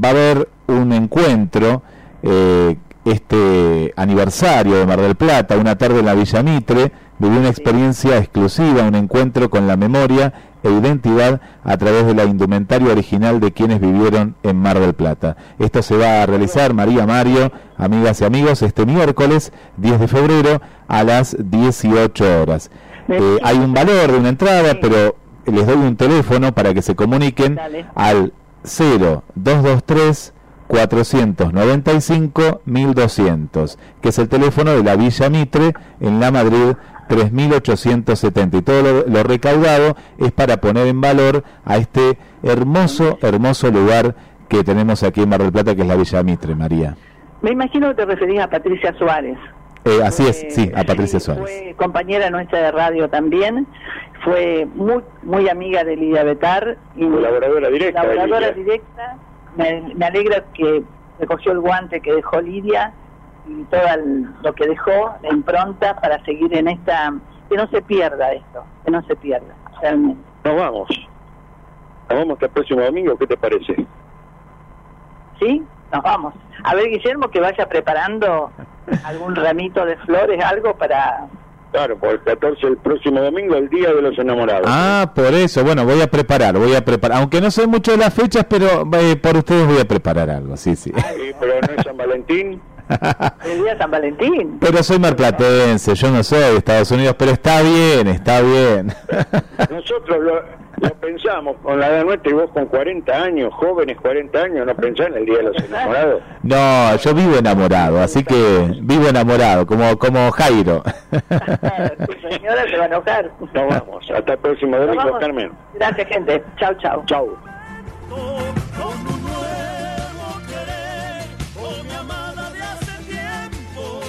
Speaker 17: va a haber un encuentro, eh, este aniversario de Mar del Plata, una tarde en la Villa Mitre, vivió una experiencia exclusiva, un encuentro con la memoria e identidad a través de la indumentaria original de quienes vivieron en Mar del Plata. Esto se va a realizar, María Mario, amigas y amigos, este miércoles 10 de febrero a las 18 horas. Eh, hay un valor de una entrada, pero les doy un teléfono para que se comuniquen al 0223 495 1200, que es el teléfono de la Villa Mitre en la Madrid 3870 y todo lo, lo recaudado es para poner en valor a este hermoso, hermoso lugar que tenemos aquí en Mar del Plata, que es la Villa Mitre, María.
Speaker 5: Me imagino que te referías a Patricia Suárez.
Speaker 17: Eh, así es, sí, a Patricia Suárez.
Speaker 5: Fue compañera nuestra de radio también. Fue muy muy amiga de Lidia Betar. Y
Speaker 6: Colaboradora directa de
Speaker 5: Colaboradora
Speaker 6: Lidia.
Speaker 5: directa. Me, me alegra que recogió el guante que dejó Lidia y todo el- lo que dejó, la impronta para seguir en esta... Que no se pierda esto, que no se pierda, realmente.
Speaker 6: Nos vamos. Nos vamos hasta el próximo domingo, ¿qué te parece?
Speaker 5: ¿Sí? Nos vamos. A ver, Guillermo, que vaya preparando algún ramito de flores, algo para...
Speaker 6: Claro, por el 14, el próximo domingo, el Día de los Enamorados.
Speaker 17: Ah, por eso, bueno, voy a preparar, voy a preparar, aunque no sé mucho de las fechas, pero eh, por ustedes voy a preparar algo, sí, sí.
Speaker 6: Sí, pero no es San Valentín.
Speaker 5: El día de San Valentín.
Speaker 17: Pero soy marplatense, yo no soy de Estados Unidos, pero está bien, está bien.
Speaker 6: Nosotros lo, lo pensamos con la edad nuestra y vos con 40 años, jóvenes 40 años, ¿no pensás en el Día de los Enamorados?
Speaker 17: No, yo vivo enamorado, así que vivo enamorado, como como Jairo.
Speaker 5: Tu señora se va a enojar.
Speaker 6: Nos vamos. Hasta el próximo domingo. Carmen.
Speaker 5: Gracias, gente. Chau, chau.
Speaker 6: Chau.
Speaker 11: Oh, mi amada de hace tiempo.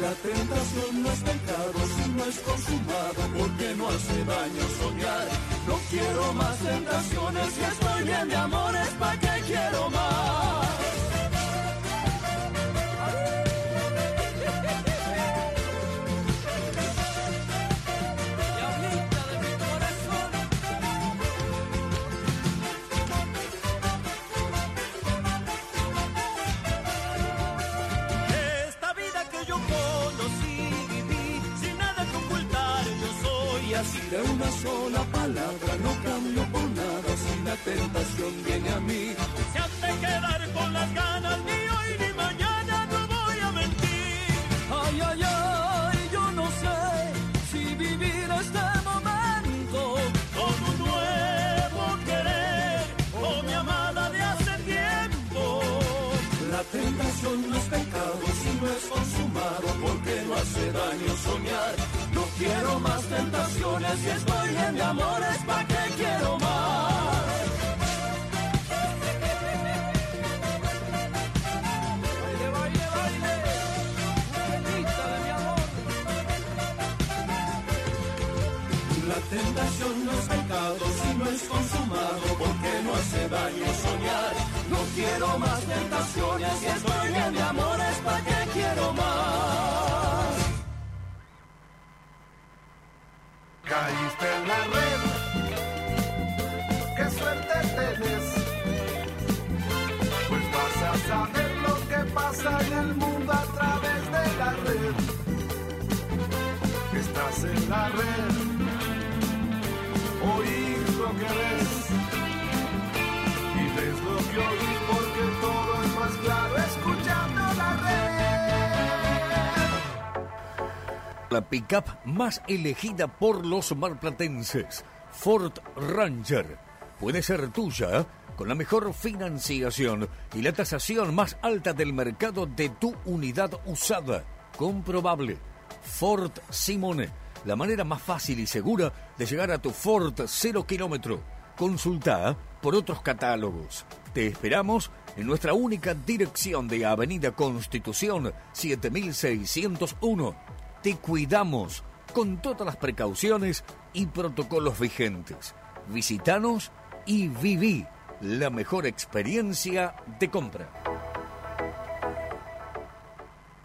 Speaker 11: La tentación no es pecado si no es consumado, porque no hace daño. No quiero más tentaciones y estoy bien de amores, ¿pa' qué quiero más? Así de una sola palabra no cambio por nada si la tentación viene a mí.
Speaker 32: Se han de quedar con las ganas ni hoy ni mañana, no voy a mentir.
Speaker 11: Ay, ay, ay, yo no sé si vivir este momento
Speaker 32: con un nuevo querer o mi amada de hace tiempo.
Speaker 11: La tentación no es pecado si no es consumado porque no hace daño quiero más tentaciones y estoy en de amores, ¿pa' qué quiero más? Baile, baile, baile. La tentación no es pecado si no es consumado porque no hace daño soñar. No quiero más tentaciones y estoy bien de amores, ¿pa' qué quiero más?
Speaker 3: Caíste en la red, qué suerte tenés. Pues vas a saber lo que pasa en el mundo a través de la red. Estás en la red, oír lo que ves. Y ves lo que oís porque todo es más claro escuchando La
Speaker 2: pickup más elegida por los marplatenses, Ford Ranger, puede ser tuya con la mejor financiación y la tasación más alta del mercado de tu unidad usada. Comprobable. Ford Simone, la manera más fácil y segura de llegar a tu Ford 0 kilómetro. Consulta por otros catálogos. Te esperamos en nuestra única dirección de Avenida Constitución 7601 te cuidamos con todas las precauciones y protocolos vigentes. Visítanos y viví la mejor experiencia de compra.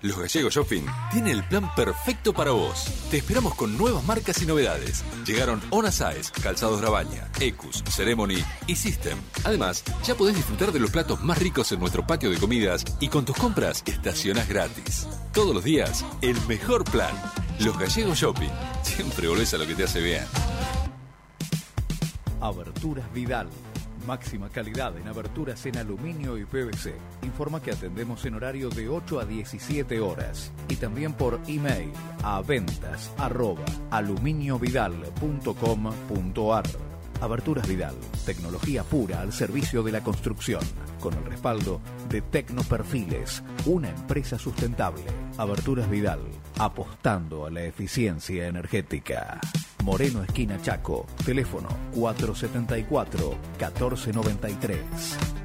Speaker 33: Los Gallegos Shopping tiene el plan perfecto para vos. Te esperamos con nuevas marcas y novedades. Llegaron Ona Size, Calzados Grabaña, Ecus, Ceremony y System. Además, ya podés disfrutar de los platos más ricos en nuestro patio de comidas y con tus compras estacionas gratis. Todos los días, el mejor plan. Los Gallegos Shopping. Siempre volvés a lo que te hace bien.
Speaker 34: Aberturas Vidal. Máxima calidad en aberturas en aluminio y PVC. Informa que atendemos en horario de 8 a 17 horas y también por email a ventas arroba aluminiovidal.com.ar. Aberturas Vidal, tecnología pura al servicio de la construcción, con el respaldo de Tecnoperfiles, una empresa sustentable. Aberturas Vidal, apostando a la eficiencia energética. Moreno Esquina Chaco, teléfono 474-1493.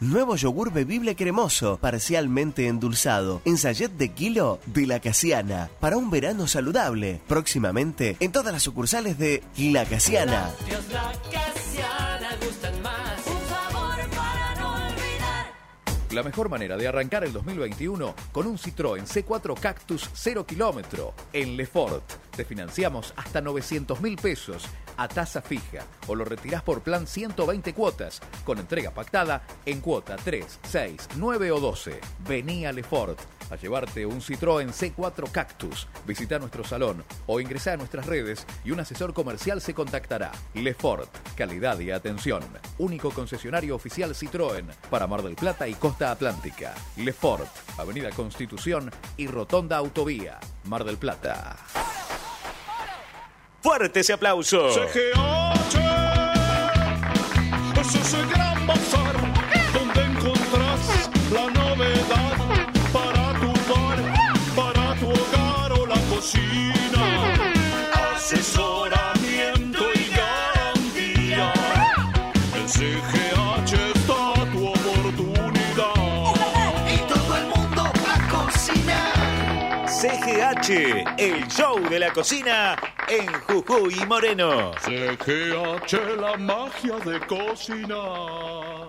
Speaker 35: Nuevo yogur bebible cremoso, parcialmente endulzado, en sachet de kilo de la Casiana, para un verano saludable. Próximamente en todas las sucursales de La Casiana.
Speaker 32: Dios, la casiana gustan más. Un sabor para no olvidar.
Speaker 34: La mejor manera de arrancar el 2021 con un Citroën C4 Cactus 0 kilómetro en Lefort. Te financiamos hasta 900 mil pesos a tasa fija o lo retirás por plan 120 cuotas con entrega pactada en cuota 3, 6, 9 o 12. Vení a Lefort a llevarte un Citroën C4 Cactus. Visita nuestro salón o ingresá a nuestras redes y un asesor comercial se contactará. Lefort, calidad y atención. Único concesionario oficial Citroën para Mar del Plata y Costa Atlántica. Lefort, Avenida Constitución y Rotonda Autovía, Mar del Plata.
Speaker 10: Fuerte ese aplauso.
Speaker 32: CGH es
Speaker 3: El
Speaker 10: show de la cocina en Jujuy Moreno.
Speaker 32: CGH, la magia de cocinar.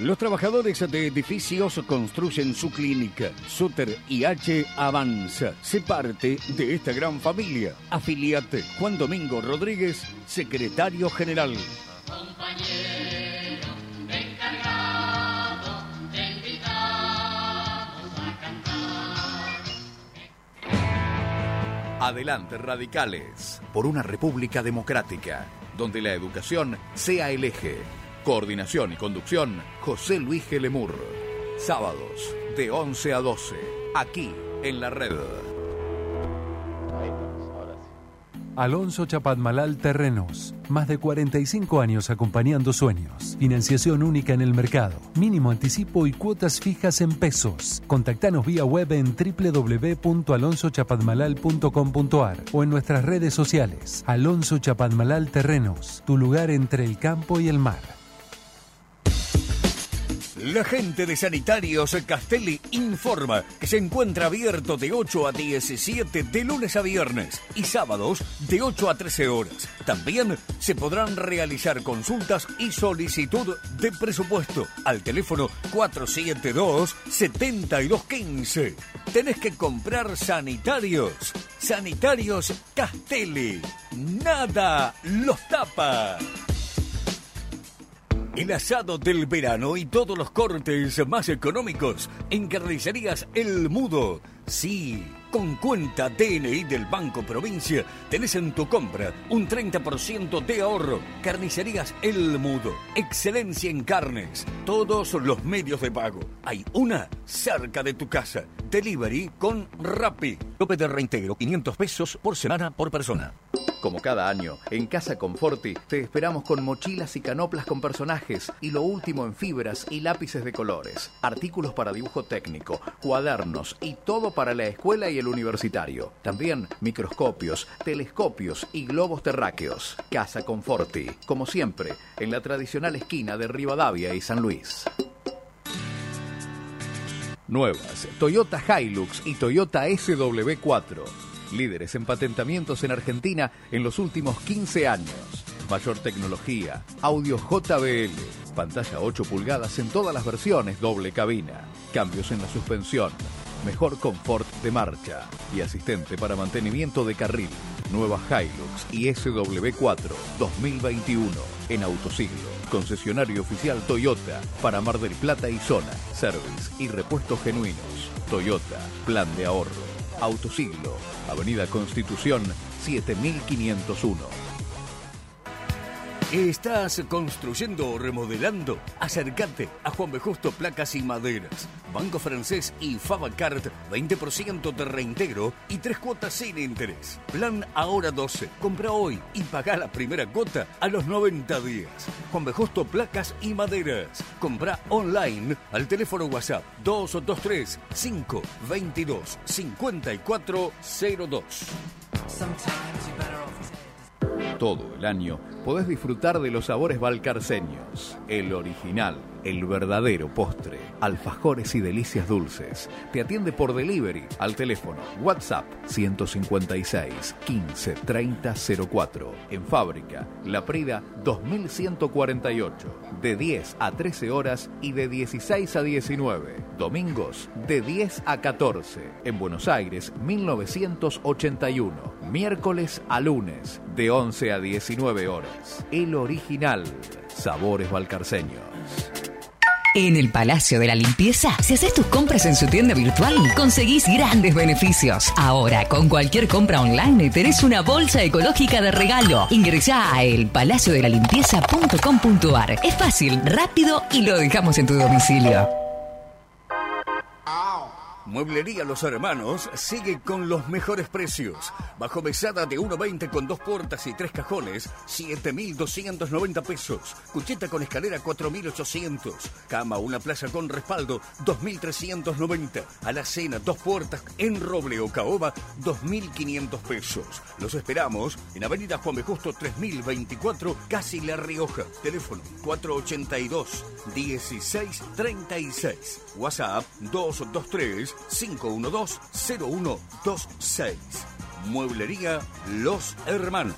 Speaker 2: Los trabajadores de edificios construyen su clínica. Suter IH avanza. Sé parte de esta gran familia. Afiliate. Juan Domingo Rodríguez, secretario general.
Speaker 34: Adelante, radicales, por una república democrática, donde la educación sea el eje. Coordinación y conducción, José Luis Gelemur. Sábados, de 11 a 12, aquí en la red.
Speaker 36: Alonso Chapadmalal Terrenos. Más de 45 años acompañando sueños. Financiación única en el mercado. Mínimo anticipo y cuotas fijas en pesos. Contactanos vía web en www.alonsochapadmalal.com.ar o en nuestras redes sociales. Alonso Chapadmalal Terrenos. Tu lugar entre el campo y el mar.
Speaker 2: La gente de Sanitarios Castelli informa que se encuentra abierto de 8 a 17 de lunes a viernes y sábados de 8 a 13 horas. También se podrán realizar consultas y solicitud de presupuesto al teléfono 472-7215. Tenés que comprar sanitarios. Sanitarios Castelli. Nada los tapa. El asado del verano y todos los cortes más económicos en Carnicerías El Mudo. Sí, con cuenta DNI del Banco Provincia tenés en tu compra un 30% de ahorro. Carnicerías El Mudo. Excelencia en carnes. Todos los medios de pago. Hay una cerca de tu casa. Delivery con Rappi. Tope de reintegro 500 pesos por semana por persona.
Speaker 34: Como cada año, en Casa Conforti te esperamos con mochilas y canoplas con personajes y lo último en fibras y lápices de colores, artículos para dibujo técnico, cuadernos y todo para la escuela y el universitario. También microscopios, telescopios y globos terráqueos. Casa Conforti, como siempre, en la tradicional esquina de Rivadavia y San Luis. Nuevas, Toyota Hilux y Toyota SW4. Líderes en patentamientos en Argentina en los últimos 15 años. Mayor tecnología, audio JBL, pantalla 8 pulgadas en todas las versiones, doble cabina, cambios en la suspensión, mejor confort de marcha y asistente para mantenimiento de carril. Nueva Hilux y SW4 2021 en Autosiglo. Concesionario oficial Toyota para Mar del Plata y zona. Service y repuestos genuinos. Toyota, plan de ahorro. Autosiglo, Avenida Constitución 7501.
Speaker 2: ¿Estás construyendo o remodelando? Acércate a Juan B. Justo Placas y Maderas. Banco Francés y Fabacart, 20% de reintegro y tres cuotas sin interés. Plan Ahora 12. Compra hoy y paga la primera cuota a los 90 días. Juan B. Justo Placas y Maderas. Compra online al teléfono WhatsApp 223 522 5402.
Speaker 34: Todo el año podés disfrutar de los sabores valcarceños. El original, el verdadero postre. Alfajores y delicias dulces. Te atiende por delivery al teléfono WhatsApp 156 15 30 04. En fábrica, La Prida 2148. De 10 a 13 horas y de 16 a 19. Domingos de 10 a 14. En Buenos Aires 1981. Miércoles a lunes de 11 a 19 horas. El original. Sabores valcarceños.
Speaker 37: En el Palacio de la Limpieza, si haces tus compras en su tienda virtual, conseguís grandes beneficios. Ahora, con cualquier compra online, tenés una bolsa ecológica de regalo. Ingresá a elpalaciodelalimpieza.com.ar. Es fácil, rápido y lo dejamos en tu domicilio.
Speaker 2: Mueblería Los Hermanos sigue con los mejores precios. Bajo mesada de 1.20 con dos puertas y tres cajones, 7.290 pesos. Cucheta con escalera, 4.800. Cama, una plaza con respaldo, 2.390. A la cena, dos puertas en roble o caoba, 2.500 pesos. Los esperamos en Avenida Juan B. Justo 3024, casi La Rioja. Teléfono 482 1636. WhatsApp 223 512-0126. Mueblería Los Hermanos.